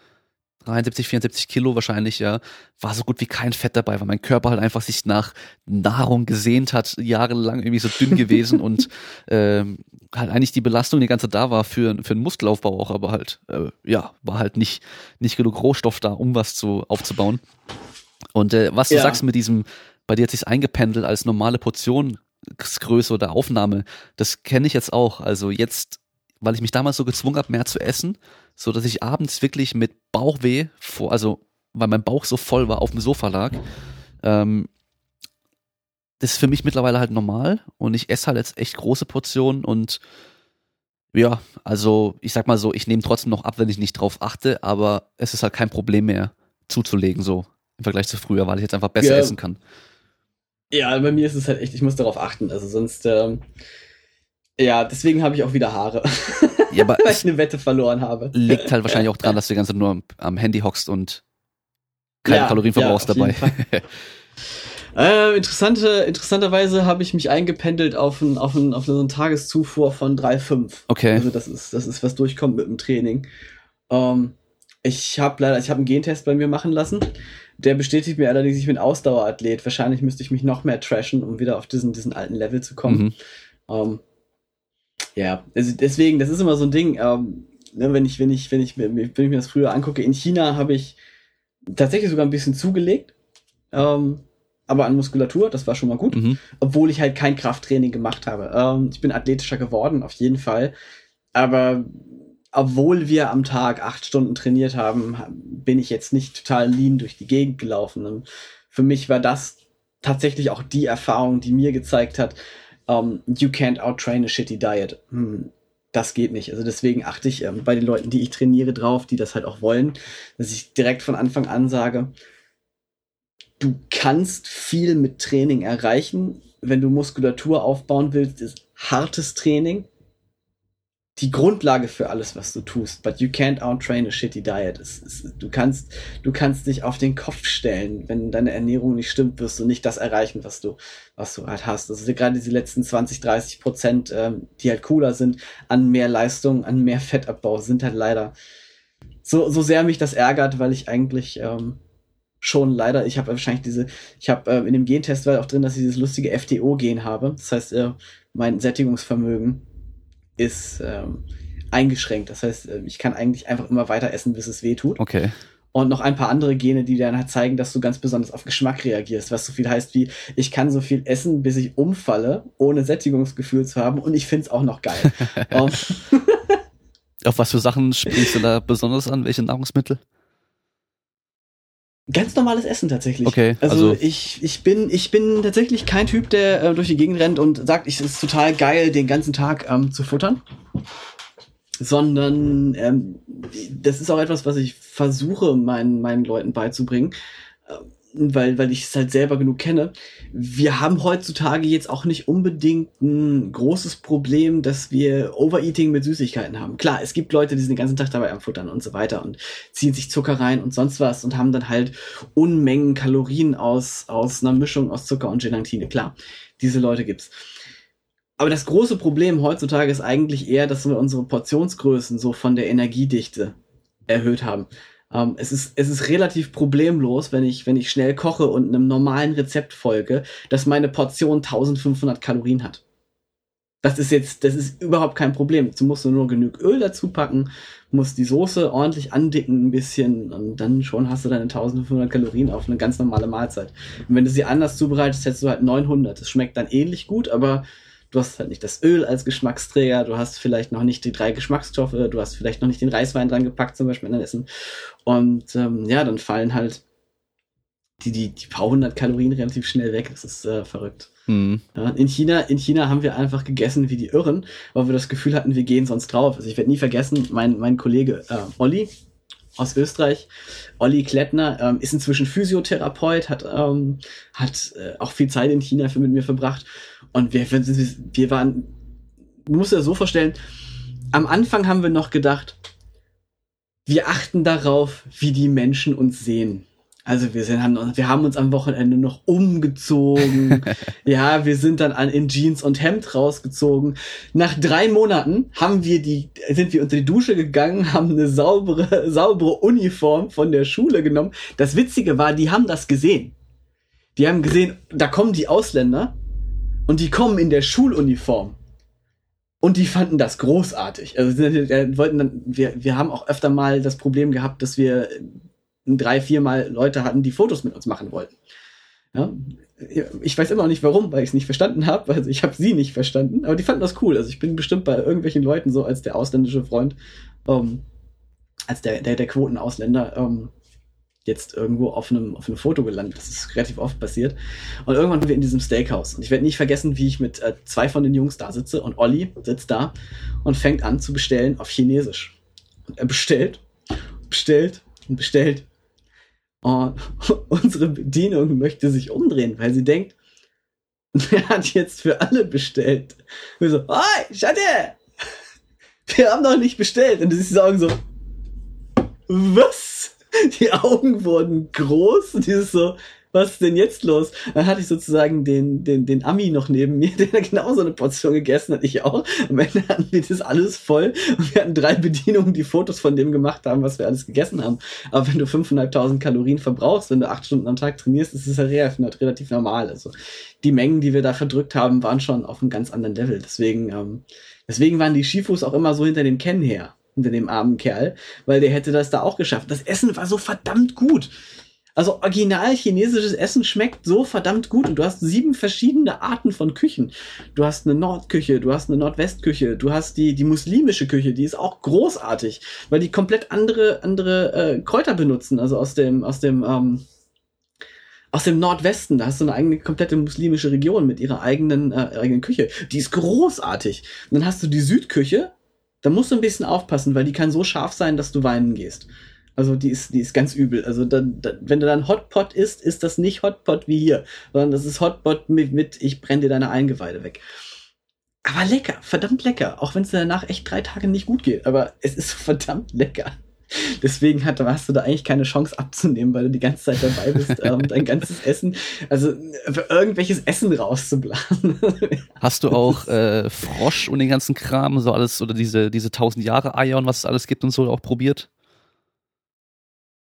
73, 74 Kilo wahrscheinlich, ja, war so gut wie kein Fett dabei, weil mein Körper halt einfach sich nach Nahrung gesehnt hat, jahrelang irgendwie so dünn gewesen und ähm, halt eigentlich die Belastung die ganze da war für, für einen Muskelaufbau auch, aber halt, äh, ja, war halt nicht, nicht genug Rohstoff da, um was zu, aufzubauen. Und äh, was du ja. sagst mit diesem, bei dir hat sich's eingependelt als normale Portionsgröße oder Aufnahme, das kenne ich jetzt auch. Also jetzt, weil ich mich damals so gezwungen habe, mehr zu essen, so dass ich abends wirklich mit Bauchweh vor, also weil mein Bauch so voll war, auf dem Sofa lag. Ähm, das ist für mich mittlerweile halt normal und ich esse halt jetzt echt große Portionen und ja, also ich sag mal so, ich nehme trotzdem noch ab, wenn ich nicht drauf achte, aber es ist halt kein Problem mehr zuzulegen, so im Vergleich zu früher, weil ich jetzt einfach besser ja. essen kann. Ja, bei mir ist es halt echt, ich muss darauf achten, also sonst, ähm, ja, deswegen habe ich auch wieder Haare. Ja, aber Weil ich eine Wette verloren habe. Liegt halt wahrscheinlich auch dran, dass du die ganze Zeit nur am, am Handy hockst und keine ja, Kalorien verbrauchst ja, dabei. äh, interessante, interessanterweise habe ich mich eingependelt auf, ein, auf, ein, auf so eine Tageszufuhr von 3,5. Okay. Also das ist, das ist, was durchkommt mit dem Training. Ähm, ich habe leider, ich habe einen Gentest bei mir machen lassen. Der bestätigt mir allerdings, ich bin Ausdauerathlet. Wahrscheinlich müsste ich mich noch mehr trashen, um wieder auf diesen, diesen alten Level zu kommen. Mhm. Ähm, ja, also deswegen, das ist immer so ein Ding, ähm, ne, wenn ich, wenn ich, wenn ich, wenn ich mir das früher angucke, in China habe ich tatsächlich sogar ein bisschen zugelegt, ähm, aber an Muskulatur, das war schon mal gut, mhm. obwohl ich halt kein Krafttraining gemacht habe. Ähm, ich bin athletischer geworden, auf jeden Fall, aber obwohl wir am Tag acht Stunden trainiert haben, bin ich jetzt nicht total lean durch die Gegend gelaufen. für mich war das tatsächlich auch die Erfahrung, die mir gezeigt hat, um, you can't outtrain a shitty diet. Hm, das geht nicht. Also deswegen achte ich ähm, bei den Leuten, die ich trainiere, drauf, die das halt auch wollen, dass ich direkt von Anfang an sage, du kannst viel mit Training erreichen. Wenn du Muskulatur aufbauen willst, ist hartes Training die Grundlage für alles, was du tust. But you can't outtrain a shitty diet. Es, es, du kannst, du kannst dich auf den Kopf stellen. Wenn deine Ernährung nicht stimmt, wirst du nicht das erreichen, was du, was du halt hast. Also gerade diese letzten 20, 30 Prozent, ähm, die halt cooler sind, an mehr Leistung, an mehr Fettabbau, sind halt leider so, so sehr mich das ärgert, weil ich eigentlich, ähm, schon leider, ich habe wahrscheinlich diese, ich habe äh, in dem Gentest war auch drin, dass ich dieses lustige FTO-Gen habe. Das heißt, äh, mein Sättigungsvermögen ist ähm, eingeschränkt. Das heißt, äh, ich kann eigentlich einfach immer weiter essen, bis es weh tut. Okay. Und noch ein paar andere Gene, die dann halt zeigen, dass du ganz besonders auf Geschmack reagierst, was so viel heißt wie, ich kann so viel essen, bis ich umfalle, ohne Sättigungsgefühl zu haben und ich find's auch noch geil. um, auf was für Sachen springst du da besonders an? Welche Nahrungsmittel? Ganz normales Essen tatsächlich. Okay. Also, also, ich, ich bin ich bin tatsächlich kein Typ, der äh, durch die Gegend rennt und sagt, es ist total geil, den ganzen Tag ähm, zu futtern. Sondern ähm, das ist auch etwas, was ich versuche, meinen, meinen Leuten beizubringen. Weil, weil ich es halt selber genug kenne. Wir haben heutzutage jetzt auch nicht unbedingt ein großes Problem, dass wir Overeating mit Süßigkeiten haben. Klar, es gibt Leute, die sind den ganzen Tag dabei am Futtern und so weiter und ziehen sich Zucker rein und sonst was und haben dann halt Unmengen Kalorien aus, aus einer Mischung aus Zucker und Gelatine. Klar, diese Leute gibt's. Aber das große Problem heutzutage ist eigentlich eher, dass wir unsere Portionsgrößen so von der Energiedichte erhöht haben. Ähm, es, ist, es ist relativ problemlos, wenn ich, wenn ich schnell koche und einem normalen Rezept folge, dass meine Portion 1500 Kalorien hat. Das ist jetzt, das ist überhaupt kein Problem. Du musst nur genug Öl dazu packen, musst die Soße ordentlich andicken ein bisschen und dann schon hast du deine 1500 Kalorien auf eine ganz normale Mahlzeit. Und wenn du sie anders zubereitest, hättest du halt 900. Das schmeckt dann ähnlich gut, aber du hast halt nicht das Öl als Geschmacksträger, du hast vielleicht noch nicht die drei Geschmacksstoffe, du hast vielleicht noch nicht den Reiswein dran gepackt, zum Beispiel in dein Essen. Und ähm, ja, dann fallen halt die, die, die paar hundert Kalorien relativ schnell weg. Das ist äh, verrückt. Mhm. Ja, in China, in China haben wir einfach gegessen wie die Irren, weil wir das Gefühl hatten, wir gehen sonst drauf. Also ich werde nie vergessen, mein, mein Kollege äh, Olli, aus Österreich. Olli Klettner ähm, ist inzwischen Physiotherapeut, hat, ähm, hat äh, auch viel Zeit in China für mit mir verbracht. Und wir, wir waren, du musst dir das so vorstellen, am Anfang haben wir noch gedacht, wir achten darauf, wie die Menschen uns sehen. Also wir sind, haben, wir haben uns am Wochenende noch umgezogen. ja, wir sind dann an, in Jeans und Hemd rausgezogen. Nach drei Monaten haben wir die, sind wir unter die Dusche gegangen, haben eine saubere, saubere Uniform von der Schule genommen. Das Witzige war, die haben das gesehen. Die haben gesehen, da kommen die Ausländer und die kommen in der Schuluniform. Und die fanden das großartig. Also die wollten dann, wir, wir haben auch öfter mal das Problem gehabt, dass wir drei, viermal Leute hatten, die Fotos mit uns machen wollten. Ja, ich weiß immer noch nicht warum, weil ich es nicht verstanden habe. Also ich habe sie nicht verstanden, aber die fanden das cool. Also ich bin bestimmt bei irgendwelchen Leuten so als der ausländische Freund, ähm, als der, der, der Quotenausländer ähm, jetzt irgendwo auf einem, auf einem Foto gelandet. Das ist relativ oft passiert. Und irgendwann waren wir in diesem Steakhouse. Und ich werde nicht vergessen, wie ich mit äh, zwei von den Jungs da sitze und Olli sitzt da und fängt an zu bestellen auf Chinesisch. Und er bestellt, bestellt und bestellt und unsere Bedienung möchte sich umdrehen, weil sie denkt, wer hat jetzt für alle bestellt? Und wir so, hi, Schatte! Wir haben noch nicht bestellt. Und sie sagen so, was? Die Augen wurden groß und dieses so, was ist denn jetzt los? Dann hatte ich sozusagen den, den, den Ami noch neben mir, der genauso eine Portion gegessen hat, ich auch. Am Ende hatten wir das alles voll und wir hatten drei Bedienungen, die Fotos von dem gemacht haben, was wir alles gegessen haben. Aber wenn du 5.500 Kalorien verbrauchst, wenn du acht Stunden am Tag trainierst, ist es ja relativ normal. Also die Mengen, die wir da verdrückt haben, waren schon auf einem ganz anderen Level. Deswegen, ähm, deswegen waren die Shifus auch immer so hinter dem Ken her hinter dem armen Kerl, weil der hätte das da auch geschafft. Das Essen war so verdammt gut. Also original chinesisches Essen schmeckt so verdammt gut und du hast sieben verschiedene Arten von Küchen. Du hast eine Nordküche, du hast eine Nordwestküche, du hast die, die muslimische Küche, die ist auch großartig, weil die komplett andere, andere äh, Kräuter benutzen, also aus dem, aus dem, ähm, aus dem Nordwesten. Da hast du eine eigene komplette muslimische Region mit ihrer eigenen, äh, eigenen Küche. Die ist großartig. Und dann hast du die Südküche. Da musst du ein bisschen aufpassen, weil die kann so scharf sein, dass du weinen gehst. Also die ist, die ist ganz übel. Also dann, da, wenn du dann Hotpot isst, ist das nicht Hotpot wie hier, sondern das ist Hotpot mit, mit ich brenne dir deine Eingeweide weg. Aber lecker, verdammt lecker. Auch wenn es danach echt drei Tage nicht gut geht. Aber es ist verdammt lecker. Deswegen hat, hast du da eigentlich keine Chance abzunehmen, weil du die ganze Zeit dabei bist ähm, dein ganzes Essen, also für irgendwelches Essen rauszublasen. Hast du auch äh, Frosch und den ganzen Kram, so alles, oder diese, diese tausend Jahre Eier und was es alles gibt und so auch probiert?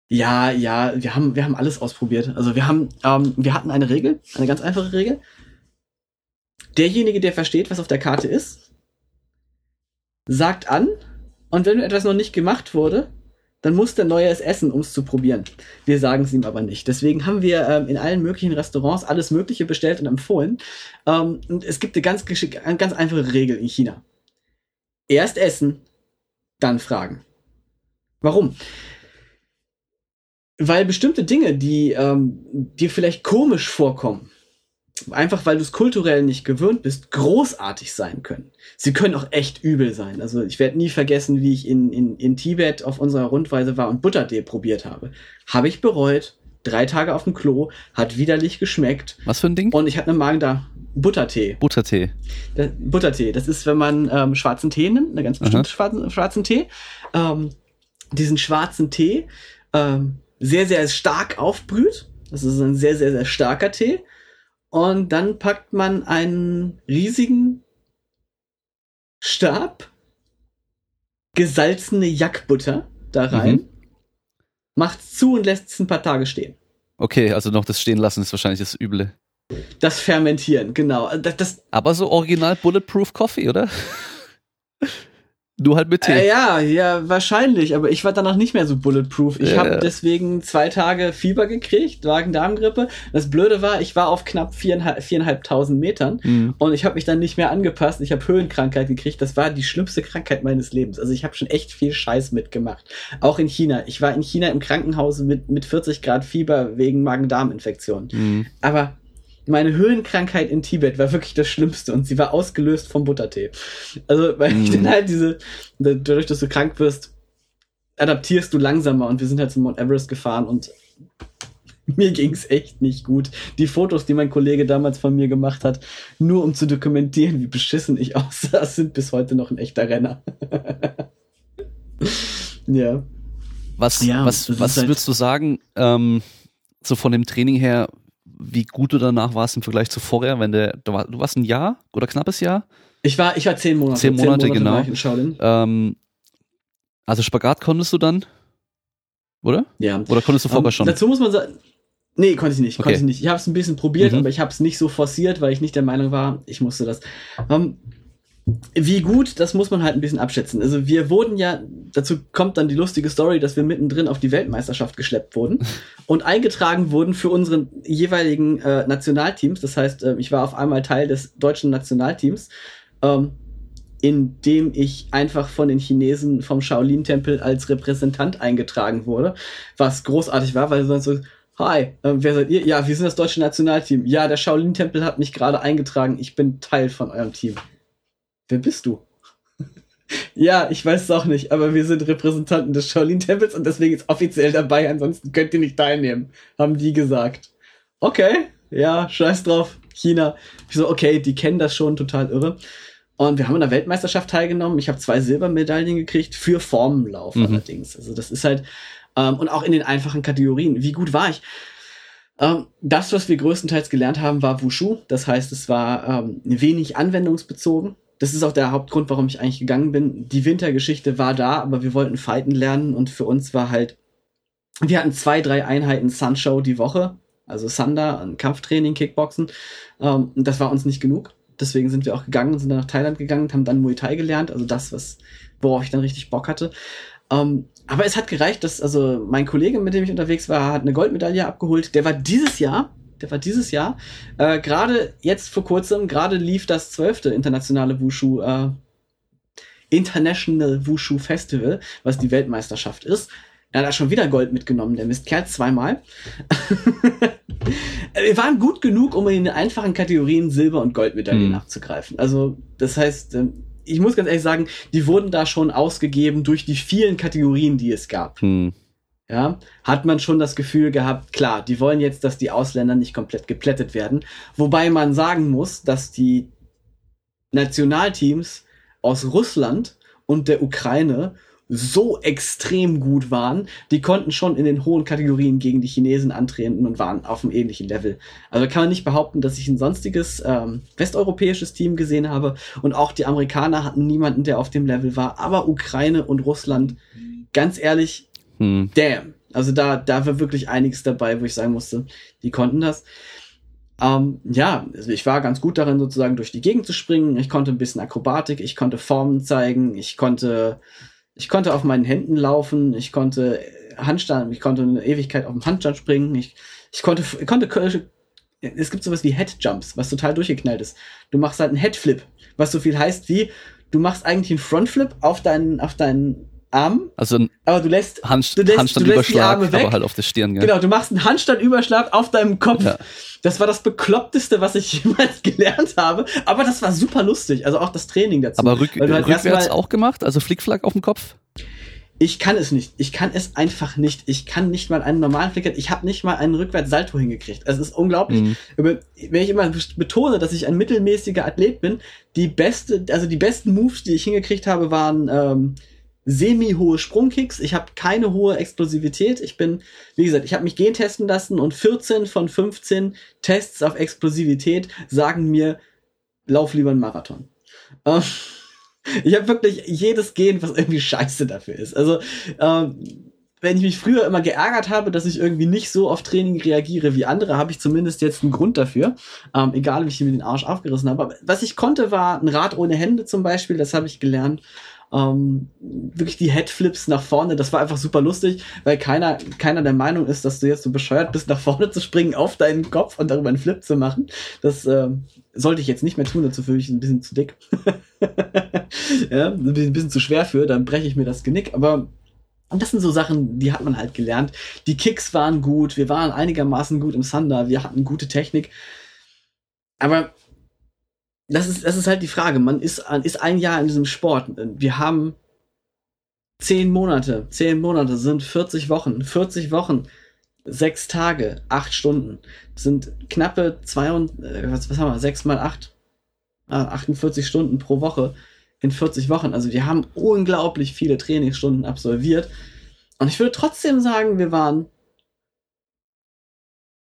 Ja, ja, wir haben, wir haben alles ausprobiert. Also wir haben, ähm, wir hatten eine Regel, eine ganz einfache Regel. Derjenige, der versteht, was auf der Karte ist, sagt an, und wenn etwas noch nicht gemacht wurde, dann muss der Neue es essen, um es zu probieren. Wir sagen es ihm aber nicht. Deswegen haben wir ähm, in allen möglichen Restaurants alles Mögliche bestellt und empfohlen. Ähm, und es gibt eine ganz, eine ganz einfache Regel in China. Erst essen, dann fragen. Warum? Weil bestimmte Dinge, die ähm, dir vielleicht komisch vorkommen, einfach weil du es kulturell nicht gewöhnt bist, großartig sein können. Sie können auch echt übel sein. Also ich werde nie vergessen, wie ich in, in, in Tibet auf unserer Rundweise war und Buttertee probiert habe. Habe ich bereut. Drei Tage auf dem Klo, hat widerlich geschmeckt. Was für ein Ding? Und ich hatte eine Magen da. Buttertee. Buttertee. Das, Buttertee. Das ist, wenn man ähm, schwarzen Tee nimmt, eine ganz bestimmte schwarzen, schwarzen Tee. Ähm, diesen schwarzen Tee ähm, sehr, sehr stark aufbrüht. Das ist ein sehr, sehr, sehr starker Tee. Und dann packt man einen riesigen Stab gesalzene Jackbutter da rein, mhm. macht's zu und lässt es ein paar Tage stehen. Okay, also noch das stehen lassen ist wahrscheinlich das Üble. Das Fermentieren, genau. Das, das Aber so original Bulletproof Coffee, oder? Nur halt mit Tee. Äh, ja, ja, wahrscheinlich. Aber ich war danach nicht mehr so bulletproof. Ich äh. habe deswegen zwei Tage Fieber gekriegt, Magen-Darm-Grippe. Das Blöde war, ich war auf knapp viereinhalb, viereinhalbtausend Metern mhm. und ich habe mich dann nicht mehr angepasst. Ich habe Höhenkrankheit gekriegt. Das war die schlimmste Krankheit meines Lebens. Also ich habe schon echt viel Scheiß mitgemacht. Auch in China. Ich war in China im Krankenhaus mit, mit 40 Grad Fieber wegen Magen-Darm-Infektion. Mhm. Aber meine Höhenkrankheit in Tibet war wirklich das Schlimmste und sie war ausgelöst vom Buttertee. Also, weil mm. ich dann halt diese, dadurch, dass du krank wirst, adaptierst du langsamer und wir sind halt zum Mount Everest gefahren und mir ging's echt nicht gut. Die Fotos, die mein Kollege damals von mir gemacht hat, nur um zu dokumentieren, wie beschissen ich aussah, sind bis heute noch ein echter Renner. ja. Was, ja, was, was halt würdest du sagen, ähm, so von dem Training her, wie gut du danach warst im Vergleich zu vorher, wenn der, du, war, du warst ein Jahr oder knappes Jahr? Ich war, ich war zehn Monate. Zehn Monate, zehn Monate genau. Ähm, also Spagat konntest du dann, oder? Ja. Oder konntest du vorher um, ähm, schon? Dazu muss man sagen, nee, konnte ich nicht, okay. konnte ich nicht. Ich habe es ein bisschen probiert, mhm. aber ich habe es nicht so forciert, weil ich nicht der Meinung war, ich musste das. Um, ähm, wie gut, das muss man halt ein bisschen abschätzen. Also wir wurden ja, dazu kommt dann die lustige Story, dass wir mittendrin auf die Weltmeisterschaft geschleppt wurden und eingetragen wurden für unsere jeweiligen äh, Nationalteams. Das heißt, äh, ich war auf einmal Teil des deutschen Nationalteams, ähm, in dem ich einfach von den Chinesen vom Shaolin-Tempel als Repräsentant eingetragen wurde, was großartig war, weil sonst so, Hi, äh, wer seid ihr? Ja, wir sind das deutsche Nationalteam. Ja, der Shaolin-Tempel hat mich gerade eingetragen. Ich bin Teil von eurem Team. Wer bist du? ja, ich weiß es auch nicht, aber wir sind Repräsentanten des Shaolin-Tempels und deswegen ist offiziell dabei, ansonsten könnt ihr nicht teilnehmen, haben die gesagt. Okay, ja, scheiß drauf, China. Ich so, okay, die kennen das schon, total irre. Und wir haben an der Weltmeisterschaft teilgenommen. Ich habe zwei Silbermedaillen gekriegt für Formenlauf mhm. allerdings. Also das ist halt, ähm, und auch in den einfachen Kategorien. Wie gut war ich? Ähm, das, was wir größtenteils gelernt haben, war Wushu. Das heißt, es war ähm, wenig anwendungsbezogen das ist auch der Hauptgrund, warum ich eigentlich gegangen bin. Die Wintergeschichte war da, aber wir wollten fighten lernen und für uns war halt, wir hatten zwei, drei Einheiten Sunshow die Woche, also Thunder, ein Kampftraining, Kickboxen. Ähm, und das war uns nicht genug. Deswegen sind wir auch gegangen und sind dann nach Thailand gegangen und haben dann Muay Thai gelernt, also das, was, worauf ich dann richtig Bock hatte. Ähm, aber es hat gereicht, dass, also mein Kollege, mit dem ich unterwegs war, hat eine Goldmedaille abgeholt. Der war dieses Jahr der war dieses Jahr. Äh, gerade jetzt vor kurzem, gerade lief das zwölfte internationale Wushu, äh, International Wushu Festival, was die Weltmeisterschaft ist. Er hat da schon wieder Gold mitgenommen, der Mistkerl zweimal. Wir waren gut genug, um in den einfachen Kategorien Silber- und Goldmedaillen Hm. abzugreifen. Also, das heißt, ähm, ich muss ganz ehrlich sagen, die wurden da schon ausgegeben durch die vielen Kategorien, die es gab. Hm. Ja, hat man schon das Gefühl gehabt, klar, die wollen jetzt, dass die Ausländer nicht komplett geplättet werden. Wobei man sagen muss, dass die Nationalteams aus Russland und der Ukraine so extrem gut waren, die konnten schon in den hohen Kategorien gegen die Chinesen antreten und waren auf einem ähnlichen Level. Also kann man nicht behaupten, dass ich ein sonstiges ähm, westeuropäisches Team gesehen habe und auch die Amerikaner hatten niemanden, der auf dem Level war, aber Ukraine und Russland, ganz ehrlich, Hm. damn. Also da, da war wirklich einiges dabei, wo ich sagen musste, die konnten das. Ähm, ja, also ich war ganz gut darin, sozusagen durch die Gegend zu springen. Ich konnte ein bisschen Akrobatik, ich konnte Formen zeigen, ich konnte, ich konnte auf meinen Händen laufen, ich konnte Handstand, ich konnte eine Ewigkeit auf dem Handstand springen, ich, ich konnte, ich konnte, es gibt sowas wie Headjumps, was total durchgeknallt ist. Du machst halt einen Headflip, was so viel heißt wie, du machst eigentlich einen Frontflip auf deinen, auf deinen Arm, Also aber du lässt Hand, du lässt- du lässt Handstandüberschlag, Arme weg. aber halt auf der Stirn, gell? Genau, du machst einen Handstandüberschlag auf deinem Kopf. Ja. Das war das bekloppteste, was ich jemals gelernt habe. Aber das war super lustig. Also auch das Training dazu. Aber rück, du halt rückwärts auch gemacht? Also Flickflack auf dem Kopf? Ich kann es nicht. Ich kann es einfach nicht. Ich kann nicht mal einen normalen Flicker. Ich habe nicht mal einen Rückwärts-Salto hingekriegt. Es ist unglaublich. Mhm. Wenn ich immer betone, dass ich ein mittelmäßiger Athlet bin, die beste, also die besten Moves, die ich hingekriegt habe, waren ähm, semi-hohe Sprungkicks. Ich habe keine hohe Explosivität. Ich bin, wie gesagt, ich habe mich gentesten lassen und 14 von 15 Tests auf Explosivität sagen mir, lauf lieber einen Marathon. Ähm, ich habe wirklich jedes Gen, was irgendwie scheiße dafür ist. Also, ähm, wenn ich mich früher immer geärgert habe, dass ich irgendwie nicht so auf Training reagiere wie andere, habe ich zumindest jetzt einen Grund dafür. Ähm, egal, wie ich mir den Arsch aufgerissen habe. Aber was ich konnte, war ein Rad ohne Hände zum Beispiel. Das habe ich gelernt. Ähm, wirklich die Headflips nach vorne, das war einfach super lustig, weil keiner, keiner der Meinung ist, dass du jetzt so bescheuert bist, nach vorne zu springen auf deinen Kopf und darüber einen Flip zu machen. Das ähm, sollte ich jetzt nicht mehr tun, dazu fühle ich ein bisschen zu dick. ja, ein bisschen, zu schwer für, dann breche ich mir das Genick, aber und das sind so Sachen, die hat man halt gelernt. Die Kicks waren gut, wir waren einigermaßen gut im Thunder, wir hatten gute Technik. Aber das ist, das ist halt die Frage. Man ist, ist ein Jahr in diesem Sport. Wir haben zehn Monate. Zehn Monate sind 40 Wochen. 40 Wochen, sechs Tage, acht Stunden. Das sind knappe zwei und, äh, was, was haben wir, sechs mal acht, ah, 48 Stunden pro Woche in 40 Wochen. Also wir haben unglaublich viele Trainingsstunden absolviert. Und ich würde trotzdem sagen, wir waren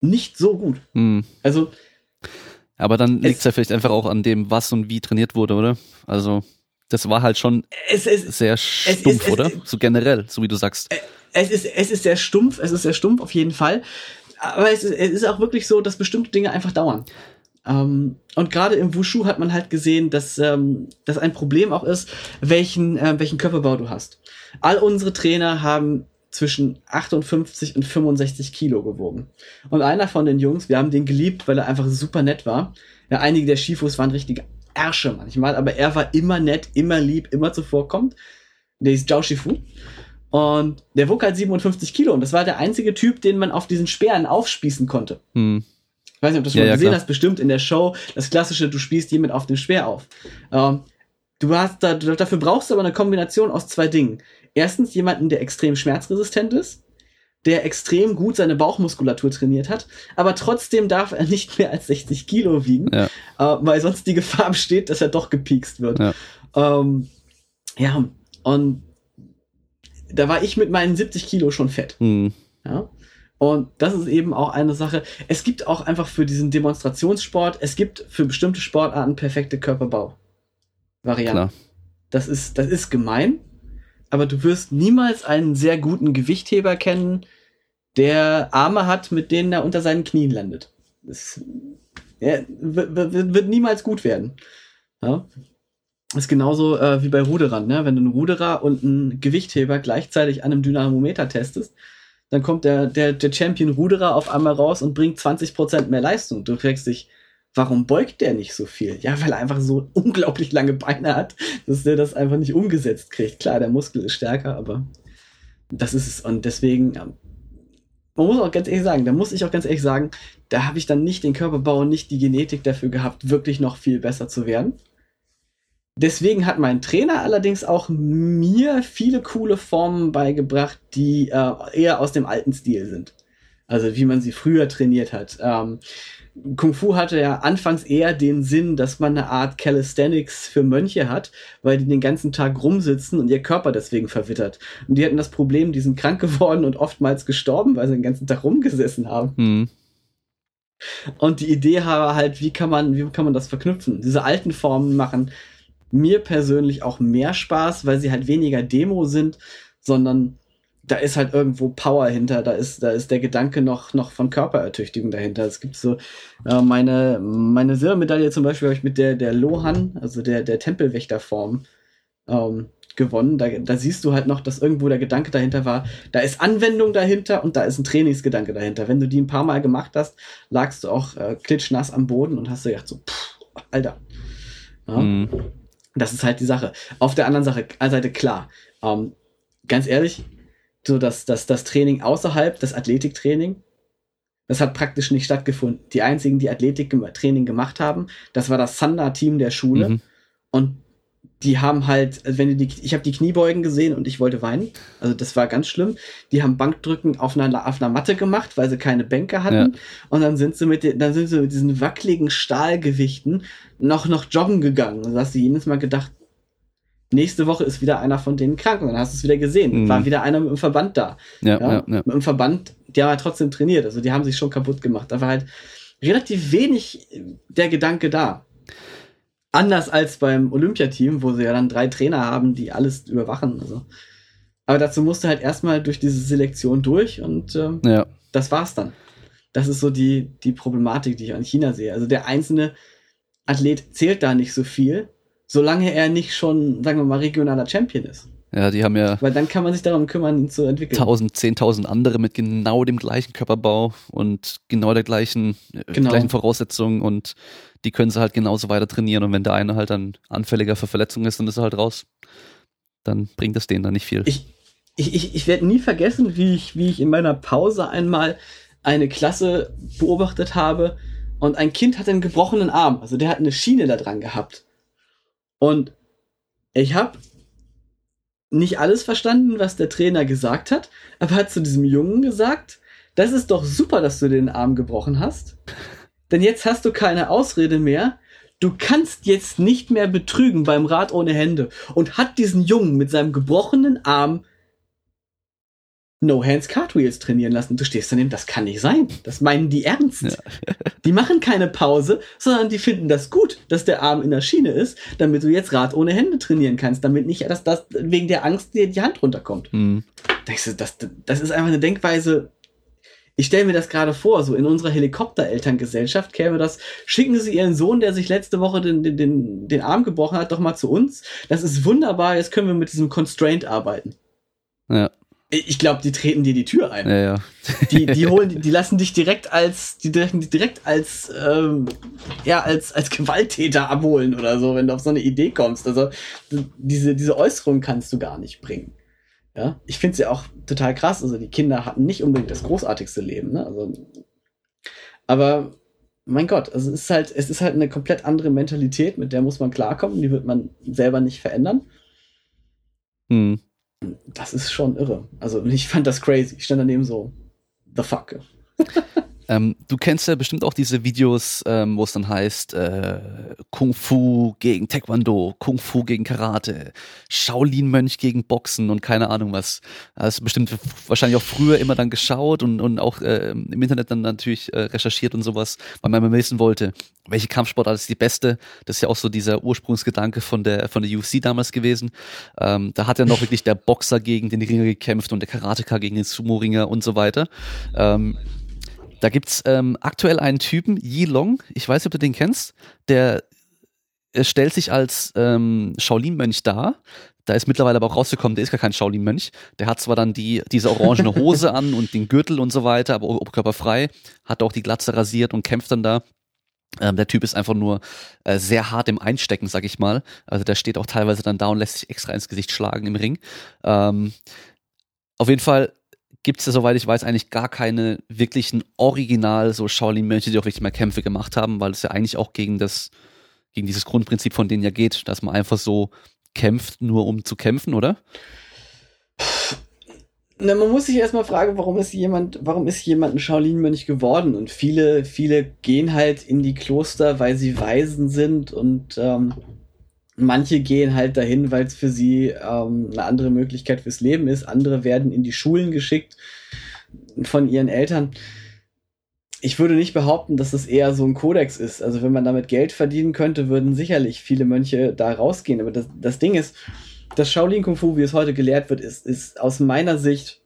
nicht so gut. Hm. Also Aber dann liegt es ja vielleicht einfach auch an dem, was und wie trainiert wurde, oder? Also, das war halt schon es, es, sehr stumpf, es- oder? So generell, so wie du sagst. es ist, es ist sehr stumpf, es ist sehr stumpf auf jeden Fall. Aber es ist, es ist auch wirklich so, dass bestimmte Dinge einfach dauern. Ähm, und gerade im Wushu hat man halt gesehen, dass ähm, das ein Problem auch ist, welchen, äh, welchen Körperbau du hast. All unsere Trainer haben zwischen 58 und 65 Kilo gewogen. Und einer von den Jungs, wir haben den geliebt, weil er einfach super nett war. Ja, einige der Shifus waren richtige Ärsche manchmal, aber er war immer nett, immer lieb, immer zuvorkommt. Der ist Zhao Shifu. Und der wog halt 57 Kilo und das war der einzige Typ, den man auf diesen Speeren aufspießen konnte. Hm. Ich weiß nicht, ob du das Ja, mal ja, gesehen klar. hast, bestimmt in der Show, das klassische, du spießt jemand auf dem Speer auf. Ähm, du hast da, dafür brauchst du aber eine Kombination aus zwei Dingen. Erstens jemanden, der extrem schmerzresistent ist, der extrem gut seine Bauchmuskulatur trainiert hat, aber trotzdem darf er nicht mehr als 60 Kilo wiegen, Ja. äh, weil sonst die Gefahr besteht, dass er doch gepiekst wird. Ja. Ähm, ja, und da war ich mit meinen 70 Kilo schon fett. Hm. Ja. Und das ist eben auch eine Sache. Es gibt auch einfach für diesen Demonstrationssport, es gibt für bestimmte Sportarten perfekte Körperbau-Varianten. Das ist, das ist gemein, aber du wirst niemals einen sehr guten Gewichtheber kennen, der Arme hat, mit denen er unter seinen Knien landet. Das er, wird, niemals gut werden. Ja. ist genauso äh, wie bei Ruderern, ne? Wenn du einen Ruderer und einen Gewichtheber gleichzeitig an einem Dynamometer testest, dann kommt der, der, der Champion Ruderer auf einmal raus und bringt 20% mehr Leistung. Du fragst dich, warum beugt der nicht so viel? Ja, weil er einfach so unglaublich lange Beine hat, dass der das einfach nicht umgesetzt kriegt. Klar, der Muskel ist stärker, aber das ist es. Und deswegen, ähm, man muss auch ganz ehrlich sagen, da muss ich auch ganz ehrlich sagen, da habe ich dann nicht den Körperbau und nicht die Genetik dafür gehabt, wirklich noch viel besser zu werden. Deswegen hat mein Trainer allerdings auch mir viele coole Formen beigebracht, die äh, eher aus dem alten Stil sind. Also wie man sie früher trainiert hat. Ähm, Kung Fu hatte ja anfangs eher den Sinn, dass man eine Art Calisthenics für Mönche hat, weil die den ganzen Tag rumsitzen und ihr Körper deswegen verwittert. Und die hatten das Problem, die sind krank geworden und oftmals gestorben, weil sie den ganzen Tag rumgesessen haben. Mhm. Und die Idee war halt, wie kann man, wie kann man das verknüpfen? Diese alten Formen machen mir persönlich auch mehr Spaß, weil sie halt weniger Demo sind, sondern da ist halt irgendwo Power hinter, da ist, da ist der Gedanke noch, noch von Körperertüchtigung dahinter. Es gibt so, äh, meine, meine Silbermedaille zum Beispiel habe ich mit der, der Lohan, also der, der Tempelwächterform, ähm, gewonnen. Da, da siehst du halt noch, dass irgendwo der Gedanke dahinter war. Da ist Anwendung dahinter und da ist ein Trainingsgedanke dahinter. Wenn du die ein paar Mal gemacht hast, lagst du auch äh, klitschnass am Boden und hast du gedacht so, pff, Alter. Ja? Mhm. Das ist halt die Sache. Auf der anderen Sache, Seite klar. Ähm, ganz ehrlich, so dass das, das Training außerhalb, das Athletiktraining, das hat praktisch nicht stattgefunden. Die einzigen, die Athletiktraining gemacht haben, das war das Thunder-Team der Schule. Mhm. Und die haben halt, wenn die, ich habe die Kniebeugen gesehen und ich wollte weinen. Also das war ganz schlimm. Die haben Bankdrücken auf einer, auf einer Matte gemacht, weil sie keine Bänke hatten. Ja. Und dann sind sie mit, den, dann sind sie mit diesen wackeligen Stahlgewichten noch, noch joggen gegangen. Und da hast du jedes Mal gedacht, nächste Woche ist wieder einer von denen krank und dann hast du es wieder gesehen. Mhm. War wieder einer mit dem Verband da. Ja, ja, ja, Mit dem Verband, der war trotzdem trainiert. Also die haben sich schon kaputt gemacht. Da war halt relativ wenig der Gedanke da. Anders als beim Olympiateam, wo sie ja dann drei Trainer haben, die alles überwachen. Also. Aber dazu musste halt erstmal durch diese Selektion durch und ähm, ja. das war's dann. Das ist so die, die Problematik, die ich an China sehe. Also der einzelne Athlet zählt da nicht so viel, solange er nicht schon, sagen wir mal, regionaler Champion ist. Ja, die haben ja. Weil dann kann man sich darum kümmern, ihn zu entwickeln. 1000, 10.000 andere mit genau dem gleichen Körperbau und genau der gleichen, äh, genau. gleichen Voraussetzungen und die können sie halt genauso weiter trainieren. Und wenn der eine halt dann anfälliger für Verletzungen ist, dann ist er halt raus. Dann bringt es denen dann nicht viel. Ich, ich, ich, ich werde nie vergessen, wie ich, wie ich in meiner Pause einmal eine Klasse beobachtet habe und ein Kind hat einen gebrochenen Arm. Also der hat eine Schiene da dran gehabt. Und ich habe nicht alles verstanden, was der Trainer gesagt hat, aber hat zu diesem Jungen gesagt, das ist doch super, dass du den Arm gebrochen hast. Denn jetzt hast du keine Ausrede mehr. Du kannst jetzt nicht mehr betrügen beim Rad ohne Hände. Und hat diesen Jungen mit seinem gebrochenen Arm No Hands Cartwheels trainieren lassen. Du stehst daneben, das kann nicht sein. Das meinen die ernst. Ja. Die machen keine Pause, sondern die finden das gut, dass der Arm in der Schiene ist, damit du jetzt Rad ohne Hände trainieren kannst, damit nicht, dass das wegen der Angst dir die Hand runterkommt. Mhm. Das, das, das ist einfach eine Denkweise. Ich stelle mir das gerade vor, so in unserer Helikopterelterngesellschaft käme das, schicken Sie Ihren Sohn, der sich letzte Woche den, den, den, den Arm gebrochen hat, doch mal zu uns. Das ist wunderbar, jetzt können wir mit diesem Constraint arbeiten. Ja. Ich glaube, die treten dir die Tür ein. Ja, ja. die, die holen, die lassen dich direkt als, die direkt, direkt als, ähm, ja, als, als Gewalttäter abholen oder so, wenn du auf so eine Idee kommst. Also diese, diese Äußerung kannst du gar nicht bringen. Ja, ich finde es ja auch total krass. Also die Kinder hatten nicht unbedingt das großartigste Leben. Ne? Also, aber mein Gott, also es ist halt, es ist halt eine komplett andere Mentalität, mit der muss man klarkommen. Die wird man selber nicht verändern. Hm das ist schon irre. Also ich fand das crazy. Ich stand daneben so, the fuck. Ähm, du kennst ja bestimmt auch diese Videos, ähm, wo es dann heißt äh, Kung Fu gegen Taekwondo, Kung Fu gegen Karate, Shaolin-Mönch gegen Boxen und keine Ahnung was. Hast du bestimmt wahrscheinlich auch früher immer dann geschaut und, und auch äh, im Internet dann natürlich äh, recherchiert und sowas, weil man mal wissen wollte, welche Kampfsportart ist die beste. Das ist ja auch so dieser Ursprungsgedanke von der von der UFC damals gewesen. Ähm, da hat ja noch wirklich der Boxer gegen den Ringer gekämpft und der Karateka gegen den Sumo-Ringer und so weiter. Ähm, da gibt's ähm, aktuell einen Typen, Yi Long, ich weiß nicht, ob du den kennst, der äh, stellt sich als ähm, Shaolin-Mönch dar. Da ist mittlerweile aber auch rausgekommen, der ist gar kein Shaolin-Mönch. Der hat zwar dann die, diese orangene Hose an und den Gürtel und so weiter, aber oberkörperfrei, hat auch die Glatze rasiert und kämpft dann da. Ähm, der Typ ist einfach nur äh, sehr hart im Einstecken, sag ich mal. Also der steht auch teilweise dann da und lässt sich extra ins Gesicht schlagen im Ring. Ähm, auf jeden Fall gibt es ja, soweit ich weiß, eigentlich gar keine wirklichen Original so Shaolin-Mönche, die auch wirklich mal Kämpfe gemacht haben, weil es ja eigentlich auch gegen das, gegen dieses Grundprinzip von denen ja geht, dass man einfach so kämpft, nur um zu kämpfen, oder? Na, man muss sich erstmal fragen, warum ist jemand, warum ist jemand ein Shaolin-Mönch geworden? Und viele, viele gehen halt in die Kloster, weil sie Waisen sind und ähm, manche gehen halt dahin, weil es für sie ähm, eine andere Möglichkeit fürs Leben ist. Andere werden in die Schulen geschickt von ihren Eltern. Ich würde nicht behaupten, dass es eher so ein Kodex ist. Also wenn man damit Geld verdienen könnte, würden sicherlich viele Mönche da rausgehen. Aber das, das Ding ist, das Shaolin Kung Fu, wie es heute gelehrt wird, ist, ist aus meiner Sicht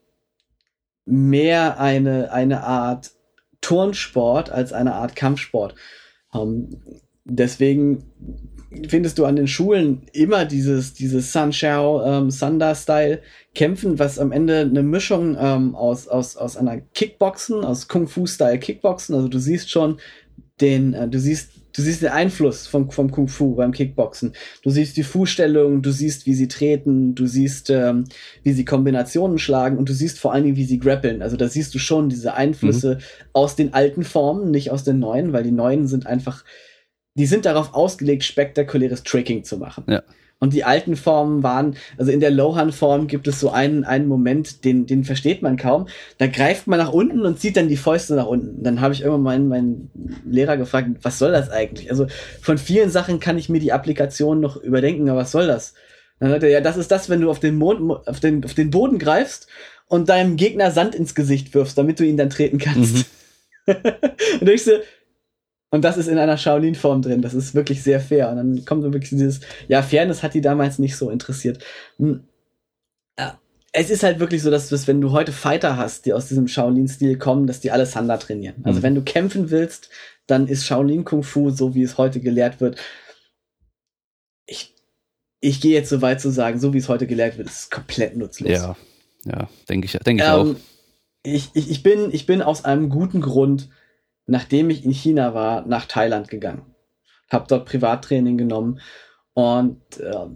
mehr eine, eine Art Turnsport als eine Art Kampfsport. Ähm, deswegen findest du an den Schulen immer dieses, dieses Sun Shao, ähm, Sunda-Style kämpfen, was am Ende eine Mischung ähm, aus, aus, aus einer Kickboxen, aus Kung Fu-Style Kickboxen, also du siehst schon den, äh, du siehst Du siehst den Einfluss vom, vom Kung Fu beim Kickboxen. Du siehst die Fußstellung, du siehst, wie sie treten, du siehst, ähm, wie sie Kombinationen schlagen und du siehst vor allen Dingen, wie sie grappeln. Also da siehst du schon diese Einflüsse mhm. aus den alten Formen, nicht aus den neuen, weil die neuen sind einfach, die sind darauf ausgelegt, spektakuläres Tricking zu machen. Ja. Und die alten Formen waren, also in der Lohan-Form gibt es so einen, einen Moment, den, den versteht man kaum. Da greift man nach unten und zieht dann die Fäuste nach unten. Dann habe ich irgendwann meinen, meinen Lehrer gefragt, was soll das eigentlich? Also von vielen Sachen kann ich mir die Applikation noch überdenken, aber was soll das? Dann sagt er, ja, das ist das, wenn du auf den, Mond, auf den, auf den Boden greifst und deinem Gegner Sand ins Gesicht wirfst, damit du ihn dann treten kannst. Mhm. und ich so, und das ist in einer Shaolin-Form drin. Das ist wirklich sehr fair. Und dann kommt so wirklich dieses, ja, Fairness hat die damals nicht so interessiert. Hm. Ja, es ist halt wirklich so, dass, dass wenn du heute Fighter hast, die aus diesem Shaolin-Stil kommen, dass die alle Sanda trainieren. Also mhm. wenn du kämpfen willst, dann ist Shaolin Kung Fu, so wie es heute gelehrt wird, ich, ich gehe jetzt so weit zu sagen, so wie es heute gelehrt wird, ist komplett nutzlos. Ja, ja, denke ich, denke ich ähm, auch. Ich, ich, ich, bin, ich bin aus einem guten Grund nachdem ich in China war, nach Thailand gegangen. Hab dort Privattraining genommen und äh,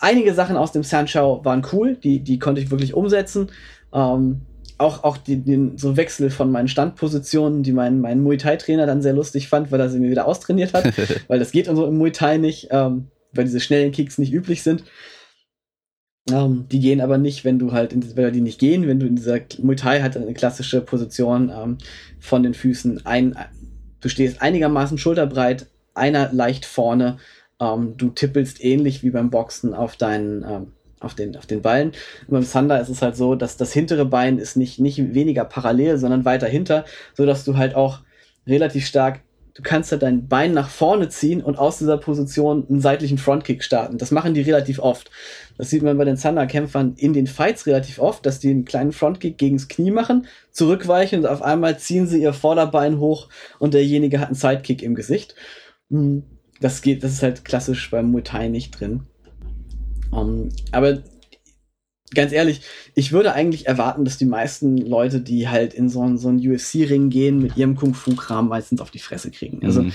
einige Sachen aus dem Sanshao waren cool, die, die konnte ich wirklich umsetzen. Ähm, auch auch die, den so Wechsel von meinen Standpositionen, die mein, mein Muay Thai-Trainer dann sehr lustig fand, weil er sie mir wieder austrainiert hat. weil das geht so im Muay Thai nicht, ähm, weil diese schnellen Kicks nicht üblich sind. Ähm, die gehen aber nicht, wenn du halt, in, weil die nicht gehen, wenn du in dieser Muay Thai hat eine klassische Position ähm, von den Füßen ein, du stehst einigermaßen schulterbreit, einer leicht vorne, ähm, du tippelst ähnlich wie beim Boxen auf deinen, auf den, auf den Ballen. Und beim Thunder ist es halt so, dass das hintere Bein ist nicht, nicht weniger parallel, sondern weiter hinter, so dass du halt auch relativ stark du kannst halt dein Bein nach vorne ziehen und aus dieser Position einen seitlichen Frontkick starten. Das machen die relativ oft. Das sieht man bei den Thunder-Kämpfern in den Fights relativ oft, dass die einen kleinen Frontkick gegens Knie machen, zurückweichen und auf einmal ziehen sie ihr Vorderbein hoch und derjenige hat einen Sidekick im Gesicht. Hm, das geht, das ist halt klassisch beim Muay Thai nicht drin. Um, aber ganz ehrlich, ich würde eigentlich erwarten, dass die meisten Leute, die halt in so, einen, so einen UFC-Ring gehen, mit ihrem Kung-Fu-Kram meistens auf die Fresse kriegen. Also, mhm.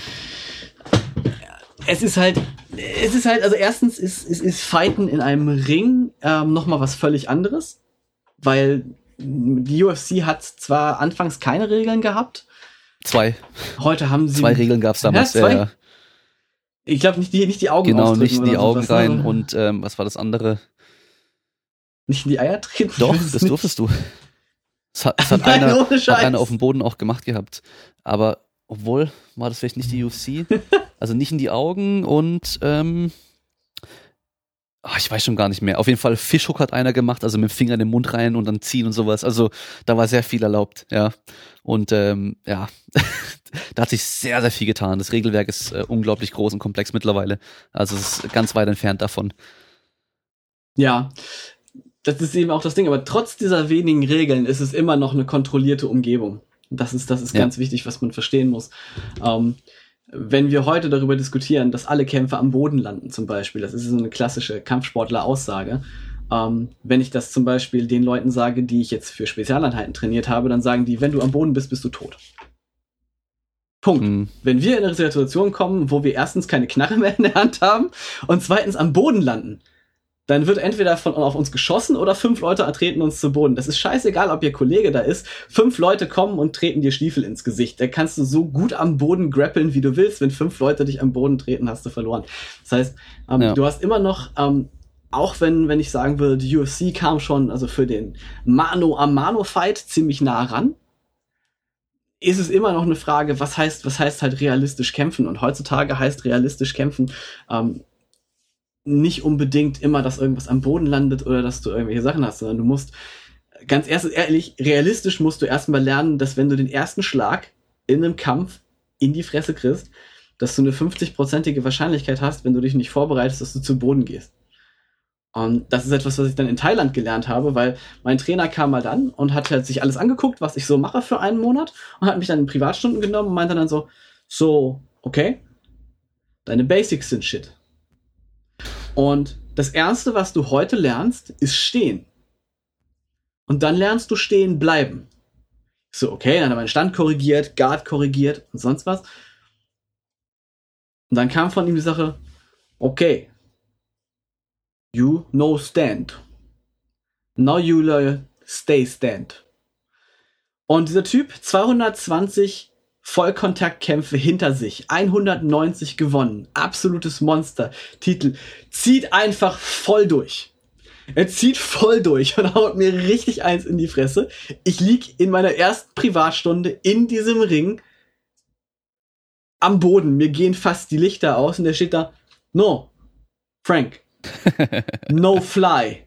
es ist halt, es ist halt, also erstens ist, ist, ist Fighten in einem Ring ähm, nochmal was völlig anderes, weil die UFC hat zwar anfangs keine Regeln gehabt. Zwei. Heute haben sie. Zwei Regeln gab es damals. Ja, zwei. Ja. Ich glaube nicht die, nicht die Augen Genau, nicht die Augen ne? rein. Ne? Und ähm, was war das andere? Nicht in die Eier treten? Doch, das nicht. durftest du. Das hat, das hat, Nein, einer, hat einer auf dem Boden auch gemacht gehabt. Aber obwohl, war das vielleicht nicht die UFC? also nicht in die Augen und ähm, ach, ich weiß schon gar nicht mehr. Auf jeden Fall Fischhook hat einer gemacht, also mit dem Finger in den Mund rein und dann ziehen und sowas. Also da war sehr viel erlaubt, ja. Und ähm, ja, da hat sich sehr, sehr viel getan. Das Regelwerk ist äh, unglaublich groß und komplex mittlerweile. Also es ist ganz weit entfernt davon. Ja, das ist eben auch das Ding. Aber trotz dieser wenigen Regeln ist es immer noch eine kontrollierte Umgebung. Das ist, das ist ja. ganz wichtig, was man verstehen muss. Ähm, wenn wir heute darüber diskutieren, dass alle Kämpfer am Boden landen, zum Beispiel, das ist so eine klassische Kampfsportler-Aussage. Ähm, wenn ich das zum Beispiel den Leuten sage, die ich jetzt für Spezialeinheiten trainiert habe, dann sagen die, wenn du am Boden bist, bist du tot. Punkt. Mhm. Wenn wir in eine Situation kommen, wo wir erstens keine Knarre mehr in der Hand haben und zweitens am Boden landen, dann wird entweder von auf uns geschossen oder fünf Leute treten uns zu Boden. Das ist scheißegal, ob ihr Kollege da ist. Fünf Leute kommen und treten dir Stiefel ins Gesicht. Da kannst du so gut am Boden grappeln, wie du willst. Wenn fünf Leute dich am Boden treten, hast du verloren. Das heißt, ähm, ja. du hast immer noch, ähm, auch wenn, wenn ich sagen würde, die UFC kam schon, also für den Mano a Mano Fight ziemlich nah ran ist es immer noch eine Frage, was heißt, was heißt halt realistisch kämpfen? Und heutzutage heißt realistisch kämpfen ähm, nicht unbedingt immer, dass irgendwas am Boden landet oder dass du irgendwelche Sachen hast, sondern du musst ganz erst ehrlich, realistisch musst du erstmal lernen, dass wenn du den ersten Schlag in einem Kampf in die Fresse kriegst, dass du eine 50-prozentige Wahrscheinlichkeit hast, wenn du dich nicht vorbereitest, dass du zu Boden gehst. Und das ist etwas, was ich dann in Thailand gelernt habe, weil mein Trainer kam mal dann und hat halt sich alles angeguckt, was ich so mache für einen Monat und hat mich dann in Privatstunden genommen und meinte dann so, so, okay, deine Basics sind shit. Und das erste, was du heute lernst, ist stehen. Und dann lernst du stehen bleiben. So, okay, dann hat er meinen Stand korrigiert, Guard korrigiert und sonst was. Und dann kam von ihm die Sache, okay, You no stand. Now you stay stand. Und dieser Typ, 220 Vollkontaktkämpfe hinter sich, 190 gewonnen, absolutes Monster. Titel, zieht einfach voll durch. Er zieht voll durch und haut mir richtig eins in die Fresse. Ich lieg in meiner ersten Privatstunde in diesem Ring am Boden. Mir gehen fast die Lichter aus und der steht da, no, Frank, no fly.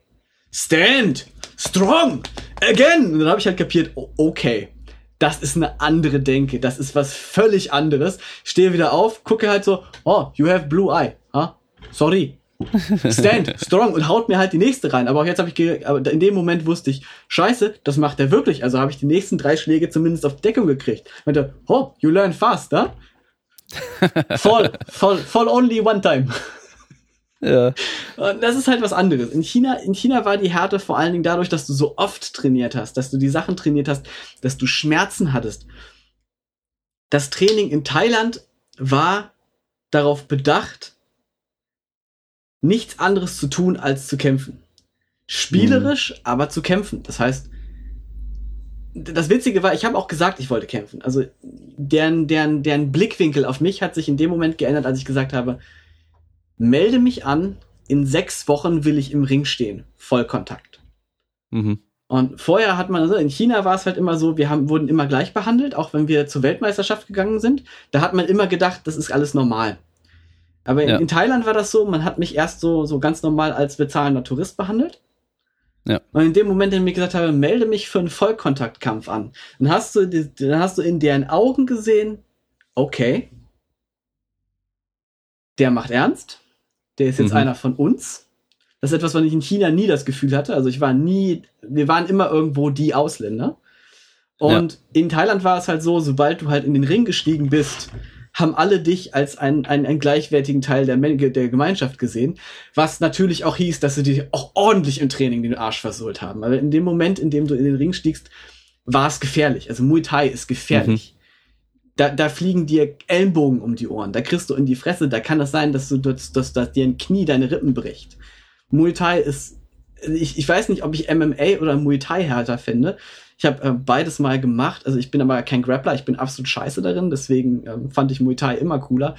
Stand! Strong! Again! Und dann habe ich halt kapiert, okay, das ist eine andere Denke, das ist was völlig anderes. Stehe wieder auf, gucke halt so, oh, you have blue eye. Huh? Sorry. Stand, strong und haut mir halt die nächste rein. Aber auch jetzt habe ich, aber in dem Moment wusste ich, scheiße, das macht er wirklich. Also habe ich die nächsten drei Schläge zumindest auf Deckung gekriegt. Ich meinte, oh, you learn fast, huh? Fall, fall, fall only one time. Ja. Und das ist halt was anderes. In China, in China war die Härte vor allen Dingen dadurch, dass du so oft trainiert hast, dass du die Sachen trainiert hast, dass du Schmerzen hattest. Das Training in Thailand war darauf bedacht, nichts anderes zu tun, als zu kämpfen. Spielerisch, mhm. aber zu kämpfen. Das heißt, das Witzige war, ich habe auch gesagt, ich wollte kämpfen. Also deren, deren, deren Blickwinkel auf mich hat sich in dem Moment geändert, als ich gesagt habe, melde mich an, in sechs Wochen will ich im Ring stehen. Vollkontakt. Mhm. Und vorher hat man, also in China war es halt immer so, wir haben, wurden immer gleich behandelt, auch wenn wir zur Weltmeisterschaft gegangen sind. Da hat man immer gedacht, das ist alles normal. Aber in, ja. in Thailand war das so, man hat mich erst so, so ganz normal als bezahlender Tourist behandelt. Ja. Und in dem Moment, in dem ich gesagt habe, melde mich für einen Vollkontaktkampf an, dann hast du, dann hast du in deren Augen gesehen, okay, der macht ernst, der ist jetzt mhm. einer von uns. Das ist etwas, was ich in China nie das Gefühl hatte. Also ich war nie, wir waren immer irgendwo die Ausländer. Und ja. in Thailand war es halt so, sobald du halt in den Ring gestiegen bist, haben alle dich als einen, einen, einen gleichwertigen Teil der, der Gemeinschaft gesehen. Was natürlich auch hieß, dass sie dir auch ordentlich im Training den Arsch versohlt haben. Aber in dem Moment, in dem du in den Ring stiegst, war es gefährlich. Also Muay Thai ist gefährlich. Mhm da, da fliegen dir Ellenbogen um die Ohren, da kriegst du in die Fresse, da kann das sein, dass du dass, dass, dass dir ein Knie deine Rippen bricht. Muay Thai ist, ich, ich weiß nicht, ob ich MMA oder Muay Thai härter finde. Ich habe äh, beides mal gemacht. Also ich bin aber kein Grappler, ich bin absolut scheiße darin, deswegen ähm, fand ich Muay Thai immer cooler.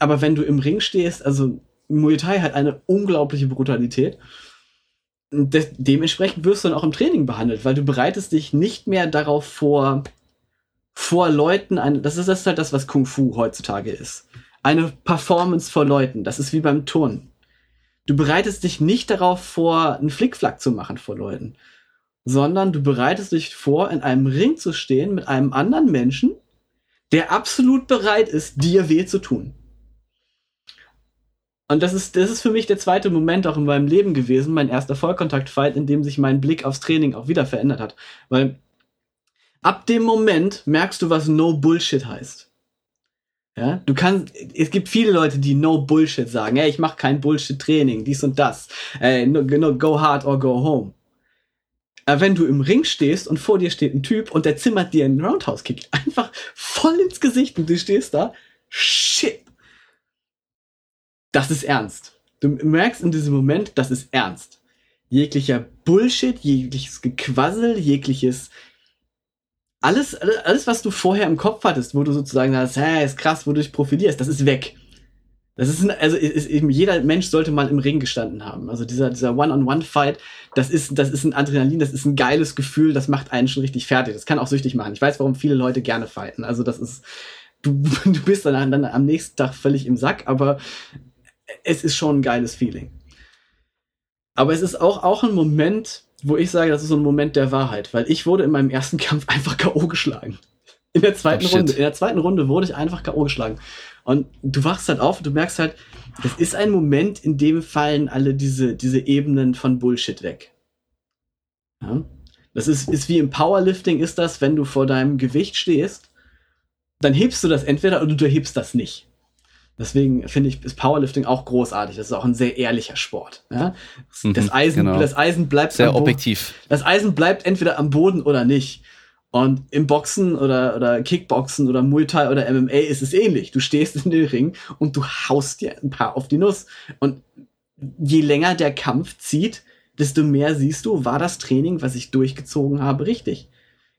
Aber wenn du im Ring stehst, also Muay Thai hat eine unglaubliche Brutalität. De dementsprechend wirst du dann auch im Training behandelt, weil du bereitest dich nicht mehr darauf vor, vor Leuten eine, das ist, das ist halt das, was Kung Fu heutzutage ist. Eine Performance vor Leuten. Das ist wie beim Turnen. Du bereitest dich nicht darauf vor, einen Flickflack zu machen vor Leuten, sondern du bereitest dich vor, in einem Ring zu stehen mit einem anderen Menschen, der absolut bereit ist, dir weh zu tun. Und das ist, das ist für mich der zweite Moment auch in meinem Leben gewesen, mein erster Vollkontaktfight, in dem sich mein Blick aufs Training auch wieder verändert hat. Weil ab dem Moment merkst du, was No Bullshit heißt. Ja, du kannst, es gibt viele Leute, die No Bullshit sagen. Hey, ich mache kein Bullshit-Training, dies und das. Äh, no, no, go hard or go home. Aber wenn du im Ring stehst und vor dir steht ein Typ und der zimmert dir einen Roundhouse-Kick einfach voll ins Gesicht und du stehst da, shit. Das ist ernst. Du merkst in diesem Moment, das ist ernst. Jeglicher Bullshit, jegliches Gequassel, jegliches alles, alles, was du vorher im Kopf hattest, wo du sozusagen sagst, hä, ist krass, wo du dich profilierst, das ist weg. Das ist, ein, also ist eben jeder Mensch sollte mal im Ring gestanden haben. Also dieser dieser One-on-One-Fight, das ist das ist ein Adrenalin, das ist ein geiles Gefühl, das macht einen schon richtig fertig. Das kann auch süchtig machen. Ich weiß, warum viele Leute gerne fighten. Also das ist du du bist dann, dann am nächsten Tag völlig im Sack, aber es ist schon ein geiles Feeling. Aber es ist auch auch ein Moment, wo ich sage, das ist so ein Moment der Wahrheit, weil ich wurde in meinem ersten Kampf einfach KO geschlagen. In der zweiten oh, Runde, in der zweiten Runde wurde ich einfach KO geschlagen. Und du wachst halt auf und du merkst halt, das ist ein Moment, in dem fallen alle diese, diese Ebenen von Bullshit weg. Ja? Das ist, ist wie im Powerlifting ist das, wenn du vor deinem Gewicht stehst, dann hebst du das entweder oder du hebst das nicht. Deswegen finde ich, ist Powerlifting auch großartig. Das ist auch ein sehr ehrlicher Sport. Ja? Das, mhm, Eisen, genau. das Eisen bleibt sehr objektiv. Das Eisen bleibt entweder am Boden oder nicht. Und im Boxen oder, oder Kickboxen oder Muay Thai oder MMA ist es ähnlich. Du stehst in den Ring und du haust dir ein paar auf die Nuss. Und je länger der Kampf zieht, desto mehr siehst du, war das Training, was ich durchgezogen habe, richtig.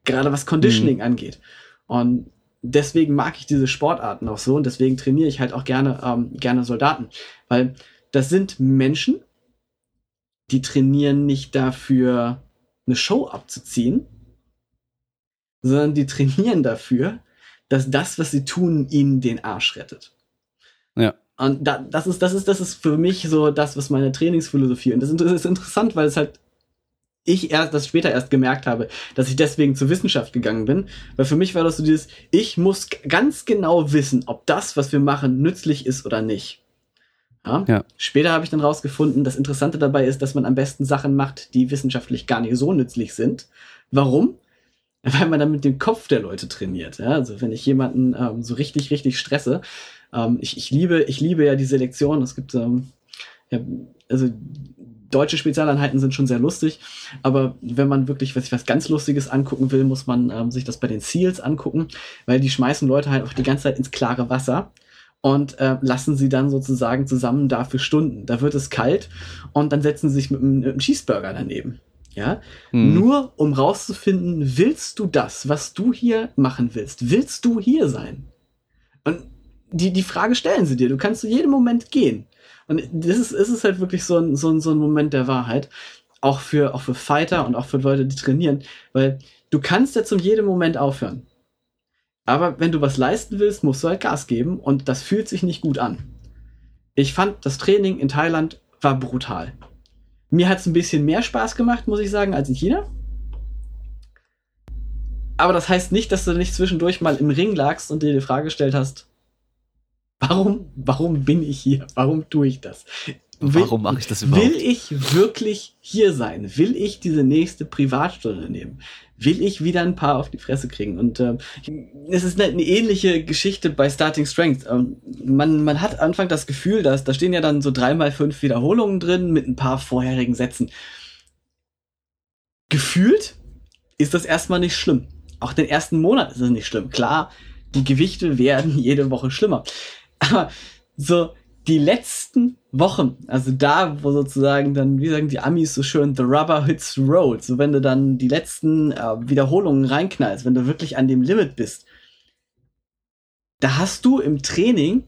Gerade was Conditioning mhm. angeht. Und deswegen mag ich diese Sportarten auch so und deswegen trainiere ich halt auch gerne, ähm, gerne Soldaten. Weil das sind Menschen, die trainieren nicht dafür, eine Show abzuziehen, sondern die trainieren dafür, dass das, was sie tun, ihnen den Arsch rettet. Ja. Und da, das ist, das ist, das ist für mich so das, was meine Trainingsphilosophie. Und das ist interessant, weil es halt ich erst, das später erst gemerkt habe, dass ich deswegen zur Wissenschaft gegangen bin. Weil für mich war das so dieses, ich muss ganz genau wissen, ob das, was wir machen, nützlich ist oder nicht. Ja? ja. Später habe ich dann rausgefunden, das Interessante dabei ist, dass man am besten Sachen macht, die wissenschaftlich gar nicht so nützlich sind. Warum? weil man dann mit dem Kopf der Leute trainiert. Ja? Also wenn ich jemanden ähm, so richtig, richtig stresse, ähm, ich, ich liebe, ich liebe ja die Selektion. Es gibt ähm, ja, also deutsche Spezialeinheiten sind schon sehr lustig, aber wenn man wirklich was, was ganz Lustiges angucken will, muss man ähm, sich das bei den Seals angucken, weil die schmeißen Leute halt auch die ganze Zeit ins klare Wasser und äh, lassen sie dann sozusagen zusammen da für Stunden. Da wird es kalt und dann setzen sie sich mit einem, mit einem Cheeseburger daneben ja, hm. nur um rauszufinden, willst du das, was du hier machen willst? Willst du hier sein? Und die, die Frage stellen sie dir. Du kannst zu jedem Moment gehen. Und das ist, ist es halt wirklich so ein, so ein, so ein Moment der Wahrheit. Auch für, auch für Fighter und auch für Leute, die trainieren. Weil du kannst ja zum jedem Moment aufhören. Aber wenn du was leisten willst, musst du halt Gas geben und das fühlt sich nicht gut an. Ich fand, das Training in Thailand war brutal. Mir hat es ein bisschen mehr Spaß gemacht, muss ich sagen, als in China. Aber das heißt nicht, dass du nicht zwischendurch mal im Ring lagst und dir die Frage gestellt hast, warum, warum bin ich hier? Warum tue ich das? Will, warum mache ich das überhaupt? Will ich wirklich hier sein? Will ich diese nächste Privatstunde nehmen? will ich wieder ein paar auf die Fresse kriegen. Und äh, es ist eine, eine ähnliche Geschichte bei Starting Strength. Ähm, man, man hat Anfang das Gefühl, dass da stehen ja dann so dreimal fünf Wiederholungen drin mit ein paar vorherigen Sätzen. Gefühlt ist das erstmal nicht schlimm. Auch den ersten Monat ist es nicht schlimm. Klar, die Gewichte werden jede Woche schlimmer. Aber so die letzten Wochen, also da, wo sozusagen dann, wie sagen die Amis so schön, the rubber hits the road, so wenn du dann die letzten äh, Wiederholungen reinknallst, wenn du wirklich an dem Limit bist, da hast du im Training,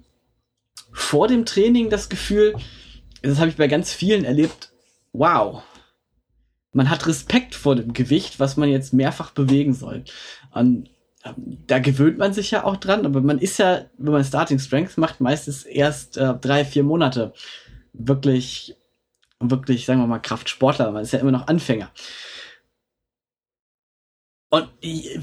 vor dem Training das Gefühl, das habe ich bei ganz vielen erlebt, wow, man hat Respekt vor dem Gewicht, was man jetzt mehrfach bewegen soll. Und da gewöhnt man sich ja auch dran, aber man ist ja, wenn man Starting Strength macht, meistens erst äh, drei, vier Monate wirklich, wirklich, sagen wir mal, Kraftsportler. Man ist ja immer noch Anfänger. Und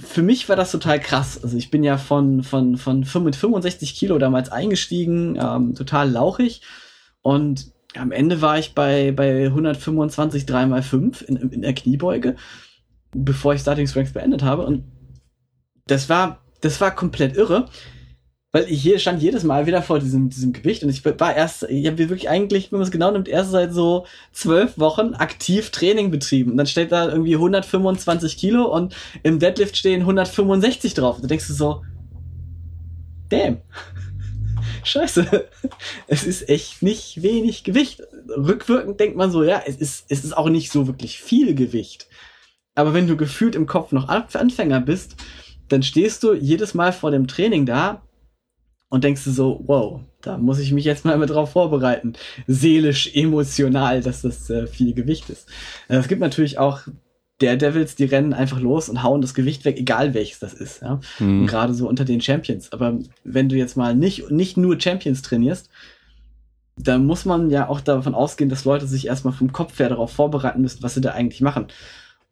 für mich war das total krass. Also ich bin ja von, von, von 65 Kilo damals eingestiegen, ähm, total lauchig. Und am Ende war ich bei, bei 125 3x5 in, in der Kniebeuge, bevor ich Starting Strength beendet habe. Und das war, das war komplett irre. Weil ich hier stand jedes Mal wieder vor diesem, diesem Gewicht und ich war erst, ich habe wirklich eigentlich, wenn man es genau nimmt, erst seit so zwölf Wochen aktiv Training betrieben. Und dann steht da irgendwie 125 Kilo und im Deadlift stehen 165 drauf. Und da denkst du so, damn. scheiße, es ist echt nicht wenig Gewicht. Rückwirkend denkt man so, ja, es ist, es ist auch nicht so wirklich viel Gewicht. Aber wenn du gefühlt im Kopf noch Anfänger bist, dann stehst du jedes Mal vor dem Training da und denkst du so, wow, da muss ich mich jetzt mal mit drauf vorbereiten. Seelisch, emotional, dass das äh, viel Gewicht ist. Äh, es gibt natürlich auch Daredevils, die rennen einfach los und hauen das Gewicht weg, egal welches das ist. Ja? Mhm. Gerade so unter den Champions. Aber wenn du jetzt mal nicht, nicht nur Champions trainierst, dann muss man ja auch davon ausgehen, dass Leute sich erstmal vom Kopf her darauf vorbereiten müssen, was sie da eigentlich machen.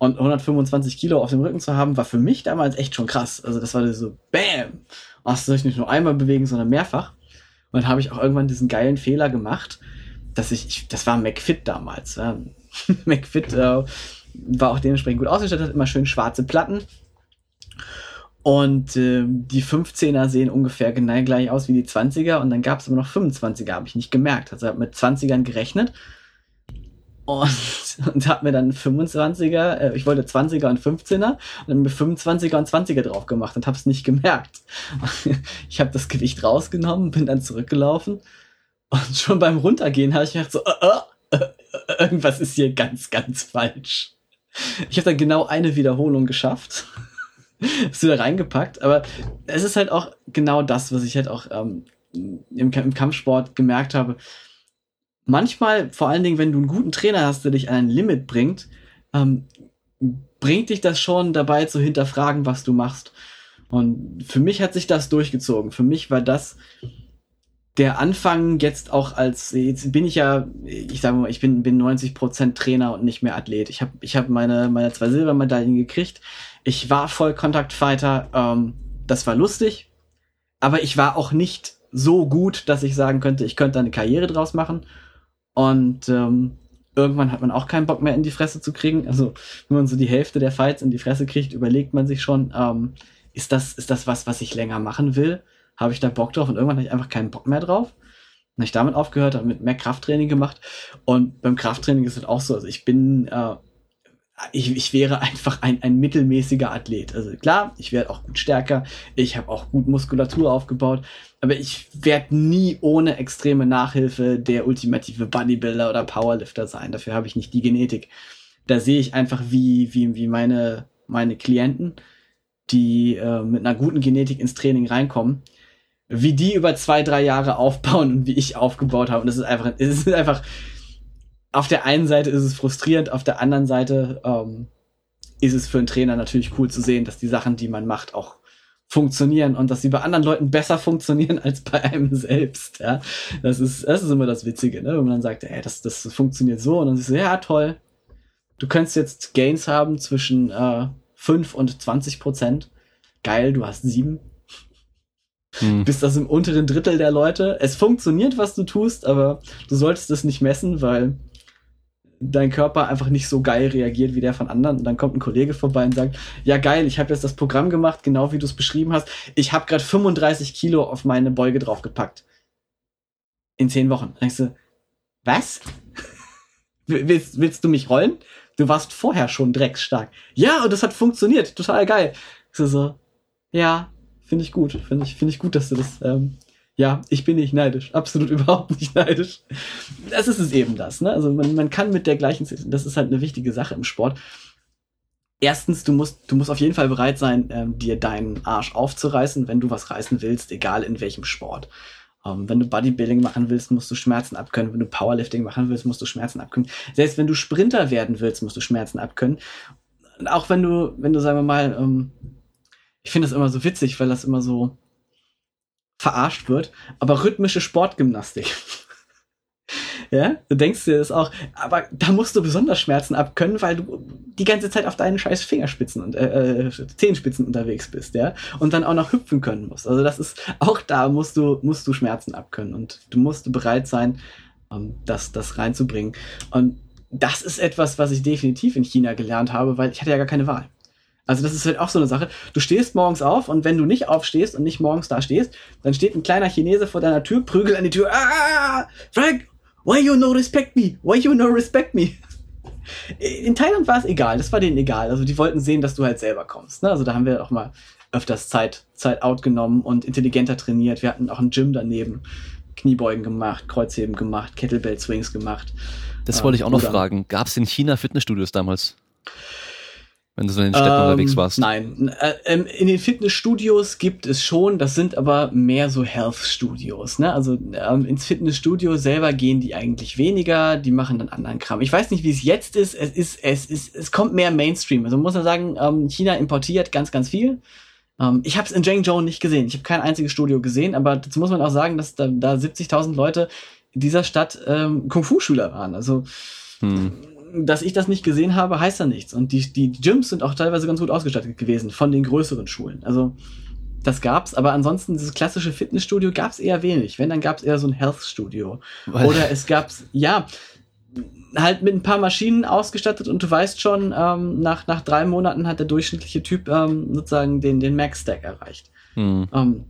Und 125 Kilo auf dem Rücken zu haben, war für mich damals echt schon krass. Also das war so, bam! Hast du dich nicht nur einmal bewegen, sondern mehrfach. Und dann habe ich auch irgendwann diesen geilen Fehler gemacht, dass ich, ich das war McFit damals. Ja. McFit äh, war auch dementsprechend gut ausgestattet, hat immer schön schwarze Platten. Und äh, die 15er sehen ungefähr genau gleich aus wie die 20er und dann gab es aber noch 25er, habe ich nicht gemerkt. Also habe mit 20ern gerechnet und, und habe mir dann 25er, äh, ich wollte 20er und 15er und dann mir 25er und 20er drauf gemacht und habe es nicht gemerkt. ich habe das Gewicht rausgenommen, bin dann zurückgelaufen und schon beim Runtergehen habe ich gedacht so, äh, äh, äh, irgendwas ist hier ganz, ganz falsch. Ich habe dann genau eine Wiederholung geschafft. ist wieder reingepackt, aber es ist halt auch genau das, was ich halt auch ähm, im, im Kampfsport gemerkt habe manchmal, vor allen Dingen, wenn du einen guten Trainer hast, der dich an ein Limit bringt, ähm, bringt dich das schon dabei zu hinterfragen, was du machst. Und für mich hat sich das durchgezogen. Für mich war das der Anfang jetzt auch als, jetzt bin ich ja, ich sage mal, ich bin, bin 90% Trainer und nicht mehr Athlet. Ich habe ich hab meine, meine zwei Silbermedaillen gekriegt. Ich war Vollkontaktfighter. Ähm, das war lustig. Aber ich war auch nicht so gut, dass ich sagen könnte, ich könnte eine Karriere draus machen. Und ähm, irgendwann hat man auch keinen Bock mehr in die Fresse zu kriegen. Also wenn man so die Hälfte der Fights in die Fresse kriegt, überlegt man sich schon, ähm, ist das ist das was, was ich länger machen will? Habe ich da Bock drauf? Und irgendwann habe ich einfach keinen Bock mehr drauf. Dann habe ich damit aufgehört, habe mit mehr Krafttraining gemacht. Und beim Krafttraining ist es auch so. Also ich bin äh, ich, ich wäre einfach ein, ein mittelmäßiger Athlet. Also klar, ich werde auch gut stärker, ich habe auch gut Muskulatur aufgebaut, aber ich werde nie ohne extreme Nachhilfe der ultimative Bodybuilder oder Powerlifter sein. Dafür habe ich nicht die Genetik. Da sehe ich einfach, wie, wie, wie meine, meine Klienten, die äh, mit einer guten Genetik ins Training reinkommen, wie die über zwei, drei Jahre aufbauen und wie ich aufgebaut habe. Und das ist einfach, es ist einfach, auf der einen Seite ist es frustrierend, auf der anderen Seite ähm, ist es für einen Trainer natürlich cool zu sehen, dass die Sachen, die man macht, auch funktionieren und dass sie bei anderen Leuten besser funktionieren als bei einem selbst. Ja, das ist das ist immer das Witzige, ne? wenn man dann sagt, ey, das das funktioniert so und dann siehst du, ja toll, du könntest jetzt Gains haben zwischen äh, 5 und 20 Prozent. Geil, du hast sieben. Hm. Bist das im unteren Drittel der Leute. Es funktioniert, was du tust, aber du solltest es nicht messen, weil dein Körper einfach nicht so geil reagiert wie der von anderen. Und dann kommt ein Kollege vorbei und sagt, ja geil, ich habe jetzt das Programm gemacht, genau wie du es beschrieben hast. Ich habe gerade 35 Kilo auf meine Beuge draufgepackt. In zehn Wochen. Dann denkst du, was? willst, willst du mich rollen? Du warst vorher schon drecksstark. Ja, und das hat funktioniert. Total geil. Ich so, ja, finde ich gut. Finde ich, finde ich gut, dass du das ähm, ja, ich bin nicht neidisch. Absolut überhaupt nicht neidisch. Das ist es eben das. Ne? Also man, man kann mit der gleichen, das ist halt eine wichtige Sache im Sport. Erstens, du musst, du musst auf jeden Fall bereit sein, ähm, dir deinen Arsch aufzureißen, wenn du was reißen willst, egal in welchem Sport. Ähm, wenn du Bodybuilding machen willst, musst du Schmerzen abkönnen. Wenn du Powerlifting machen willst, musst du Schmerzen abkönnen. Selbst wenn du Sprinter werden willst, musst du Schmerzen abkönnen. Und auch wenn du, wenn du, sagen wir mal, ähm, ich finde das immer so witzig, weil das immer so, verarscht wird, aber rhythmische Sportgymnastik. ja, du denkst dir das auch, aber da musst du besonders Schmerzen abkönnen, weil du die ganze Zeit auf deinen scheiß Fingerspitzen und äh, äh, Zehenspitzen unterwegs bist, ja, und dann auch noch hüpfen können musst. Also das ist auch da musst du musst du Schmerzen abkönnen und du musst bereit sein, um, das das reinzubringen. Und das ist etwas, was ich definitiv in China gelernt habe, weil ich hatte ja gar keine Wahl. Also das ist halt auch so eine Sache. Du stehst morgens auf und wenn du nicht aufstehst und nicht morgens da stehst, dann steht ein kleiner Chinese vor deiner Tür, prügelt an die Tür. Ah, Frank, why you no respect me? Why you no respect me? In Thailand war es egal, das war denen egal. Also die wollten sehen, dass du halt selber kommst. Ne? Also da haben wir auch mal öfters Zeit, Zeit out genommen und intelligenter trainiert. Wir hatten auch ein Gym daneben. Kniebeugen gemacht, Kreuzheben gemacht, Kettlebell Swings gemacht. Das wollte ich auch noch fragen. Gab es in China Fitnessstudios damals? Wenn du so in den Städten ähm, unterwegs warst. Nein, äh, ähm, in den Fitnessstudios gibt es schon, das sind aber mehr so Health-Studios. Ne? Also ähm, ins Fitnessstudio selber gehen die eigentlich weniger, die machen dann anderen Kram. Ich weiß nicht, wie es jetzt ist. Es ist, es ist, es kommt mehr Mainstream. Also muss man sagen, ähm, China importiert ganz, ganz viel. Ähm, ich habe es in Zhengzhou nicht gesehen. Ich habe kein einziges Studio gesehen, aber dazu muss man auch sagen, dass da, da 70.000 Leute in dieser Stadt ähm, Kung-Fu-Schüler waren. Also hm dass ich das nicht gesehen habe, heißt ja nichts. Und die, die Gyms sind auch teilweise ganz gut ausgestattet gewesen von den größeren Schulen. Also das gab's, aber ansonsten dieses klassische Fitnessstudio gab's eher wenig. Wenn, dann gab's eher so ein Health-Studio. Oder es gab's, ja, halt mit ein paar Maschinen ausgestattet und du weißt schon, ähm, nach, nach drei Monaten hat der durchschnittliche Typ ähm, sozusagen den, den Max-Stack erreicht. Hm. Ähm,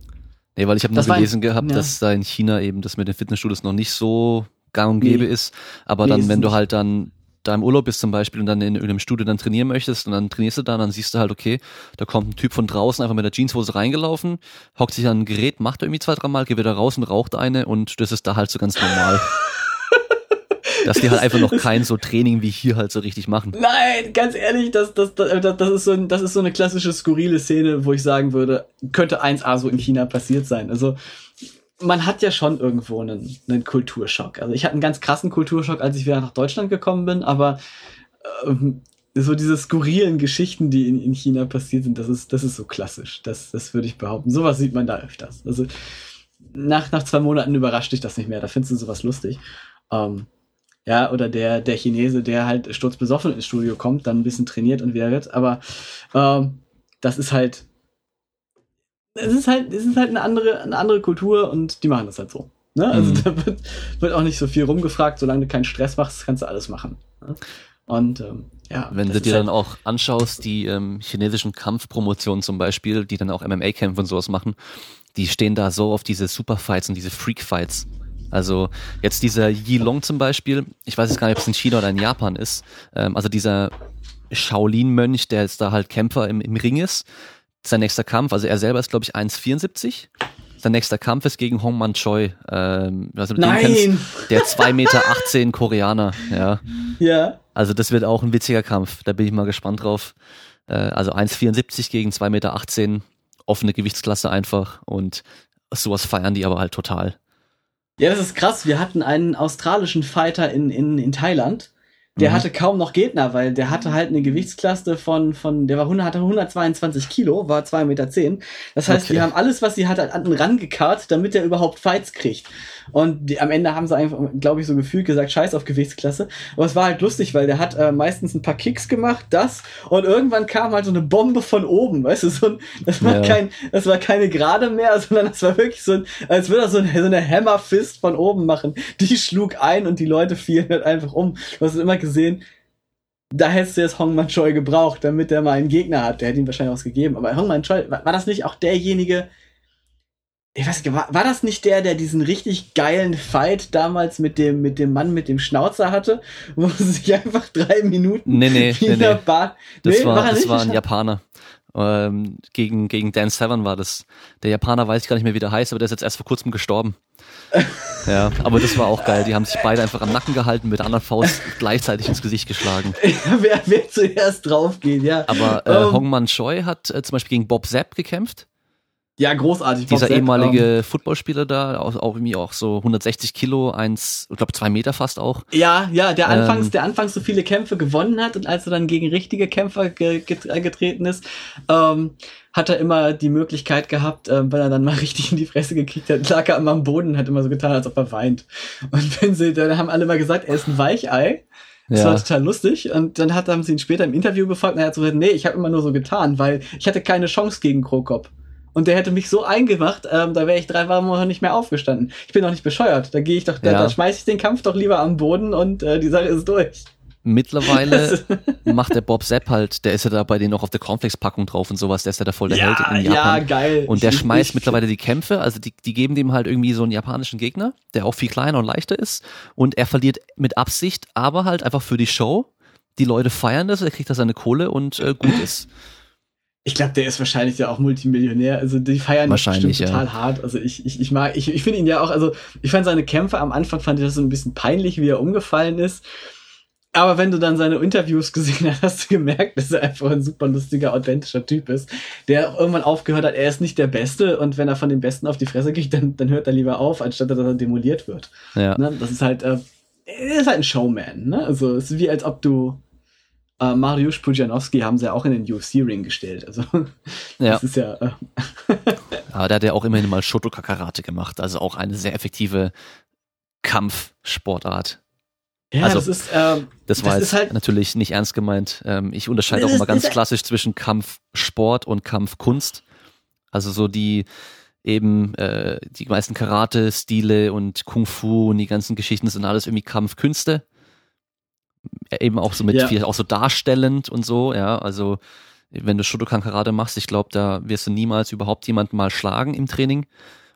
nee, weil ich habe nur gelesen ein, gehabt, ja. dass da in China eben das mit den Fitnessstudios noch nicht so gang und gäbe nee. ist. Aber nee, dann, wenn du halt dann da im Urlaub bist zum Beispiel und dann in irgendeinem Studio dann trainieren möchtest und dann trainierst du da und dann siehst du halt, okay, da kommt ein Typ von draußen einfach mit der Jeanshose reingelaufen, hockt sich an ein Gerät, macht irgendwie zwei, drei Mal, geht wieder raus und raucht eine und das ist da halt so ganz normal. dass die halt einfach noch kein so Training wie hier halt so richtig machen. Nein, ganz ehrlich, das, das, das, das, ist, so ein, das ist so eine klassische skurrile Szene, wo ich sagen würde, könnte 1A so in China passiert sein. Also man hat ja schon irgendwo einen, einen Kulturschock. Also ich hatte einen ganz krassen Kulturschock, als ich wieder nach Deutschland gekommen bin, aber ähm, so diese skurrilen Geschichten, die in, in China passiert sind, das ist, das ist so klassisch. Das, das würde ich behaupten. Sowas sieht man da öfters. Also nach, nach zwei Monaten überrascht dich das nicht mehr. Da findest du sowas lustig. Ähm, ja, oder der, der Chinese, der halt sturzbesoffen ins Studio kommt, dann ein bisschen trainiert und wieder wird. Aber ähm, das ist halt, es ist halt, es ist halt eine andere, eine andere Kultur und die machen das halt so. Ne? Also mhm. da wird, wird auch nicht so viel rumgefragt, solange du keinen Stress machst, kannst du alles machen. Ne? Und ähm, ja. Wenn du dir halt dann auch anschaust, die ähm, chinesischen Kampfpromotionen zum Beispiel, die dann auch MMA-Kämpfe und sowas machen, die stehen da so auf diese Superfights und diese Freak-Fights. Also jetzt dieser Yi Long zum Beispiel, ich weiß jetzt gar nicht, ob es in China oder in Japan ist, ähm, also dieser Shaolin-Mönch, der jetzt da halt Kämpfer im, im Ring ist, sein nächster Kampf, also er selber ist, glaube ich, 1,74. Sein nächster Kampf ist gegen Hong Man Choi. Ähm, also Nein! Kennst, der 2,18 Meter Koreaner. Ja. ja. Also das wird auch ein witziger Kampf. Da bin ich mal gespannt drauf. Äh, also 1,74 gegen 2,18 Meter. Offene Gewichtsklasse einfach. Und sowas feiern die aber halt total. Ja, das ist krass. Wir hatten einen australischen Fighter in, in, in Thailand der mhm. hatte kaum noch Gegner, weil der hatte halt eine Gewichtsklasse von, von der war 100, hatte 122 Kilo, war 2,10 Meter. Zehn. Das heißt, okay. die haben alles, was sie hatte, an den rangekarrt, damit er überhaupt Fights kriegt. Und die, am Ende haben sie einfach, glaube ich, so gefühlt gesagt, scheiß auf Gewichtsklasse. Aber es war halt lustig, weil der hat äh, meistens ein paar Kicks gemacht, das, und irgendwann kam halt so eine Bombe von oben, weißt du, so ein, das war ja. kein, das war keine Gerade mehr, sondern das war wirklich so ein, als würde er so, ein, so eine Hammerfist von oben machen. Die schlug ein und die Leute fielen halt einfach um. Du hast immer gesehen, da hättest du jetzt Hongman Choi gebraucht, damit der mal einen Gegner hat. Der hätte ihm wahrscheinlich was gegeben. Aber Hongman Choi, war, war das nicht auch derjenige, ich weiß nicht, war, war das nicht der, der diesen richtig geilen Fight damals mit dem, mit dem Mann mit dem Schnauzer hatte, wo sie sich einfach drei Minuten nee, nee, nee, nee. Das, nee, war, war das war ein Japaner. Ähm, gegen, gegen Dan Severn war das. Der Japaner weiß ich gar nicht mehr, wie der heißt, aber der ist jetzt erst vor kurzem gestorben. ja, aber das war auch geil. Die haben sich beide einfach am Nacken gehalten, mit der anderen Faust gleichzeitig ins Gesicht geschlagen. wer, wer zuerst drauf geht, ja. Aber äh, um, ähm. Hongman Choi hat äh, zum Beispiel gegen Bob Zapp gekämpft. Ja, großartig. Dieser Bob ehemalige ähm, Footballspieler da, auch, auch irgendwie auch so 160 Kilo, eins, ich glaube zwei Meter fast auch. Ja, ja, der anfangs, ähm, der anfangs so viele Kämpfe gewonnen hat und als er dann gegen richtige Kämpfer ge getreten ist, ähm, hat er immer die Möglichkeit gehabt, äh, wenn er dann mal richtig in die Fresse gekriegt hat, lag er immer am Boden und hat immer so getan, als ob er weint. Und wenn sie, dann haben alle mal gesagt, er ist ein Weichei. Das ja. war total lustig. Und dann hat, haben sie ihn später im Interview gefragt und er hat so gesagt, nee, ich habe immer nur so getan, weil ich hatte keine Chance gegen Krokop. Und der hätte mich so eingemacht, ähm, da wäre ich drei Wochen nicht mehr aufgestanden. Ich bin doch nicht bescheuert. Da gehe ich doch, da, ja. da schmeiß ich den Kampf doch lieber am Boden und äh, die Sache ist durch. Mittlerweile macht der Bob Sepp halt, der ist ja da bei denen noch auf der Cornflakes-Packung drauf und sowas, der ist ja da voll der ja, Held in Japan. Ja, geil. Und der schmeißt ich, mittlerweile die Kämpfe, also die, die geben dem halt irgendwie so einen japanischen Gegner, der auch viel kleiner und leichter ist. Und er verliert mit Absicht, aber halt einfach für die Show. Die Leute feiern das, er kriegt da seine Kohle und äh, gut ist. Ich glaube, der ist wahrscheinlich ja auch Multimillionär. Also die feiern wahrscheinlich total ja. hart. Also ich, ich, ich mag, ich, ich finde ihn ja auch, also ich fand seine Kämpfe am Anfang fand ich das so ein bisschen peinlich, wie er umgefallen ist. Aber wenn du dann seine Interviews gesehen hast, hast du gemerkt, dass er einfach ein super lustiger, authentischer Typ ist, der irgendwann aufgehört hat, er ist nicht der Beste und wenn er von den Besten auf die Fresse kriegt, dann, dann hört er lieber auf, anstatt dass er demoliert wird. Ja. Ne? Das ist halt, äh, er ist halt ein Showman. Ne? Also es ist wie als ob du äh, Mariusz Pujanowski haben sie ja auch in den UFC-Ring gestellt. Also Ja. das ist ja äh, Aber der hat ja auch immerhin mal Shotoka Karate gemacht, also auch eine sehr effektive Kampfsportart. ja, Also, das ist ähm, Das war Das jetzt ist halt- natürlich nicht ernst gemeint. Ähm, ich unterscheide auch immer ganz klassisch zwischen Kampfsport und Kampfkunst. Also so die eben äh, die meisten Karate-Stile und Kung Fu und die ganzen Geschichten sind alles irgendwie Kampfkünste. Äh, Eben auch so mit Ja. viel auch so darstellend und so, ja. Also wenn du Shotokan Karate machst, ich glaube, da wirst du niemals überhaupt jemanden mal schlagen im Training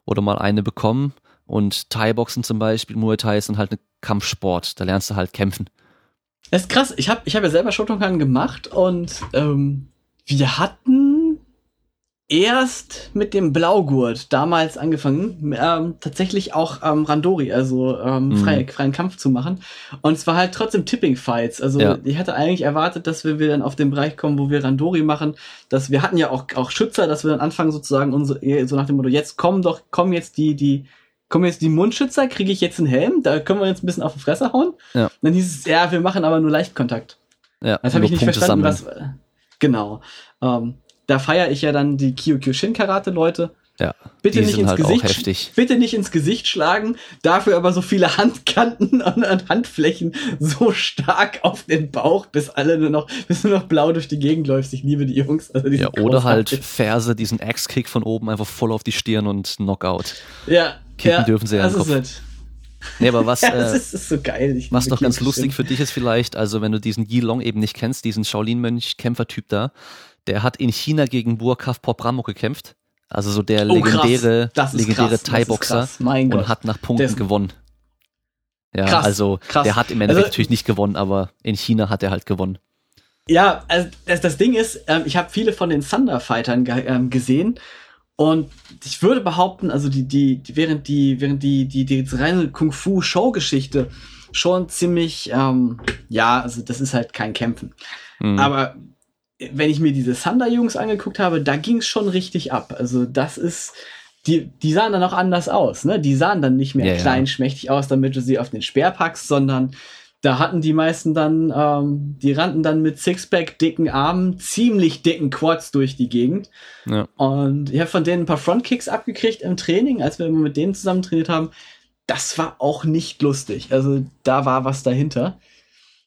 oder mal eine bekommen. Und Thai-Boxen zum Beispiel, Muay Thai sind halt ein Kampfsport. Da lernst du halt kämpfen. Das ist krass. Ich habe ich hab ja selber Shotokan gemacht und ähm, wir hatten erst mit dem Blaugurt damals angefangen, ähm, tatsächlich auch ähm, Randori, also ähm, Mhm. frei, freien Kampf zu machen. Und es war halt trotzdem Tipping Fights. Also Ja. ich hatte eigentlich erwartet, dass wir, wir dann auf den Bereich kommen, wo wir Randori machen. Dass wir hatten ja auch, auch Schützer, dass wir dann anfangen sozusagen unsere, eh, so nach dem Motto, jetzt kommen doch, kommen jetzt die, die, kommen jetzt die Mundschützer, kriege ich jetzt einen Helm, da können wir jetzt ein bisschen auf die Fresse hauen. Ja. Und dann hieß es, ja, wir machen aber nur Leichtkontakt. Ja, Das habe ich nicht Punkte verstanden, sammeln. was. Genau. Ähm, da feiere ich ja dann die Kyokyo-Shin Karate Leute. Ja, Bitte nicht ins halt Gesicht. Bitte nicht ins Gesicht schlagen, dafür aber so viele Handkanten und, Handflächen so stark auf den Bauch, bis alle nur noch, bis nur noch blau durch die Gegend läufst. Ich liebe die Jungs. Also Ja, oder halt. Ferse, diesen Axe-Kick von oben einfach voll auf die Stirn und Knockout. Ja, kicken ja, dürfen sie ja das ist es. Nee, aber was, Ja, das äh, ist, ist so geil. Was noch ganz lustig für dich ist vielleicht, also wenn du diesen Yi Long eben nicht kennst, diesen Shaolin-Mönch-Kämpfertyp da, der hat in China gegen Burkhaf Popramo gekämpft. Also so der Oh, legendäre, legendäre Thai-Boxer. Mein Gott. und hat nach Punkten gewonnen. Ja, Krass, also krass. der hat im Endeffekt Also- natürlich nicht gewonnen, aber in China hat er halt gewonnen. Ja, also das, das Ding ist, ähm, ich habe viele von den Thunder-Fightern ge ähm, gesehen und ich würde behaupten, also die, die, die während die, während die, die, die reine Kung-Fu-Show-Geschichte schon ziemlich, ähm, ja, also das ist halt kein Kämpfen. Mhm. Aber wenn ich mir diese Thunder-Jungs angeguckt habe, da ging es schon richtig ab. Also das ist, die, die sahen dann auch anders aus, ne? Die sahen dann nicht mehr Ja, ja. klein, schmächtig aus, damit du sie auf den Speer packst, sondern da hatten die meisten dann, ähm, die rannten dann mit Sixpack, dicken Armen, ziemlich dicken Quads durch die Gegend. ja. Und ich habe von denen ein paar Frontkicks abgekriegt im Training, als wir immer mit denen zusammen trainiert haben. Das war auch nicht lustig. Also da war was dahinter.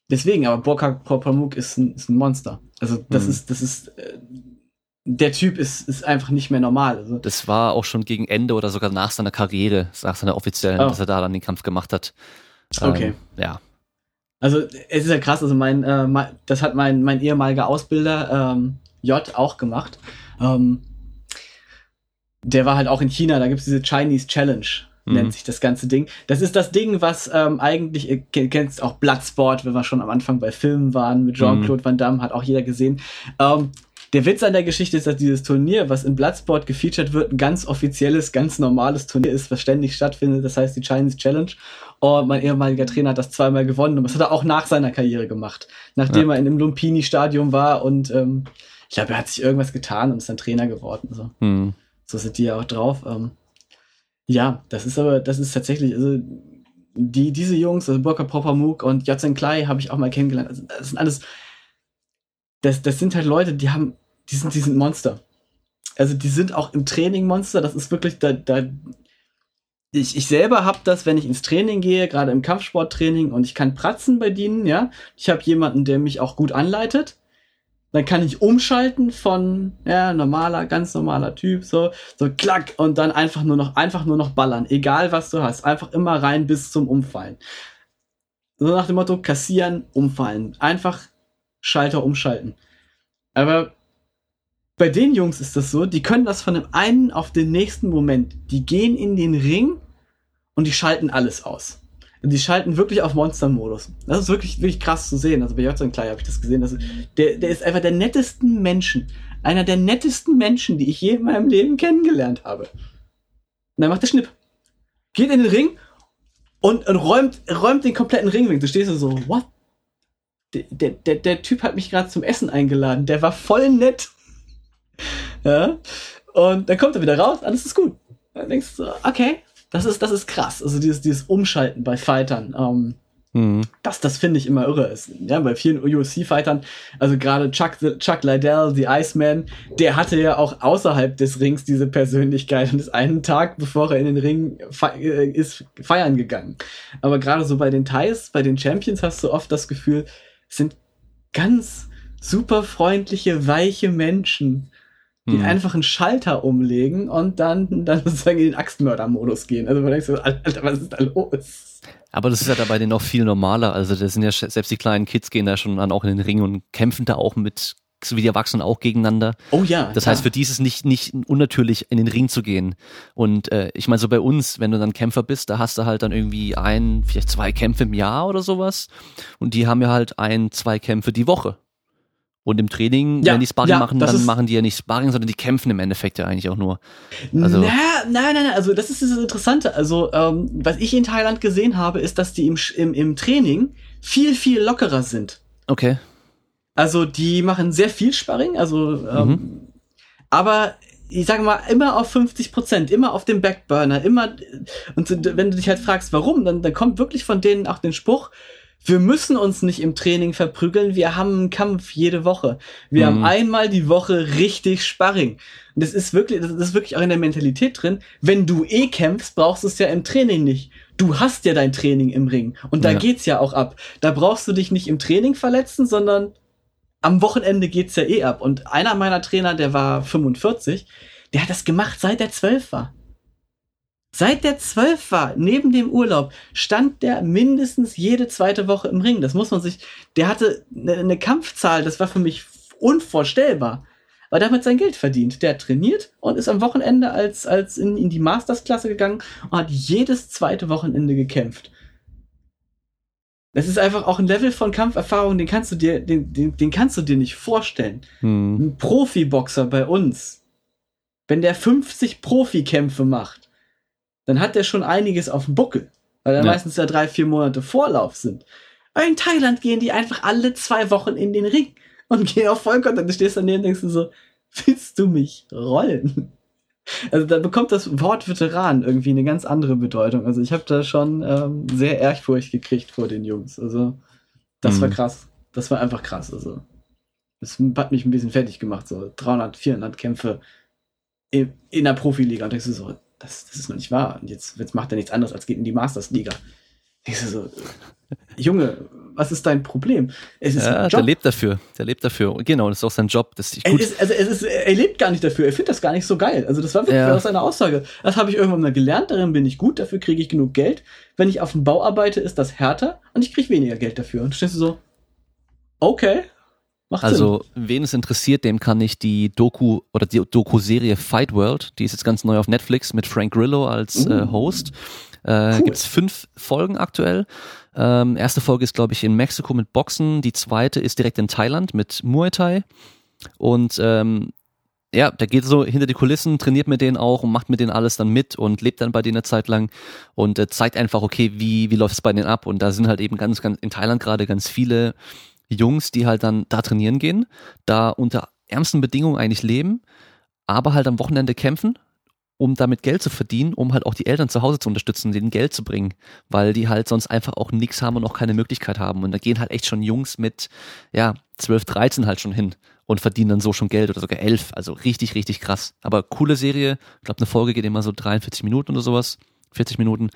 Deswegen, aber Burkhard Popamuk ist ein, ist ein Monster. Also das Mhm. ist, das ist, äh, der Typ ist, ist einfach nicht mehr normal. Also, Das war auch schon gegen Ende oder sogar nach seiner Karriere, nach seiner offiziellen, Oh. dass er da dann den Kampf gemacht hat. Okay. Ähm, ja. also es ist ja krass, also mein, äh, mein das hat mein, mein ehemaliger Ausbilder ähm, J auch gemacht. Ähm, der war halt auch in China, da gibt's diese Chinese Challenge, Mhm. nennt sich das ganze Ding. Das ist das Ding, was ähm, eigentlich, ihr kennt- kennst auch Bloodsport, wenn wir schon am Anfang bei Filmen waren, mit Jean-Claude Van Damme, hat auch jeder gesehen. Ähm, der Witz an der Geschichte ist, dass dieses Turnier, was in Bloodsport gefeatured wird, ein ganz offizielles, ganz normales Turnier ist, was ständig stattfindet. Das heißt die Chinese Challenge. Und mein ehemaliger Trainer hat das zweimal gewonnen. Und das hat er auch nach seiner Karriere gemacht. Nachdem er in dem Lumpini-Stadion war und ähm, ich glaube, er hat sich irgendwas getan und ist dann Trainer geworden. So, Hm. so sind die ja auch drauf. Ähm, ja, das ist aber, das ist tatsächlich, also die, diese Jungs, also Burka Popamuk und Jotzen Klei habe ich auch mal kennengelernt. Also, das sind alles, das, das sind halt Leute, die haben, die sind, die sind Monster. Also die sind auch im Training Monster. Das ist wirklich, da, da, ich, ich selber habe das, wenn ich ins Training gehe, gerade im Kampfsporttraining und ich kann pratzen bei denen, ja. Ich habe jemanden, der mich auch gut anleitet. Dann kann ich umschalten von ja normaler, ganz normaler Typ so so klack und dann einfach nur noch einfach nur noch ballern, egal was du hast, einfach immer rein bis zum Umfallen. So nach dem Motto kassieren, umfallen, einfach Schalter umschalten. Aber bei den Jungs ist das so, die können das von dem einen auf den nächsten Moment. Die gehen in den Ring und die schalten alles aus. Die schalten wirklich auf Monster-Modus. Das ist wirklich, wirklich krass zu sehen. Also bei Jotson Klein habe ich das gesehen. Ist, der, der ist einfach der nettesten Menschen. Einer der nettesten Menschen, die ich je in meinem Leben kennengelernt habe. Und dann macht der Schnipp. Geht in den Ring und, und räumt, räumt den kompletten Ring weg. Du stehst so, what? Der, der, der Typ hat mich gerade zum Essen eingeladen. Der war voll nett. ja. Und dann kommt er wieder raus, alles ist gut. Dann denkst du, okay, das ist, das ist krass. Also dieses, dieses Umschalten bei Fightern. Ähm, mhm. Das, das finde ich immer irre ist. Ja, bei vielen UFC-Fightern, also gerade Chuck, Chuck Liddell, the Iceman, der hatte ja auch außerhalb des Rings diese Persönlichkeit und ist einen Tag, bevor er in den Ring fe äh, ist, feiern gegangen. Aber gerade so bei den Thais, bei den Champions hast du oft das Gefühl, es sind ganz super freundliche, weiche Menschen die hm. einfach einen Schalter umlegen und dann, dann sozusagen in den Axtmörder-Modus gehen. Also man denkt so, Alter, was ist da los? Aber das ist ja dabei noch viel normaler. Also das sind ja selbst die kleinen Kids gehen da schon dann auch in den Ring und kämpfen da auch mit, so wie die Erwachsenen auch gegeneinander. Oh ja. Das klar. heißt, für die ist es nicht, nicht unnatürlich, in den Ring zu gehen. Und äh, ich meine, so bei uns, wenn du dann Kämpfer bist, da hast du halt dann irgendwie ein, vielleicht zwei Kämpfe im Jahr oder sowas. Und die haben ja halt ein, zwei Kämpfe die Woche. Und im Training, ja, wenn die Sparring ja, machen, dann machen die ja nicht Sparring, sondern die kämpfen im Endeffekt ja eigentlich auch nur. Also Na, nein, nein, nein, also das ist das Interessante. Also, ähm, was ich in Thailand gesehen habe, ist, dass die im, im, im Training viel, viel lockerer sind. Okay. Also, die machen sehr viel Sparring, also, ähm, mhm. aber ich sage mal, immer auf 50 Prozent, immer auf dem Backburner, immer, und wenn du dich halt fragst, warum, dann, dann kommt wirklich von denen auch den Spruch, wir müssen uns nicht im Training verprügeln, wir haben einen Kampf jede Woche. Wir mhm. haben einmal die Woche richtig Sparring. Und das ist wirklich, das ist wirklich auch in der Mentalität drin. Wenn du eh kämpfst, brauchst du es ja im Training nicht. Du hast ja dein Training im Ring. Und da ja. geht's ja auch ab. Da brauchst du dich nicht im Training verletzen, sondern am Wochenende geht's ja eh ab. Und einer meiner Trainer, der war 45, der hat das gemacht, seit er zwölf war. Seit der zwölf war, neben dem Urlaub, stand der mindestens jede zweite Woche im Ring. Das muss man sich, der hatte eine, eine Kampfzahl, das war für mich unvorstellbar. Weil damit sein Geld verdient. Der hat trainiert und ist am Wochenende als, als in, in die Masters-Klasse gegangen und hat jedes zweite Wochenende gekämpft. Das ist einfach auch ein Level von Kampferfahrung, den kannst du dir, den, den, den kannst du dir nicht vorstellen. Hm. Ein Profiboxer bei uns, wenn der 50 Profikämpfe macht, dann hat der schon einiges auf dem Buckel. Weil da ja. meistens ja drei, vier Monate Vorlauf sind. Aber in Thailand gehen die einfach alle zwei Wochen in den Ring und gehen auf Vollkontakt. Du stehst daneben und denkst du so, willst du mich rollen? Also da bekommt das Wort Veteran irgendwie eine ganz andere Bedeutung. Also ich habe da schon ähm, sehr Ehrfurcht gekriegt vor den Jungs. Also das mhm. war krass. Das war einfach krass. Also das hat mich ein bisschen fertig gemacht. So 300, 400 Kämpfe in, in der Profiliga. Und denkst du so, das, das ist noch nicht wahr. Und jetzt, jetzt macht er nichts anderes, als geht in die Masters-Liga. Ich so, Junge, was ist dein Problem? Es ist ja, der lebt dafür. Der lebt dafür. Genau, das ist auch sein Job. Das ist gut. Es ist, also es ist, er lebt gar nicht dafür. Er findet das gar nicht so geil. Also das war wirklich ja. seine Aussage. Das habe ich irgendwann mal gelernt. Darin bin ich gut. Dafür kriege ich genug Geld. Wenn ich auf dem Bau arbeite, ist das härter und ich kriege weniger Geld dafür. Und du stehst so, okay, Macht also, Sinn. wen es interessiert, dem kann ich die Doku oder die Doku-Serie Fight World, die ist jetzt ganz neu auf Netflix mit Frank Grillo als uh, äh, Host. Äh, cool. Gibt es fünf Folgen aktuell. Ähm, erste Folge ist, glaube ich, in Mexiko mit Boxen. Die zweite ist direkt in Thailand mit Muay Thai. Und ähm, ja, der geht so hinter die Kulissen, trainiert mit denen auch und macht mit denen alles dann mit und lebt dann bei denen eine Zeit lang und äh, zeigt einfach, okay, wie, wie läuft es bei denen ab. Und da sind halt eben ganz, ganz in Thailand gerade ganz viele Jungs, die halt dann da trainieren gehen, da unter ärmsten Bedingungen eigentlich leben, aber halt am Wochenende kämpfen, um damit Geld zu verdienen, um halt auch die Eltern zu Hause zu unterstützen, denen Geld zu bringen, weil die halt sonst einfach auch nichts haben und auch keine Möglichkeit haben. Und da gehen halt echt schon Jungs mit, ja, 12, 13 halt schon hin und verdienen dann so schon Geld oder sogar 11. Also richtig, richtig krass. Aber coole Serie. Ich glaube, eine Folge geht immer so 43 Minuten oder sowas. 40 Minuten.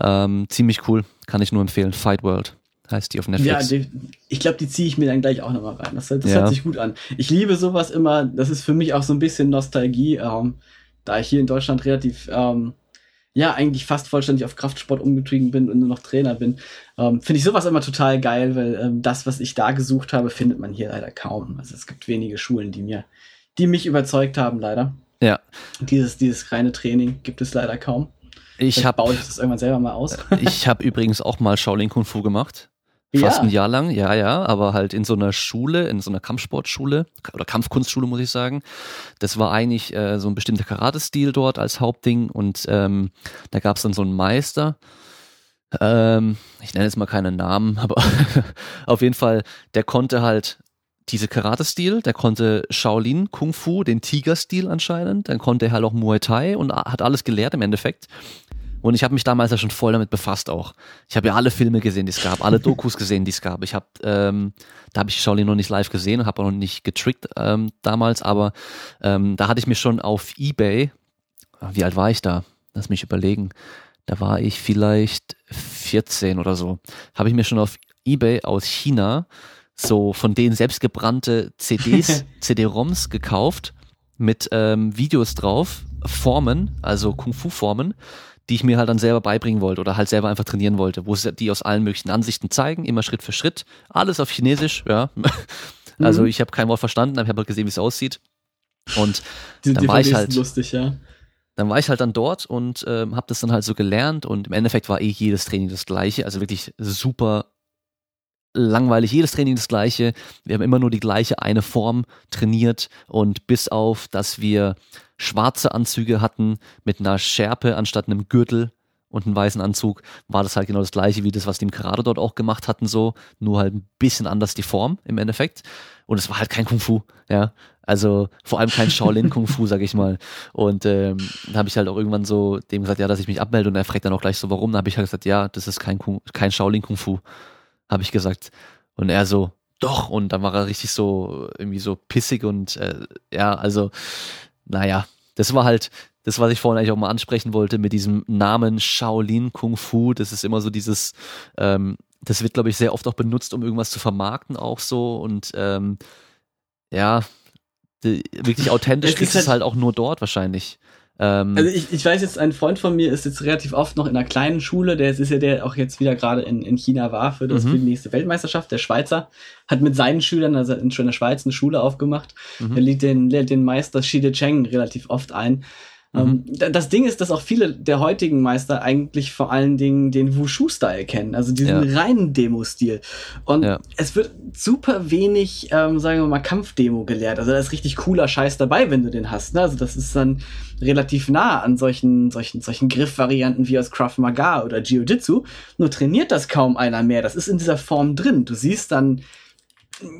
Ähm, ziemlich cool. Kann ich nur empfehlen. Fight World heißt die auf Netflix. Ja, die, ich glaube, die ziehe ich mir dann gleich auch nochmal rein. Das, das ja. hört sich gut an. Ich liebe sowas immer, das ist für mich auch so ein bisschen Nostalgie, ähm, da ich hier in Deutschland relativ, ähm, ja, eigentlich fast vollständig auf Kraftsport umgetrieben bin und nur noch Trainer bin, ähm, finde ich sowas immer total geil, weil ähm, das, was ich da gesucht habe, findet man hier leider kaum. Also es gibt wenige Schulen, die mir, die mich überzeugt haben, leider. Ja. Dieses, dieses reine Training gibt es leider kaum. Ich habe baue ich das irgendwann selber mal aus. ich habe übrigens auch mal Shaolin Kung Fu gemacht. Fast ja. ein Jahr lang, ja, ja, aber halt in so einer Schule, in so einer Kampfsportschule oder Kampfkunstschule, muss ich sagen. Das war eigentlich äh, so ein bestimmter Karate-Stil dort als Hauptding und ähm, da gab es dann so einen Meister. Ähm, ich nenne jetzt mal keinen Namen, aber auf jeden Fall, der konnte halt diese Karate-Stil, der konnte Shaolin, Kung Fu, den Tiger-Stil anscheinend, dann konnte er halt auch Muay Thai und hat alles gelehrt im Endeffekt. Und ich habe mich damals ja schon voll damit befasst auch. Ich habe ja alle Filme gesehen, die es gab, alle Dokus gesehen, die es gab. Ich habe, ähm, da habe ich Shaolin noch nicht live gesehen und habe auch noch nicht getrickt ähm, damals, aber ähm, da hatte ich mir schon auf eBay, wie alt war ich da? Lass mich überlegen. Da war ich vielleicht 14 oder so. Habe ich mir schon auf eBay aus China so von denen selbstgebrannte CDs, CD-ROMs gekauft mit ähm, Videos drauf, Formen, also Kung-Fu-Formen die ich mir halt dann selber beibringen wollte oder halt selber einfach trainieren wollte, wo es die aus allen möglichen Ansichten zeigen, immer Schritt für Schritt, alles auf Chinesisch, ja. Also mhm. ich habe kein Wort verstanden, aber ich habe halt gesehen, wie es aussieht. Und die, dann die war ich halt lustig, ja. Dann war ich halt dann dort und ähm, habe das dann halt so gelernt und im Endeffekt war eh jedes Training das gleiche, also wirklich super langweilig, jedes Training das gleiche. Wir haben immer nur die gleiche eine Form trainiert und bis auf, dass wir schwarze Anzüge hatten mit einer Schärpe anstatt einem Gürtel und einem weißen Anzug, war das halt genau das gleiche wie das, was die im Karate dort auch gemacht hatten, so, nur halt ein bisschen anders die Form im Endeffekt. Und es war halt kein Kung Fu, ja. Also vor allem kein Shaolin Kung Fu, sag ich mal. Und ähm, dann habe ich halt auch irgendwann so dem gesagt, ja, dass ich mich abmelde und er fragt dann auch gleich so, warum? Dann habe ich halt gesagt, ja, das ist kein, Kung, kein Shaolin Kung Fu, habe ich gesagt. Und er so, doch. Und dann war er richtig so irgendwie so pissig und äh, ja, also naja, das war halt das, was ich vorhin eigentlich auch mal ansprechen wollte mit diesem Namen Shaolin Kung Fu. Das ist immer so dieses, ähm, das wird, glaube ich, sehr oft auch benutzt, um irgendwas zu vermarkten, auch so. Und ähm, ja, die, wirklich authentisch ist es halt auch nur dort wahrscheinlich. Ähm, also ich, ich weiß jetzt, ein Freund von mir ist jetzt relativ oft noch in einer kleinen Schule, der ist ja der auch jetzt wieder gerade in, in China war für, das, mhm. für die nächste Weltmeisterschaft, der Schweizer, hat mit seinen Schülern, also in, der Schweiz, eine Schule aufgemacht. Mhm. Er lädt den, lädt den Meister Shi Cheng relativ oft ein. Mhm. Ähm, das Ding ist, dass auch viele der heutigen Meister eigentlich vor allen Dingen den Wushu-Style kennen, also diesen ja. reinen Demo-Stil. Und ja. es wird super wenig, ähm, sagen wir mal, Kampfdemo gelehrt. Also da ist richtig cooler Scheiß dabei, wenn du den hast. Ne? Also das ist dann relativ nah an solchen, solchen, solchen Griffvarianten wie aus Krav Maga oder Jiu-Jitsu. Nur trainiert das kaum einer mehr. Das ist in dieser Form drin. Du siehst dann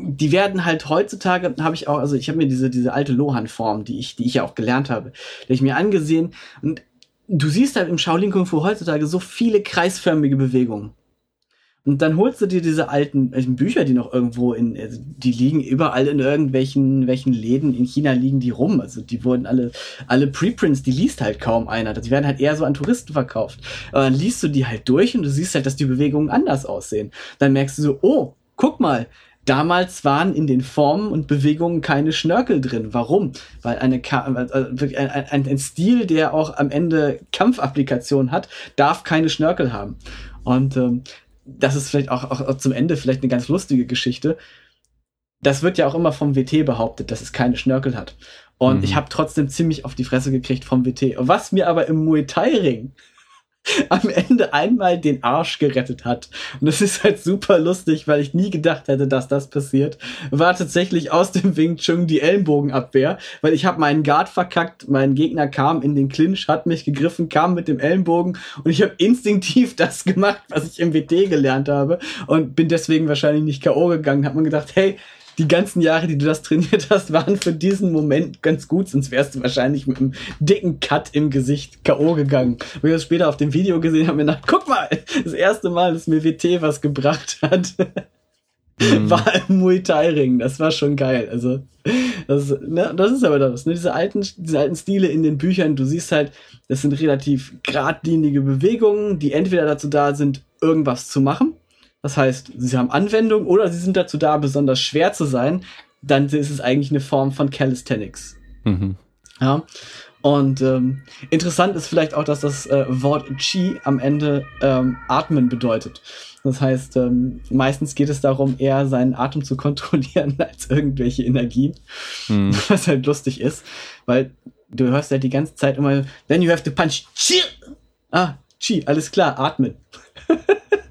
die werden halt heutzutage, habe ich auch, also ich habe mir diese, diese alte Lohan-Form, die ich, die ich ja auch gelernt habe, die ich mir angesehen und du siehst halt im Shaolin Kung Fu heutzutage so viele kreisförmige Bewegungen. Und dann holst du dir diese alten Bücher, die noch irgendwo in, also die liegen überall in irgendwelchen welchen Läden in China liegen die rum. Also die wurden alle, alle Preprints, die liest halt kaum einer. Die werden halt eher so an Touristen verkauft. Aber dann liest du die halt durch und du siehst halt, dass die Bewegungen anders aussehen. Dann merkst du so, oh, guck mal, Damals waren in den Formen und Bewegungen keine Schnörkel drin. Warum? Weil eine äh, ein, ein, ein Stil, der auch am Ende Kampfapplikation hat, darf keine Schnörkel haben. Und ähm, das ist vielleicht auch, auch zum Ende vielleicht eine ganz lustige Geschichte. Das wird ja auch immer vom WT behauptet, dass es keine Schnörkel hat. Und mhm. ich habe trotzdem ziemlich auf die Fresse gekriegt vom WT. Was mir aber im Muay Thai Ring am Ende einmal den Arsch gerettet hat. Und das ist halt super lustig, weil ich nie gedacht hätte, dass das passiert. War tatsächlich aus dem Wing Chun die Ellenbogenabwehr, weil ich habe meinen Guard verkackt, mein Gegner kam in den Clinch, hat mich gegriffen, kam mit dem Ellenbogen und ich habe instinktiv das gemacht, was ich im WT gelernt habe und bin deswegen wahrscheinlich nicht K.O. gegangen. Hat man gedacht, hey, die ganzen Jahre, die du das trainiert hast, waren für diesen Moment ganz gut, sonst wärst du wahrscheinlich mit einem dicken Cut im Gesicht K.O. gegangen. Wo ich das später auf dem Video gesehen habe, mir gedacht, guck mal, das erste Mal, dass mir WT was gebracht hat, mhm. war im Muay Thai Ring. Das war schon geil. Also, das, ne, das ist aber das, ne? Diese alten, diese alten Stile in den Büchern, du siehst halt, das sind relativ geradlinige Bewegungen, die entweder dazu da sind, irgendwas zu machen das heißt, sie haben Anwendung oder sie sind dazu da, besonders schwer zu sein. Dann ist es eigentlich eine Form von Calisthenics. Mhm. Ja. Und ähm, interessant ist vielleicht auch, dass das äh, Wort Chi am Ende ähm, Atmen bedeutet. Das heißt, ähm, meistens geht es darum, eher seinen Atem zu kontrollieren als irgendwelche Energien. Mhm. Was halt lustig ist, weil du hörst halt die ganze Zeit immer, then you have to punch Chi Ah, Chi, alles klar, atmen.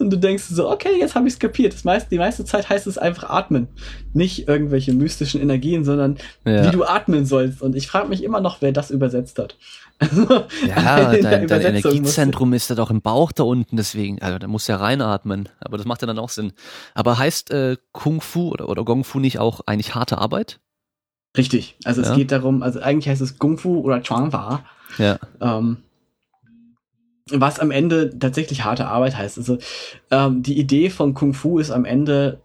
und du denkst so, okay, jetzt habe ich es kapiert. Das meiste, die meiste Zeit heißt es einfach atmen. Nicht irgendwelche mystischen Energien, sondern ja. wie du atmen sollst. Und ich frage mich immer noch, wer das übersetzt hat. ja, dein, dein Energiezentrum ist ja doch im Bauch da unten, deswegen, also da muss ja reinatmen. Aber das macht ja dann auch Sinn. Aber heißt äh, Kung Fu oder, oder Gong Fu nicht auch eigentlich harte Arbeit? Richtig. Also ja. es geht darum, also eigentlich heißt es Kung Fu oder Chuang Fa. Ja. Ähm, was am Ende tatsächlich harte Arbeit heißt. Also ähm, die Idee von Kung Fu ist am Ende,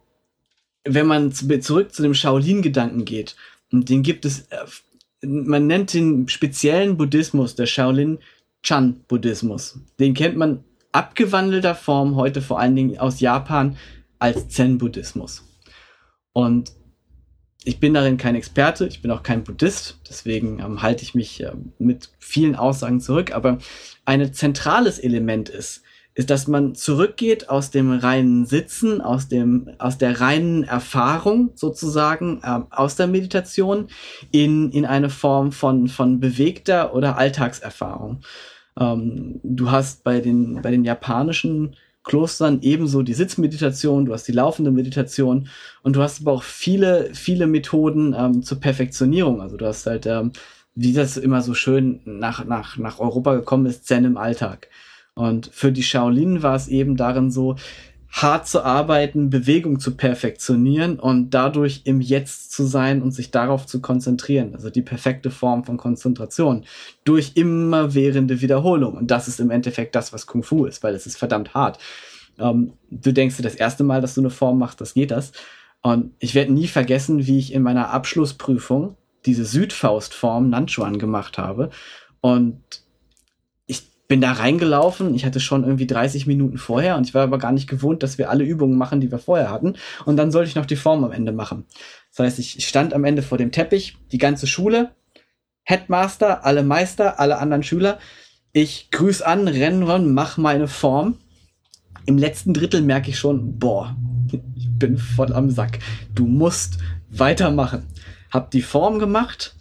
wenn man zurück zu dem Shaolin-Gedanken geht, und den gibt es, äh, man nennt den speziellen Buddhismus, der Shaolin Chan-Buddhismus. Den kennt man abgewandelter Form heute vor allen Dingen aus Japan als Zen-Buddhismus. Und ich bin darin kein Experte, ich bin auch kein Buddhist, deswegen ähm, halte ich mich äh, mit vielen Aussagen zurück, aber ein zentrales Element ist, ist, dass man zurückgeht aus dem reinen Sitzen, aus dem, aus der reinen Erfahrung sozusagen, äh, aus der Meditation in, in eine Form von, von bewegter oder Alltagserfahrung. Ähm, du hast bei den, bei den japanischen Klostern ebenso die Sitzmeditation, du hast die laufende Meditation und du hast aber auch viele, viele Methoden ähm, zur Perfektionierung. Also du hast halt, ähm, wie das immer so schön nach, nach, nach Europa gekommen ist, Zen im Alltag. Und für die Shaolin war es eben darin so, hart zu arbeiten, Bewegung zu perfektionieren und dadurch im Jetzt zu sein und sich darauf zu konzentrieren. Also die perfekte Form von Konzentration durch immerwährende Wiederholung. Und das ist im Endeffekt das, was Kung Fu ist, weil es ist verdammt hart. Ähm, du denkst dir das erste Mal, dass du eine Form machst, das geht das. Und ich werde nie vergessen, wie ich in meiner Abschlussprüfung diese Südfaustform Nanchuan gemacht habe. Und bin da reingelaufen. Ich hatte schon irgendwie 30 Minuten vorher und ich war aber gar nicht gewohnt, dass wir alle Übungen machen, die wir vorher hatten. Und dann sollte ich noch die Form am Ende machen. Das heißt, ich stand am Ende vor dem Teppich, die ganze Schule, Headmaster, alle Meister, alle anderen Schüler. Ich grüß an, renn ran, mach meine Form. Im letzten Drittel merke ich schon, boah, ich bin voll am Sack. Du musst weitermachen. Hab die Form gemacht,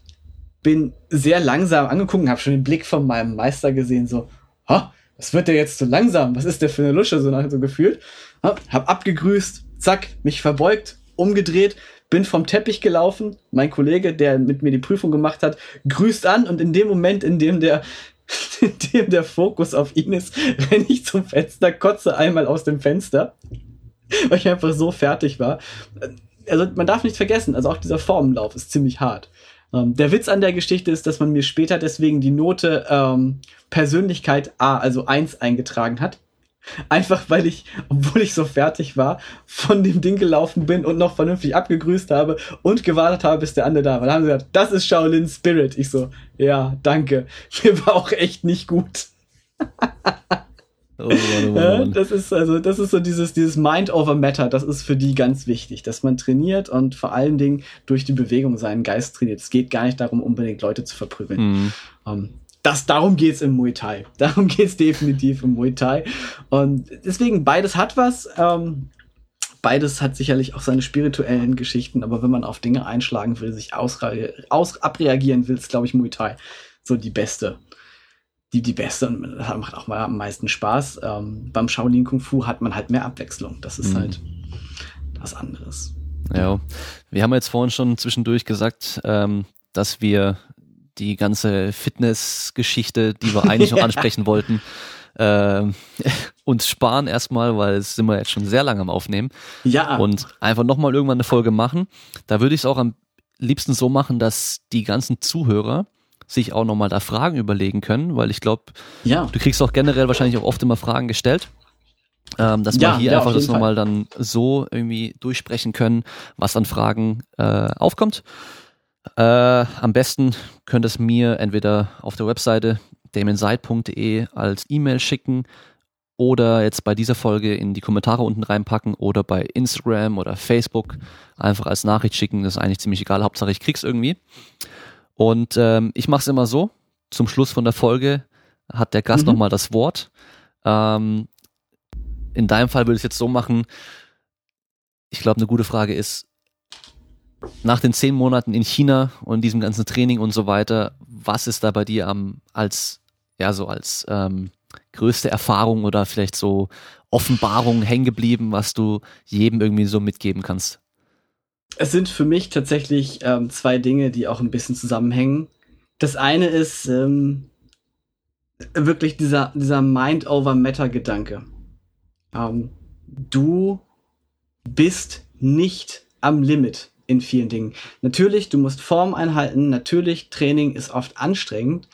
bin sehr langsam angeguckt und habe schon den Blick von meinem Meister gesehen, so, ha, was wird der jetzt so langsam? Was ist der für eine Lusche, so, so gefühlt? Ha, hab abgegrüßt, zack, mich verbeugt, umgedreht, bin vom Teppich gelaufen. Mein Kollege, der mit mir die Prüfung gemacht hat, grüßt an und in dem Moment, in dem der in dem der Fokus auf ihn ist, renne ich zum Fenster, kotze einmal aus dem Fenster, weil ich einfach so fertig war. Also man darf nicht vergessen, also auch dieser Formenlauf ist ziemlich hart. Ähm, der Witz an der Geschichte ist, dass man mir später deswegen die Note ähm, Persönlichkeit A, also 1, eingetragen hat. Einfach weil ich, obwohl ich so fertig war, von dem Ding gelaufen bin und noch vernünftig abgegrüßt habe und gewartet habe, bis der andere da war. Da haben sie gesagt, das ist Shaolin Spirit. Ich so, ja, danke. Mir war auch echt nicht gut. Oh oh oh. Das ist also, das ist so dieses, dieses Mind over Matter. Das ist für die ganz wichtig, dass man trainiert und vor allen Dingen durch die Bewegung seinen Geist trainiert. Es geht gar nicht darum, unbedingt Leute zu verprügeln. Mhm. Um, ähm, das, darum geht's im Muay Thai. Darum geht's definitiv im Muay Thai. Und deswegen, beides hat was. Ähm, beides hat sicherlich auch seine spirituellen Geschichten, aber wenn man auf Dinge einschlagen will, sich aus abreagieren will, ist, glaube ich, Muay Thai so die beste die, die beste und macht auch mal am meisten Spaß. Ähm, beim Shaolin Kung Fu hat man halt mehr Abwechslung. Das ist mhm. halt was anderes. Ja, wir haben jetzt vorhin schon zwischendurch gesagt, ähm, dass wir die ganze Fitness-Geschichte, die wir eigentlich noch ansprechen wollten, äh, uns sparen erstmal, weil es sind wir jetzt schon sehr lange am Aufnehmen. Ja. Und einfach nochmal irgendwann eine Folge machen. Da würde ich es auch am liebsten so machen, dass die ganzen Zuhörer sich auch nochmal da Fragen überlegen können, weil ich glaube, ja. du kriegst auch generell wahrscheinlich auch oft immer Fragen gestellt. Ähm, dass ja, wir hier ja, einfach das nochmal dann so irgendwie durchsprechen können, was an Fragen äh, aufkommt. Äh, am besten könnt ihr es mir entweder auf der Webseite damienside.de als E-Mail schicken oder jetzt bei dieser Folge in die Kommentare unten reinpacken oder bei Instagram oder Facebook einfach als Nachricht schicken. Das ist eigentlich ziemlich egal. Hauptsache ich krieg's irgendwie. Und ähm, ich mache es immer so, zum Schluss von der Folge hat der Gast mhm. nochmal das Wort. Ähm, in deinem Fall würde ich es jetzt so machen, ich glaube, eine gute Frage ist, nach den zehn Monaten in China und diesem ganzen Training und so weiter, was ist da bei dir am, als ja so als ähm, größte Erfahrung oder vielleicht so Offenbarung hängen geblieben, was du jedem irgendwie so mitgeben kannst? Es sind für mich tatsächlich ähm, zwei Dinge, die auch ein bisschen zusammenhängen. Das eine ist ähm, wirklich dieser, dieser Mind-over-Matter-Gedanke. Ähm, du bist nicht am Limit in vielen Dingen. Natürlich, du musst Form einhalten, natürlich, Training ist oft anstrengend,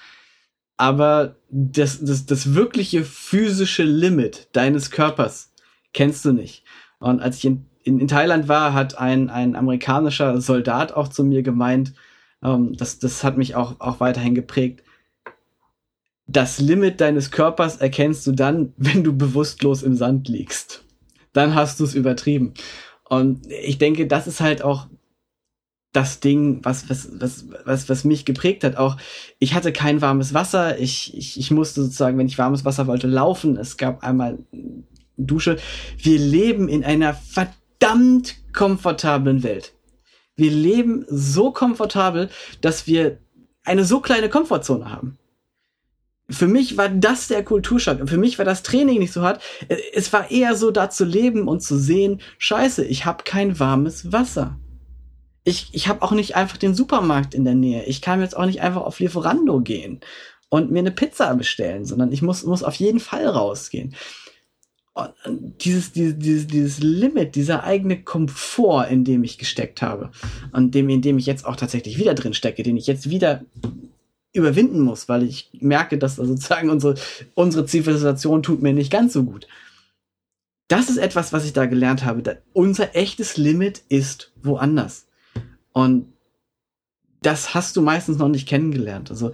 aber das, das, das wirkliche physische Limit deines Körpers kennst du nicht. Und als ich in, in, in Thailand war, hat ein, ein amerikanischer Soldat auch zu mir gemeint, ähm, das, das hat mich auch, auch weiterhin geprägt. Das Limit deines Körpers erkennst du dann, wenn du bewusstlos im Sand liegst. Dann hast du es übertrieben. Und ich denke, das ist halt auch das Ding, was, was, was, was, was mich geprägt hat. Auch ich hatte kein warmes Wasser. Ich, ich, ich musste sozusagen, wenn ich warmes Wasser wollte, laufen. Es gab einmal Dusche. Wir leben in einer verdammt komfortablen Welt. Wir leben so komfortabel, dass wir eine so kleine Komfortzone haben. Für mich war das der Kulturschock. Für mich war das Training nicht so hart. Es war eher so, da zu leben und zu sehen, scheiße, ich habe kein warmes Wasser ich, ich habe auch nicht einfach den Supermarkt in der Nähe. Ich kann jetzt auch nicht einfach auf Lieferando gehen und mir eine Pizza bestellen, sondern ich muss, muss auf jeden Fall rausgehen. Und dieses, dieses, dieses, dieses Limit, dieser eigene Komfort, in dem ich gesteckt habe und dem, in dem ich jetzt auch tatsächlich wieder drin stecke, den ich jetzt wieder überwinden muss, weil ich merke, dass sozusagen unsere, unsere Zivilisation tut mir nicht ganz so gut. Das ist etwas, was ich da gelernt habe. Unser echtes Limit ist woanders. Und das hast du meistens noch nicht kennengelernt. Also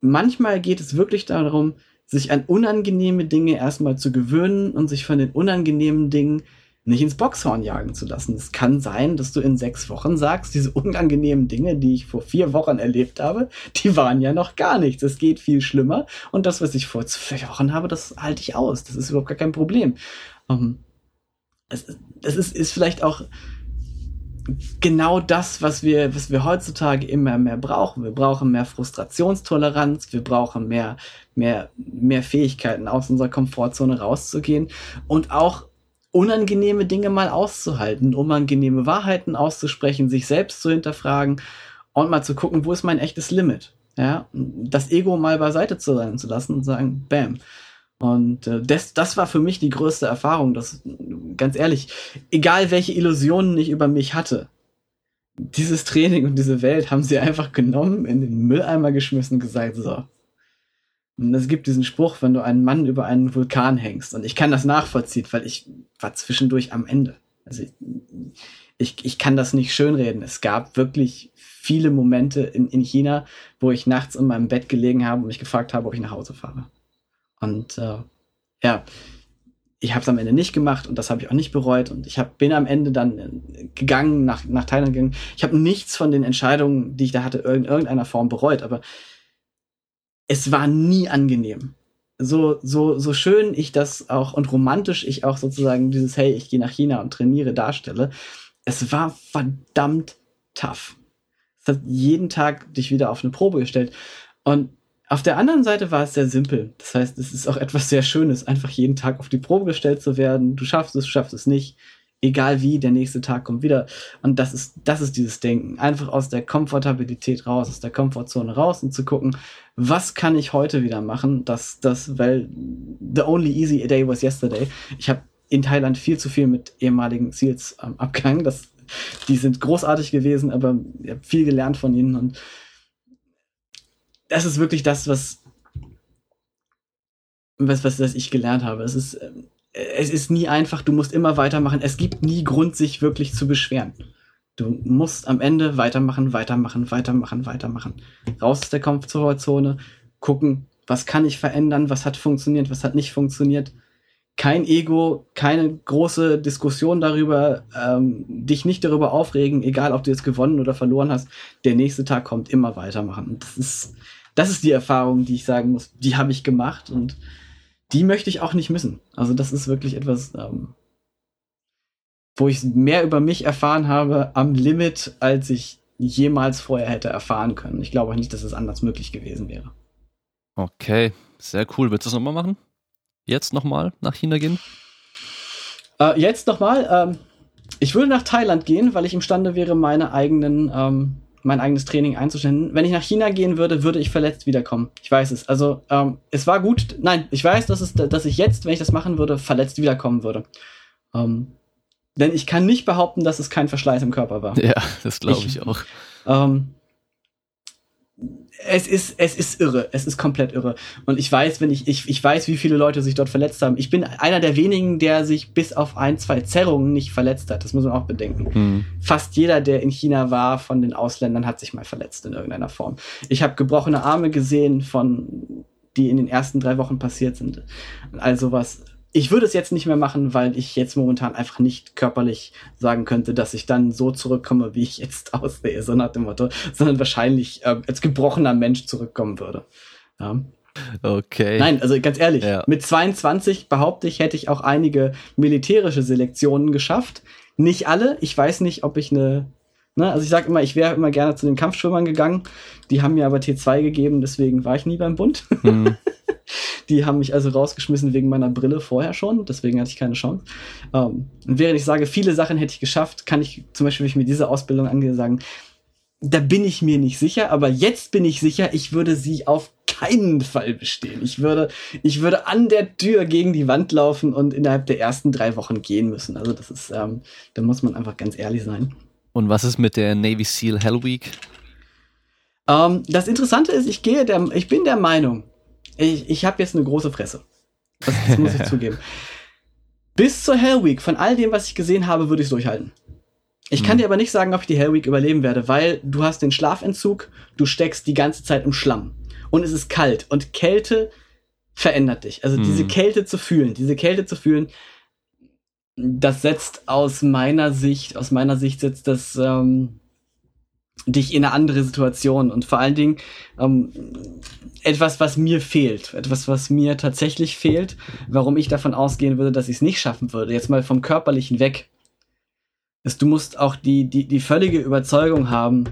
manchmal geht es wirklich darum, sich an unangenehme Dinge erstmal zu gewöhnen und sich von den unangenehmen Dingen nicht ins Boxhorn jagen zu lassen. Es kann sein, dass du in sechs Wochen sagst, diese unangenehmen Dinge, die ich vor vier Wochen erlebt habe, die waren ja noch gar nichts. Es geht viel schlimmer. Und das, was ich vor zwei Wochen habe, das halte ich aus. Das ist überhaupt gar kein Problem. Ähm, es, es ist, ist vielleicht auch genau das, was wir, was wir heutzutage immer mehr brauchen. Wir brauchen mehr Frustrationstoleranz, wir brauchen mehr, mehr, mehr Fähigkeiten, aus unserer Komfortzone rauszugehen und auch unangenehme Dinge mal auszuhalten, unangenehme Wahrheiten auszusprechen, sich selbst zu hinterfragen und mal zu gucken, wo ist mein echtes Limit? Ja, das Ego mal beiseite zu sein zu lassen und sagen, bam. Und äh, das, das war für mich die größte Erfahrung. Das, ganz ehrlich, egal welche Illusionen ich über mich hatte, dieses Training und diese Welt haben sie einfach genommen, in den Mülleimer geschmissen und gesagt, so. Und es gibt diesen Spruch, wenn du einen Mann über einen Vulkan hängst. Und ich kann das nachvollziehen, weil ich war zwischendurch am Ende. Also ich, ich, ich kann das nicht schönreden. Es gab wirklich viele Momente in, in China, wo ich nachts in meinem Bett gelegen habe und mich gefragt habe, ob ich nach Hause fahre. Und äh, ja, ich habe es am Ende nicht gemacht und das habe ich auch nicht bereut. Und ich hab, bin am Ende dann äh, gegangen, nach, nach Thailand gegangen. Ich habe nichts von den Entscheidungen, die ich da hatte, in irgendeiner Form bereut, aber es war nie angenehm. So, so, so schön ich das auch und romantisch ich auch sozusagen dieses, hey, ich gehe nach China und trainiere darstelle. Es war verdammt tough. Es hat jeden Tag dich wieder auf eine Probe gestellt. Und auf der anderen Seite war es sehr simpel. Das heißt, es ist auch etwas sehr Schönes, einfach jeden Tag auf die Probe gestellt zu werden. Du schaffst es, du schaffst es nicht. Egal wie, der nächste Tag kommt wieder. Und das ist, das ist dieses Denken. Einfach aus der Komfortabilität raus, aus der Komfortzone raus und zu gucken, was kann ich heute wieder machen, dass das, weil the only easy day was yesterday. Ich habe in Thailand viel zu viel mit ehemaligen Seals ähm, abgehangen. Das, die sind großartig gewesen, aber ich habe viel gelernt von ihnen und das ist wirklich das, was, was, was, was ich gelernt habe. Es ist, äh, es ist nie einfach, du musst immer weitermachen. Es gibt nie Grund, sich wirklich zu beschweren. Du musst am Ende weitermachen, weitermachen, weitermachen, weitermachen. Raus aus der Komfortzone, gucken, was kann ich verändern, was hat funktioniert, was hat nicht funktioniert. Kein Ego, keine große Diskussion darüber, ähm, dich nicht darüber aufregen, egal ob du jetzt gewonnen oder verloren hast. Der nächste Tag kommt immer weitermachen. Das ist, das ist die Erfahrung, die ich sagen muss, die habe ich gemacht und die möchte ich auch nicht missen. Also das ist wirklich etwas, ähm, wo ich mehr über mich erfahren habe am Limit, als ich jemals vorher hätte erfahren können. Ich glaube auch nicht, dass es anders möglich gewesen wäre. Okay, sehr cool. Willst du das nochmal machen? Jetzt nochmal nach China gehen? Äh, jetzt nochmal. Ähm, ich würde nach Thailand gehen, weil ich imstande wäre, meine eigenen, ähm, mein eigenes Training einzustellen. Wenn ich nach China gehen würde, würde ich verletzt wiederkommen. Ich weiß es. Also ähm, es war gut. Nein, ich weiß, dass, es, dass ich jetzt, wenn ich das machen würde, verletzt wiederkommen würde. Ähm, denn ich kann nicht behaupten, dass es kein Verschleiß im Körper war. Ja, das glaube ich, ich, auch. Ähm, es ist, es ist irre. Es ist komplett irre. Und ich weiß, wenn ich, ich, ich weiß, wie viele Leute sich dort verletzt haben. Ich bin einer der wenigen, der sich bis auf ein, zwei Zerrungen nicht verletzt hat. Das muss man auch bedenken. Hm. Fast jeder, der in China war, von den Ausländern, hat sich mal verletzt in irgendeiner Form. Ich habe gebrochene Arme gesehen von, die in den ersten drei Wochen passiert sind. Also was ich würde es jetzt nicht mehr machen, weil ich jetzt momentan einfach nicht körperlich sagen könnte, dass ich dann so zurückkomme, wie ich jetzt aussehe, so nach dem Motto, sondern wahrscheinlich äh, als gebrochener Mensch zurückkommen würde. Ja. Okay. Nein, also ganz ehrlich, ja. mit 22 behaupte ich, hätte ich auch einige militärische Selektionen geschafft. Nicht alle. Ich weiß nicht, ob ich eine. Ne, also ich sage immer, ich wäre immer gerne zu den Kampfschwimmern gegangen. Die haben mir aber T2 gegeben, deswegen war ich nie beim Bund. Mhm. Die haben mich also rausgeschmissen wegen meiner Brille vorher schon, deswegen hatte ich keine Chance. Ähm, und während ich sage, viele Sachen hätte ich geschafft, kann ich zum Beispiel, wenn ich mir diese Ausbildung angehe, sagen, da bin ich mir nicht sicher, aber jetzt bin ich sicher, ich würde sie auf keinen Fall bestehen. Ich würde, ich würde an der Tür gegen die Wand laufen und innerhalb der ersten drei Wochen gehen müssen. Also das ist, ähm, da muss man einfach ganz ehrlich sein. Und was ist mit der Navy SEAL Hell Week? Ähm, das Interessante ist, ich gehe der, ich bin der Meinung, ich, ich habe jetzt eine große Fresse. Das, das muss ich zugeben. Bis zur Hell Week, von all dem, was ich gesehen habe, würde ich es durchhalten. Ich kann hm. dir aber nicht sagen, ob ich die Hell Week überleben werde, weil du hast den Schlafentzug, du steckst die ganze Zeit im Schlamm. Und es ist kalt. Und Kälte verändert dich. Also hm. diese Kälte zu fühlen, diese Kälte zu fühlen, das setzt aus meiner Sicht, aus meiner Sicht setzt das ähm, dich in eine andere Situation und vor allen Dingen ähm, etwas, was mir fehlt, etwas, was mir tatsächlich fehlt, warum ich davon ausgehen würde, dass ich es nicht schaffen würde. Jetzt mal vom körperlichen weg. Ist, du musst auch die, die, die völlige Überzeugung haben,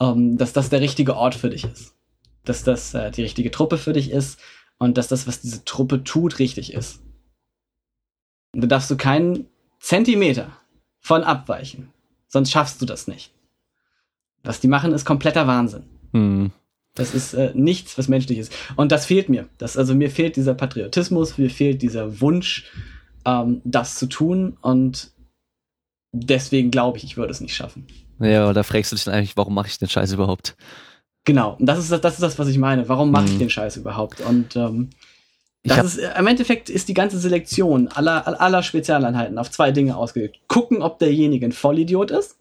ähm, dass das der richtige Ort für dich ist. Dass das äh, die richtige Truppe für dich ist und dass das, was diese Truppe tut, richtig ist. Und da darfst du keinen Zentimeter von abweichen. Sonst schaffst du das nicht. Was die machen, ist kompletter Wahnsinn. Hm. Das ist äh, nichts, was menschlich ist. Und das fehlt mir. Das, also mir fehlt dieser Patriotismus, mir fehlt dieser Wunsch, ähm, das zu tun. Und deswegen glaube ich, ich würde es nicht schaffen. Ja, aber da fragst du dich dann eigentlich, warum mache ich den Scheiß überhaupt? Genau, und das ist das, das ist das, was ich meine. Warum mache ich hm. den Scheiß überhaupt? Und ähm, das ist, im Endeffekt ist die ganze Selektion aller, aller Spezialeinheiten auf zwei Dinge ausgelegt. Gucken, ob derjenige ein Vollidiot ist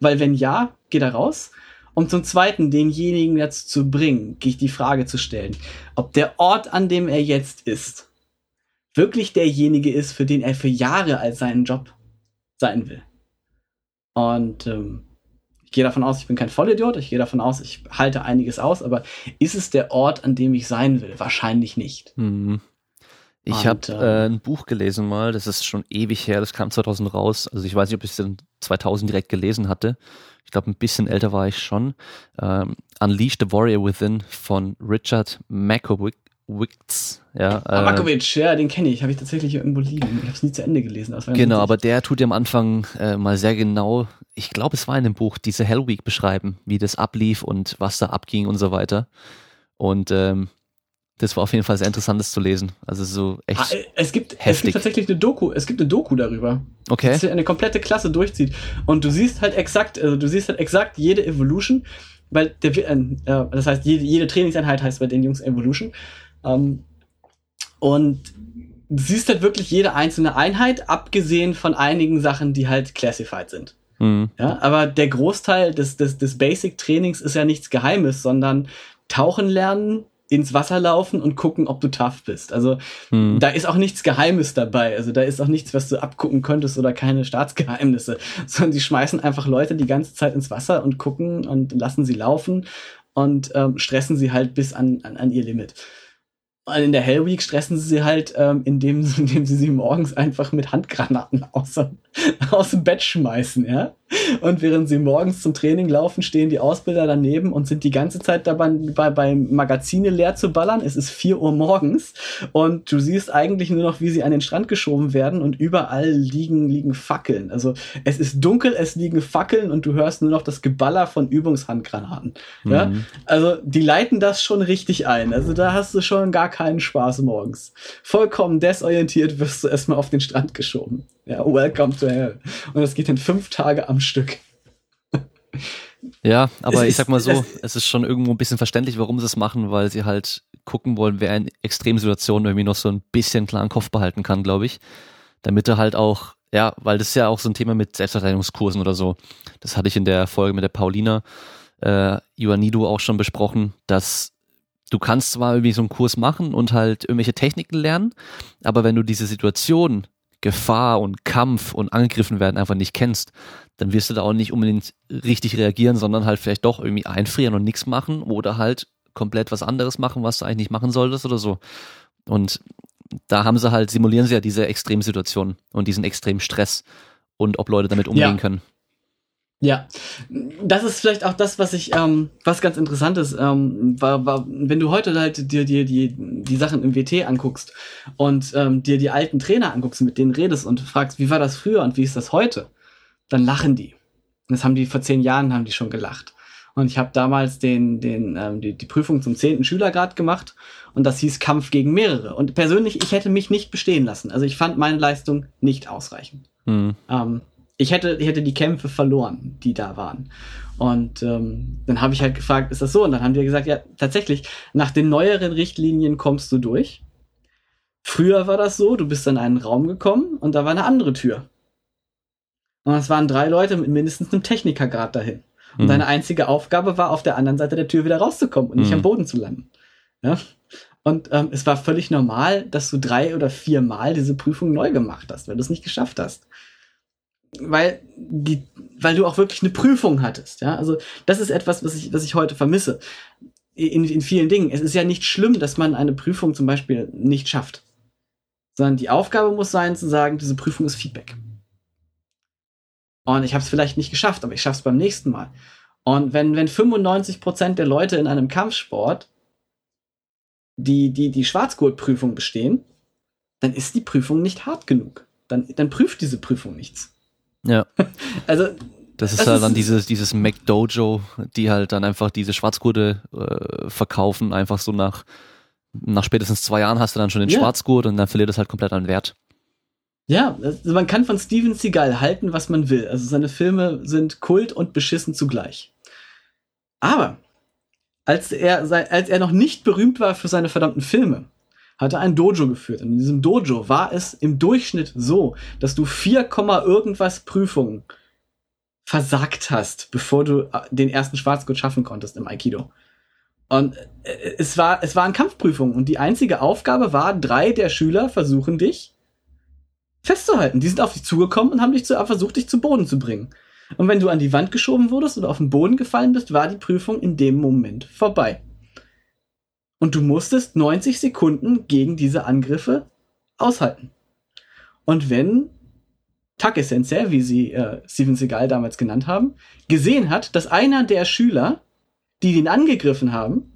weil wenn ja, geht er raus. Um zum Zweiten denjenigen dazu zu bringen, gehe ich die Frage zu stellen, ob der Ort, an dem er jetzt ist, wirklich derjenige ist, für den er für Jahre als seinen Job sein will. Und ähm, ich gehe davon aus, ich bin kein Vollidiot, ich gehe davon aus, ich halte einiges aus, aber ist es der Ort, an dem ich sein will? Wahrscheinlich nicht. Mhm. Ich habe äh, ein Buch gelesen mal, das ist schon ewig her, das kam 2000 raus. Also ich weiß nicht, ob ich es in 2000 direkt gelesen hatte. Ich glaube, ein bisschen älter war ich schon. Ähm, Unleash the Warrior Within von Richard Makowitz. Ja, ah, äh, Makowitz, ja, den kenne ich, habe ich tatsächlich irgendwo liegen. Ich habe es nie zu Ende gelesen. Genau, aber der tut ja am Anfang äh, mal sehr genau, ich glaube, es war in dem Buch, diese Hell Week beschreiben, wie das ablief und was da abging und so weiter. Und ähm, das war auf jeden Fall sehr interessant, das zu lesen. Also so echt. Ah, es gibt, heftig. es gibt tatsächlich eine Doku, es gibt eine Doku darüber. Okay. Dass eine komplette Klasse durchzieht. Und du siehst halt exakt, also du siehst halt exakt jede Evolution, weil der, äh, das heißt, jede, jede Trainingseinheit heißt bei den Jungs Evolution. Ähm, und du siehst halt wirklich jede einzelne Einheit, abgesehen von einigen Sachen, die halt classified sind. Mhm. Ja, aber der Großteil des, des, des Basic-Trainings ist ja nichts Geheimes, sondern tauchen lernen, ins Wasser laufen und gucken, ob du tough bist. Also hm. da ist auch nichts Geheimes dabei. Also da ist auch nichts, was du abgucken könntest oder keine Staatsgeheimnisse, sondern sie schmeißen einfach Leute die ganze Zeit ins Wasser und gucken und lassen sie laufen und ähm, stressen sie halt bis an, an, an ihr Limit. Und in der Hell Week stressen sie sie halt, ähm, indem, indem sie sie morgens einfach mit Handgranaten aus, aus dem Bett schmeißen, ja. Und während sie morgens zum Training laufen, stehen die Ausbilder daneben und sind die ganze Zeit dabei, bei, bei Magazine leer zu ballern. Es ist vier Uhr morgens und du siehst eigentlich nur noch, wie sie an den Strand geschoben werden und überall liegen, liegen Fackeln. Also es ist dunkel, es liegen Fackeln und du hörst nur noch das Geballer von Übungshandgranaten. Mhm. Ja? Also die leiten das schon richtig ein. Also da hast du schon gar keinen Spaß morgens. Vollkommen desorientiert wirst du erstmal auf den Strand geschoben. Ja, welcome to hell. Und das geht dann fünf Tage am Stück. Ja, aber es ich sag mal so, es, es ist schon irgendwo ein bisschen verständlich, warum sie es machen, weil sie halt gucken wollen, wer in Extremsituationen irgendwie noch so ein bisschen klaren Kopf behalten kann, glaube ich. Damit er halt auch, ja, weil das ist ja auch so ein Thema mit Selbstverteidigungskursen oder so. Das hatte ich in der Folge mit der Paulina äh, Ioannidou auch schon besprochen, dass du kannst zwar irgendwie so einen Kurs machen und halt irgendwelche Techniken lernen, aber wenn du diese Situation Gefahr und Kampf und angegriffen werden einfach nicht kennst, dann wirst du da auch nicht unbedingt richtig reagieren, sondern halt vielleicht doch irgendwie einfrieren und nichts machen oder halt komplett was anderes machen, was du eigentlich nicht machen solltest oder so. Und da haben sie halt, simulieren sie ja diese Extremsituation und diesen extremen Stress und ob Leute damit umgehen ja. können. Ja, das ist vielleicht auch das, was ich, ähm, was ganz interessant ist, ähm, war, war, wenn du heute halt dir, dir die, die Sachen im WT anguckst und ähm, dir die alten Trainer anguckst, mit denen redest und fragst, wie war das früher und wie ist das heute, dann lachen die. Das haben die vor zehn Jahren haben die schon gelacht. Und ich habe damals den, den, ähm, die, die Prüfung zum zehnten Schülergrad gemacht und das hieß Kampf gegen mehrere. Und persönlich, ich hätte mich nicht bestehen lassen. Also ich fand meine Leistung nicht ausreichend. Mhm. Ähm, ich hätte, ich hätte die Kämpfe verloren, die da waren. Und ähm, dann habe ich halt gefragt, ist das so? Und dann haben die gesagt, ja, tatsächlich, nach den neueren Richtlinien kommst du durch. Früher war das so, du bist in einen Raum gekommen und da war eine andere Tür. Und es waren drei Leute mit mindestens einem Technikergrad dahin. Und mhm. deine einzige Aufgabe war, auf der anderen Seite der Tür wieder rauszukommen und nicht mhm. am Boden zu landen. Ja? Und ähm, es war völlig normal, dass du drei oder vier Mal diese Prüfung neu gemacht hast, wenn du es nicht geschafft hast weil die, weil du auch wirklich eine Prüfung hattest, ja. Also das ist etwas, was ich, was ich heute vermisse. In, in vielen Dingen. Es ist ja nicht schlimm, dass man eine Prüfung zum Beispiel nicht schafft. Sondern die Aufgabe muss sein, zu sagen, diese Prüfung ist Feedback. Und ich habe es vielleicht nicht geschafft, aber ich schaffe es beim nächsten Mal. Und wenn, wenn 95% der Leute in einem Kampfsport die, die, die Schwarzgurtprüfung bestehen, dann ist die Prüfung nicht hart genug. Dann, dann prüft diese Prüfung nichts. Ja. Also das ist das halt ist dann dieses, dieses McDojo, die halt dann einfach diese Schwarzgurte äh, verkaufen, einfach so nach, nach spätestens zwei Jahren hast du dann schon den ja. Schwarzgurt und dann verliert es halt komplett an Wert. Ja, also man kann von Steven Seagal halten, was man will. Also seine Filme sind Kult und beschissen zugleich. Aber als er, als er noch nicht berühmt war für seine verdammten Filme, hatte ein Dojo geführt. Und in diesem Dojo war es im Durchschnitt so, dass du 4, irgendwas Prüfungen versagt hast, bevor du äh, den ersten Schwarzgurt schaffen konntest im Aikido. Und äh, es war, es waren Kampfprüfungen und die einzige Aufgabe war, drei der Schüler versuchen dich festzuhalten. Die sind auf dich zugekommen und haben dich zu, versucht, dich zu Boden zu bringen. Und wenn du an die Wand geschoben wurdest oder auf den Boden gefallen bist, war die Prüfung in dem Moment vorbei. Und du musstest 90 Sekunden gegen diese Angriffe aushalten. Und wenn Take Sensei, wie sie äh, Steven Seagal damals genannt haben, gesehen hat, dass einer der Schüler, die den angegriffen haben,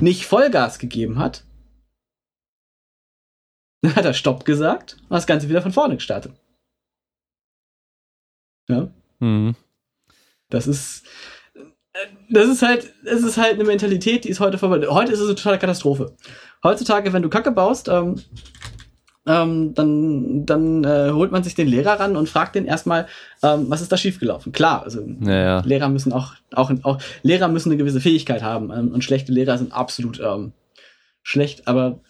nicht Vollgas gegeben hat, dann hat er Stopp gesagt und das Ganze wieder von vorne gestartet. Ja. Mhm. Das ist, das ist halt, es ist halt eine Mentalität, die ist heute vorbei. Heute ist es eine totale Katastrophe. Heutzutage, wenn du Kacke baust, ähm, ähm, dann, dann äh, holt man sich den Lehrer ran und fragt den erstmal, ähm, was ist da schiefgelaufen? Klar, also naja. Lehrer müssen auch, auch, auch, Lehrer müssen eine gewisse Fähigkeit haben ähm, und schlechte Lehrer sind absolut ähm, schlecht, aber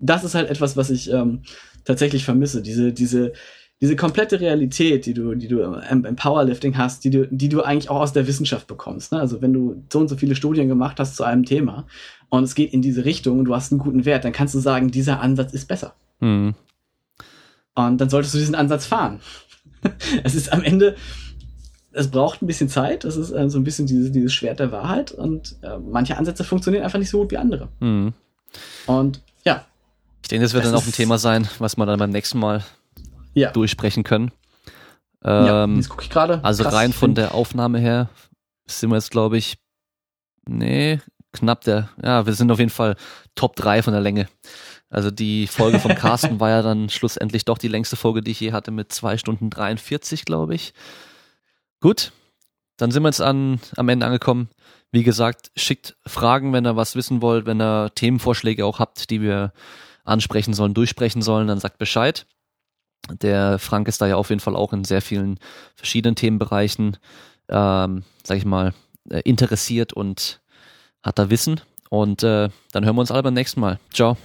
das ist halt etwas, was ich ähm, tatsächlich vermisse. Diese, diese, diese komplette Realität, die du, die du im, Powerlifting hast, die du, die du eigentlich auch aus der Wissenschaft bekommst. Ne? Also wenn du so und so viele Studien gemacht hast zu einem Thema und es geht in diese Richtung und du hast einen guten Wert, dann kannst du sagen, dieser Ansatz ist besser. Mhm. Und dann solltest du diesen Ansatz fahren. es ist am Ende, es braucht ein bisschen Zeit, das ist äh, so ein bisschen dieses, dieses Schwert der Wahrheit und äh, manche Ansätze funktionieren einfach nicht so gut wie andere. Mhm. Und ja. Ich denke, das wird das dann auch ein Thema sein, was man dann beim nächsten Mal ja. durchsprechen können. ja, ähm, jetzt gucke ich gerade. Also Krass, rein von der Aufnahme her sind wir jetzt, glaube ich, nee, knapp der, ja, wir sind auf jeden Fall Top 3 von der Länge. Also die Folge von Carsten war ja dann schlussendlich doch die längste Folge, die ich je hatte, mit zwei Stunden 43, glaube ich. Gut, dann sind wir jetzt an, am Ende angekommen. Wie gesagt, schickt Fragen, wenn ihr was wissen wollt, wenn ihr Themenvorschläge auch habt, die wir ansprechen sollen, durchsprechen sollen, dann sagt Bescheid. Der Frank ist da ja auf jeden Fall auch in sehr vielen verschiedenen Themenbereichen, ähm, sag ich mal, äh, interessiert und hat da Wissen. Und äh, dann hören wir uns alle beim nächsten Mal. Ciao.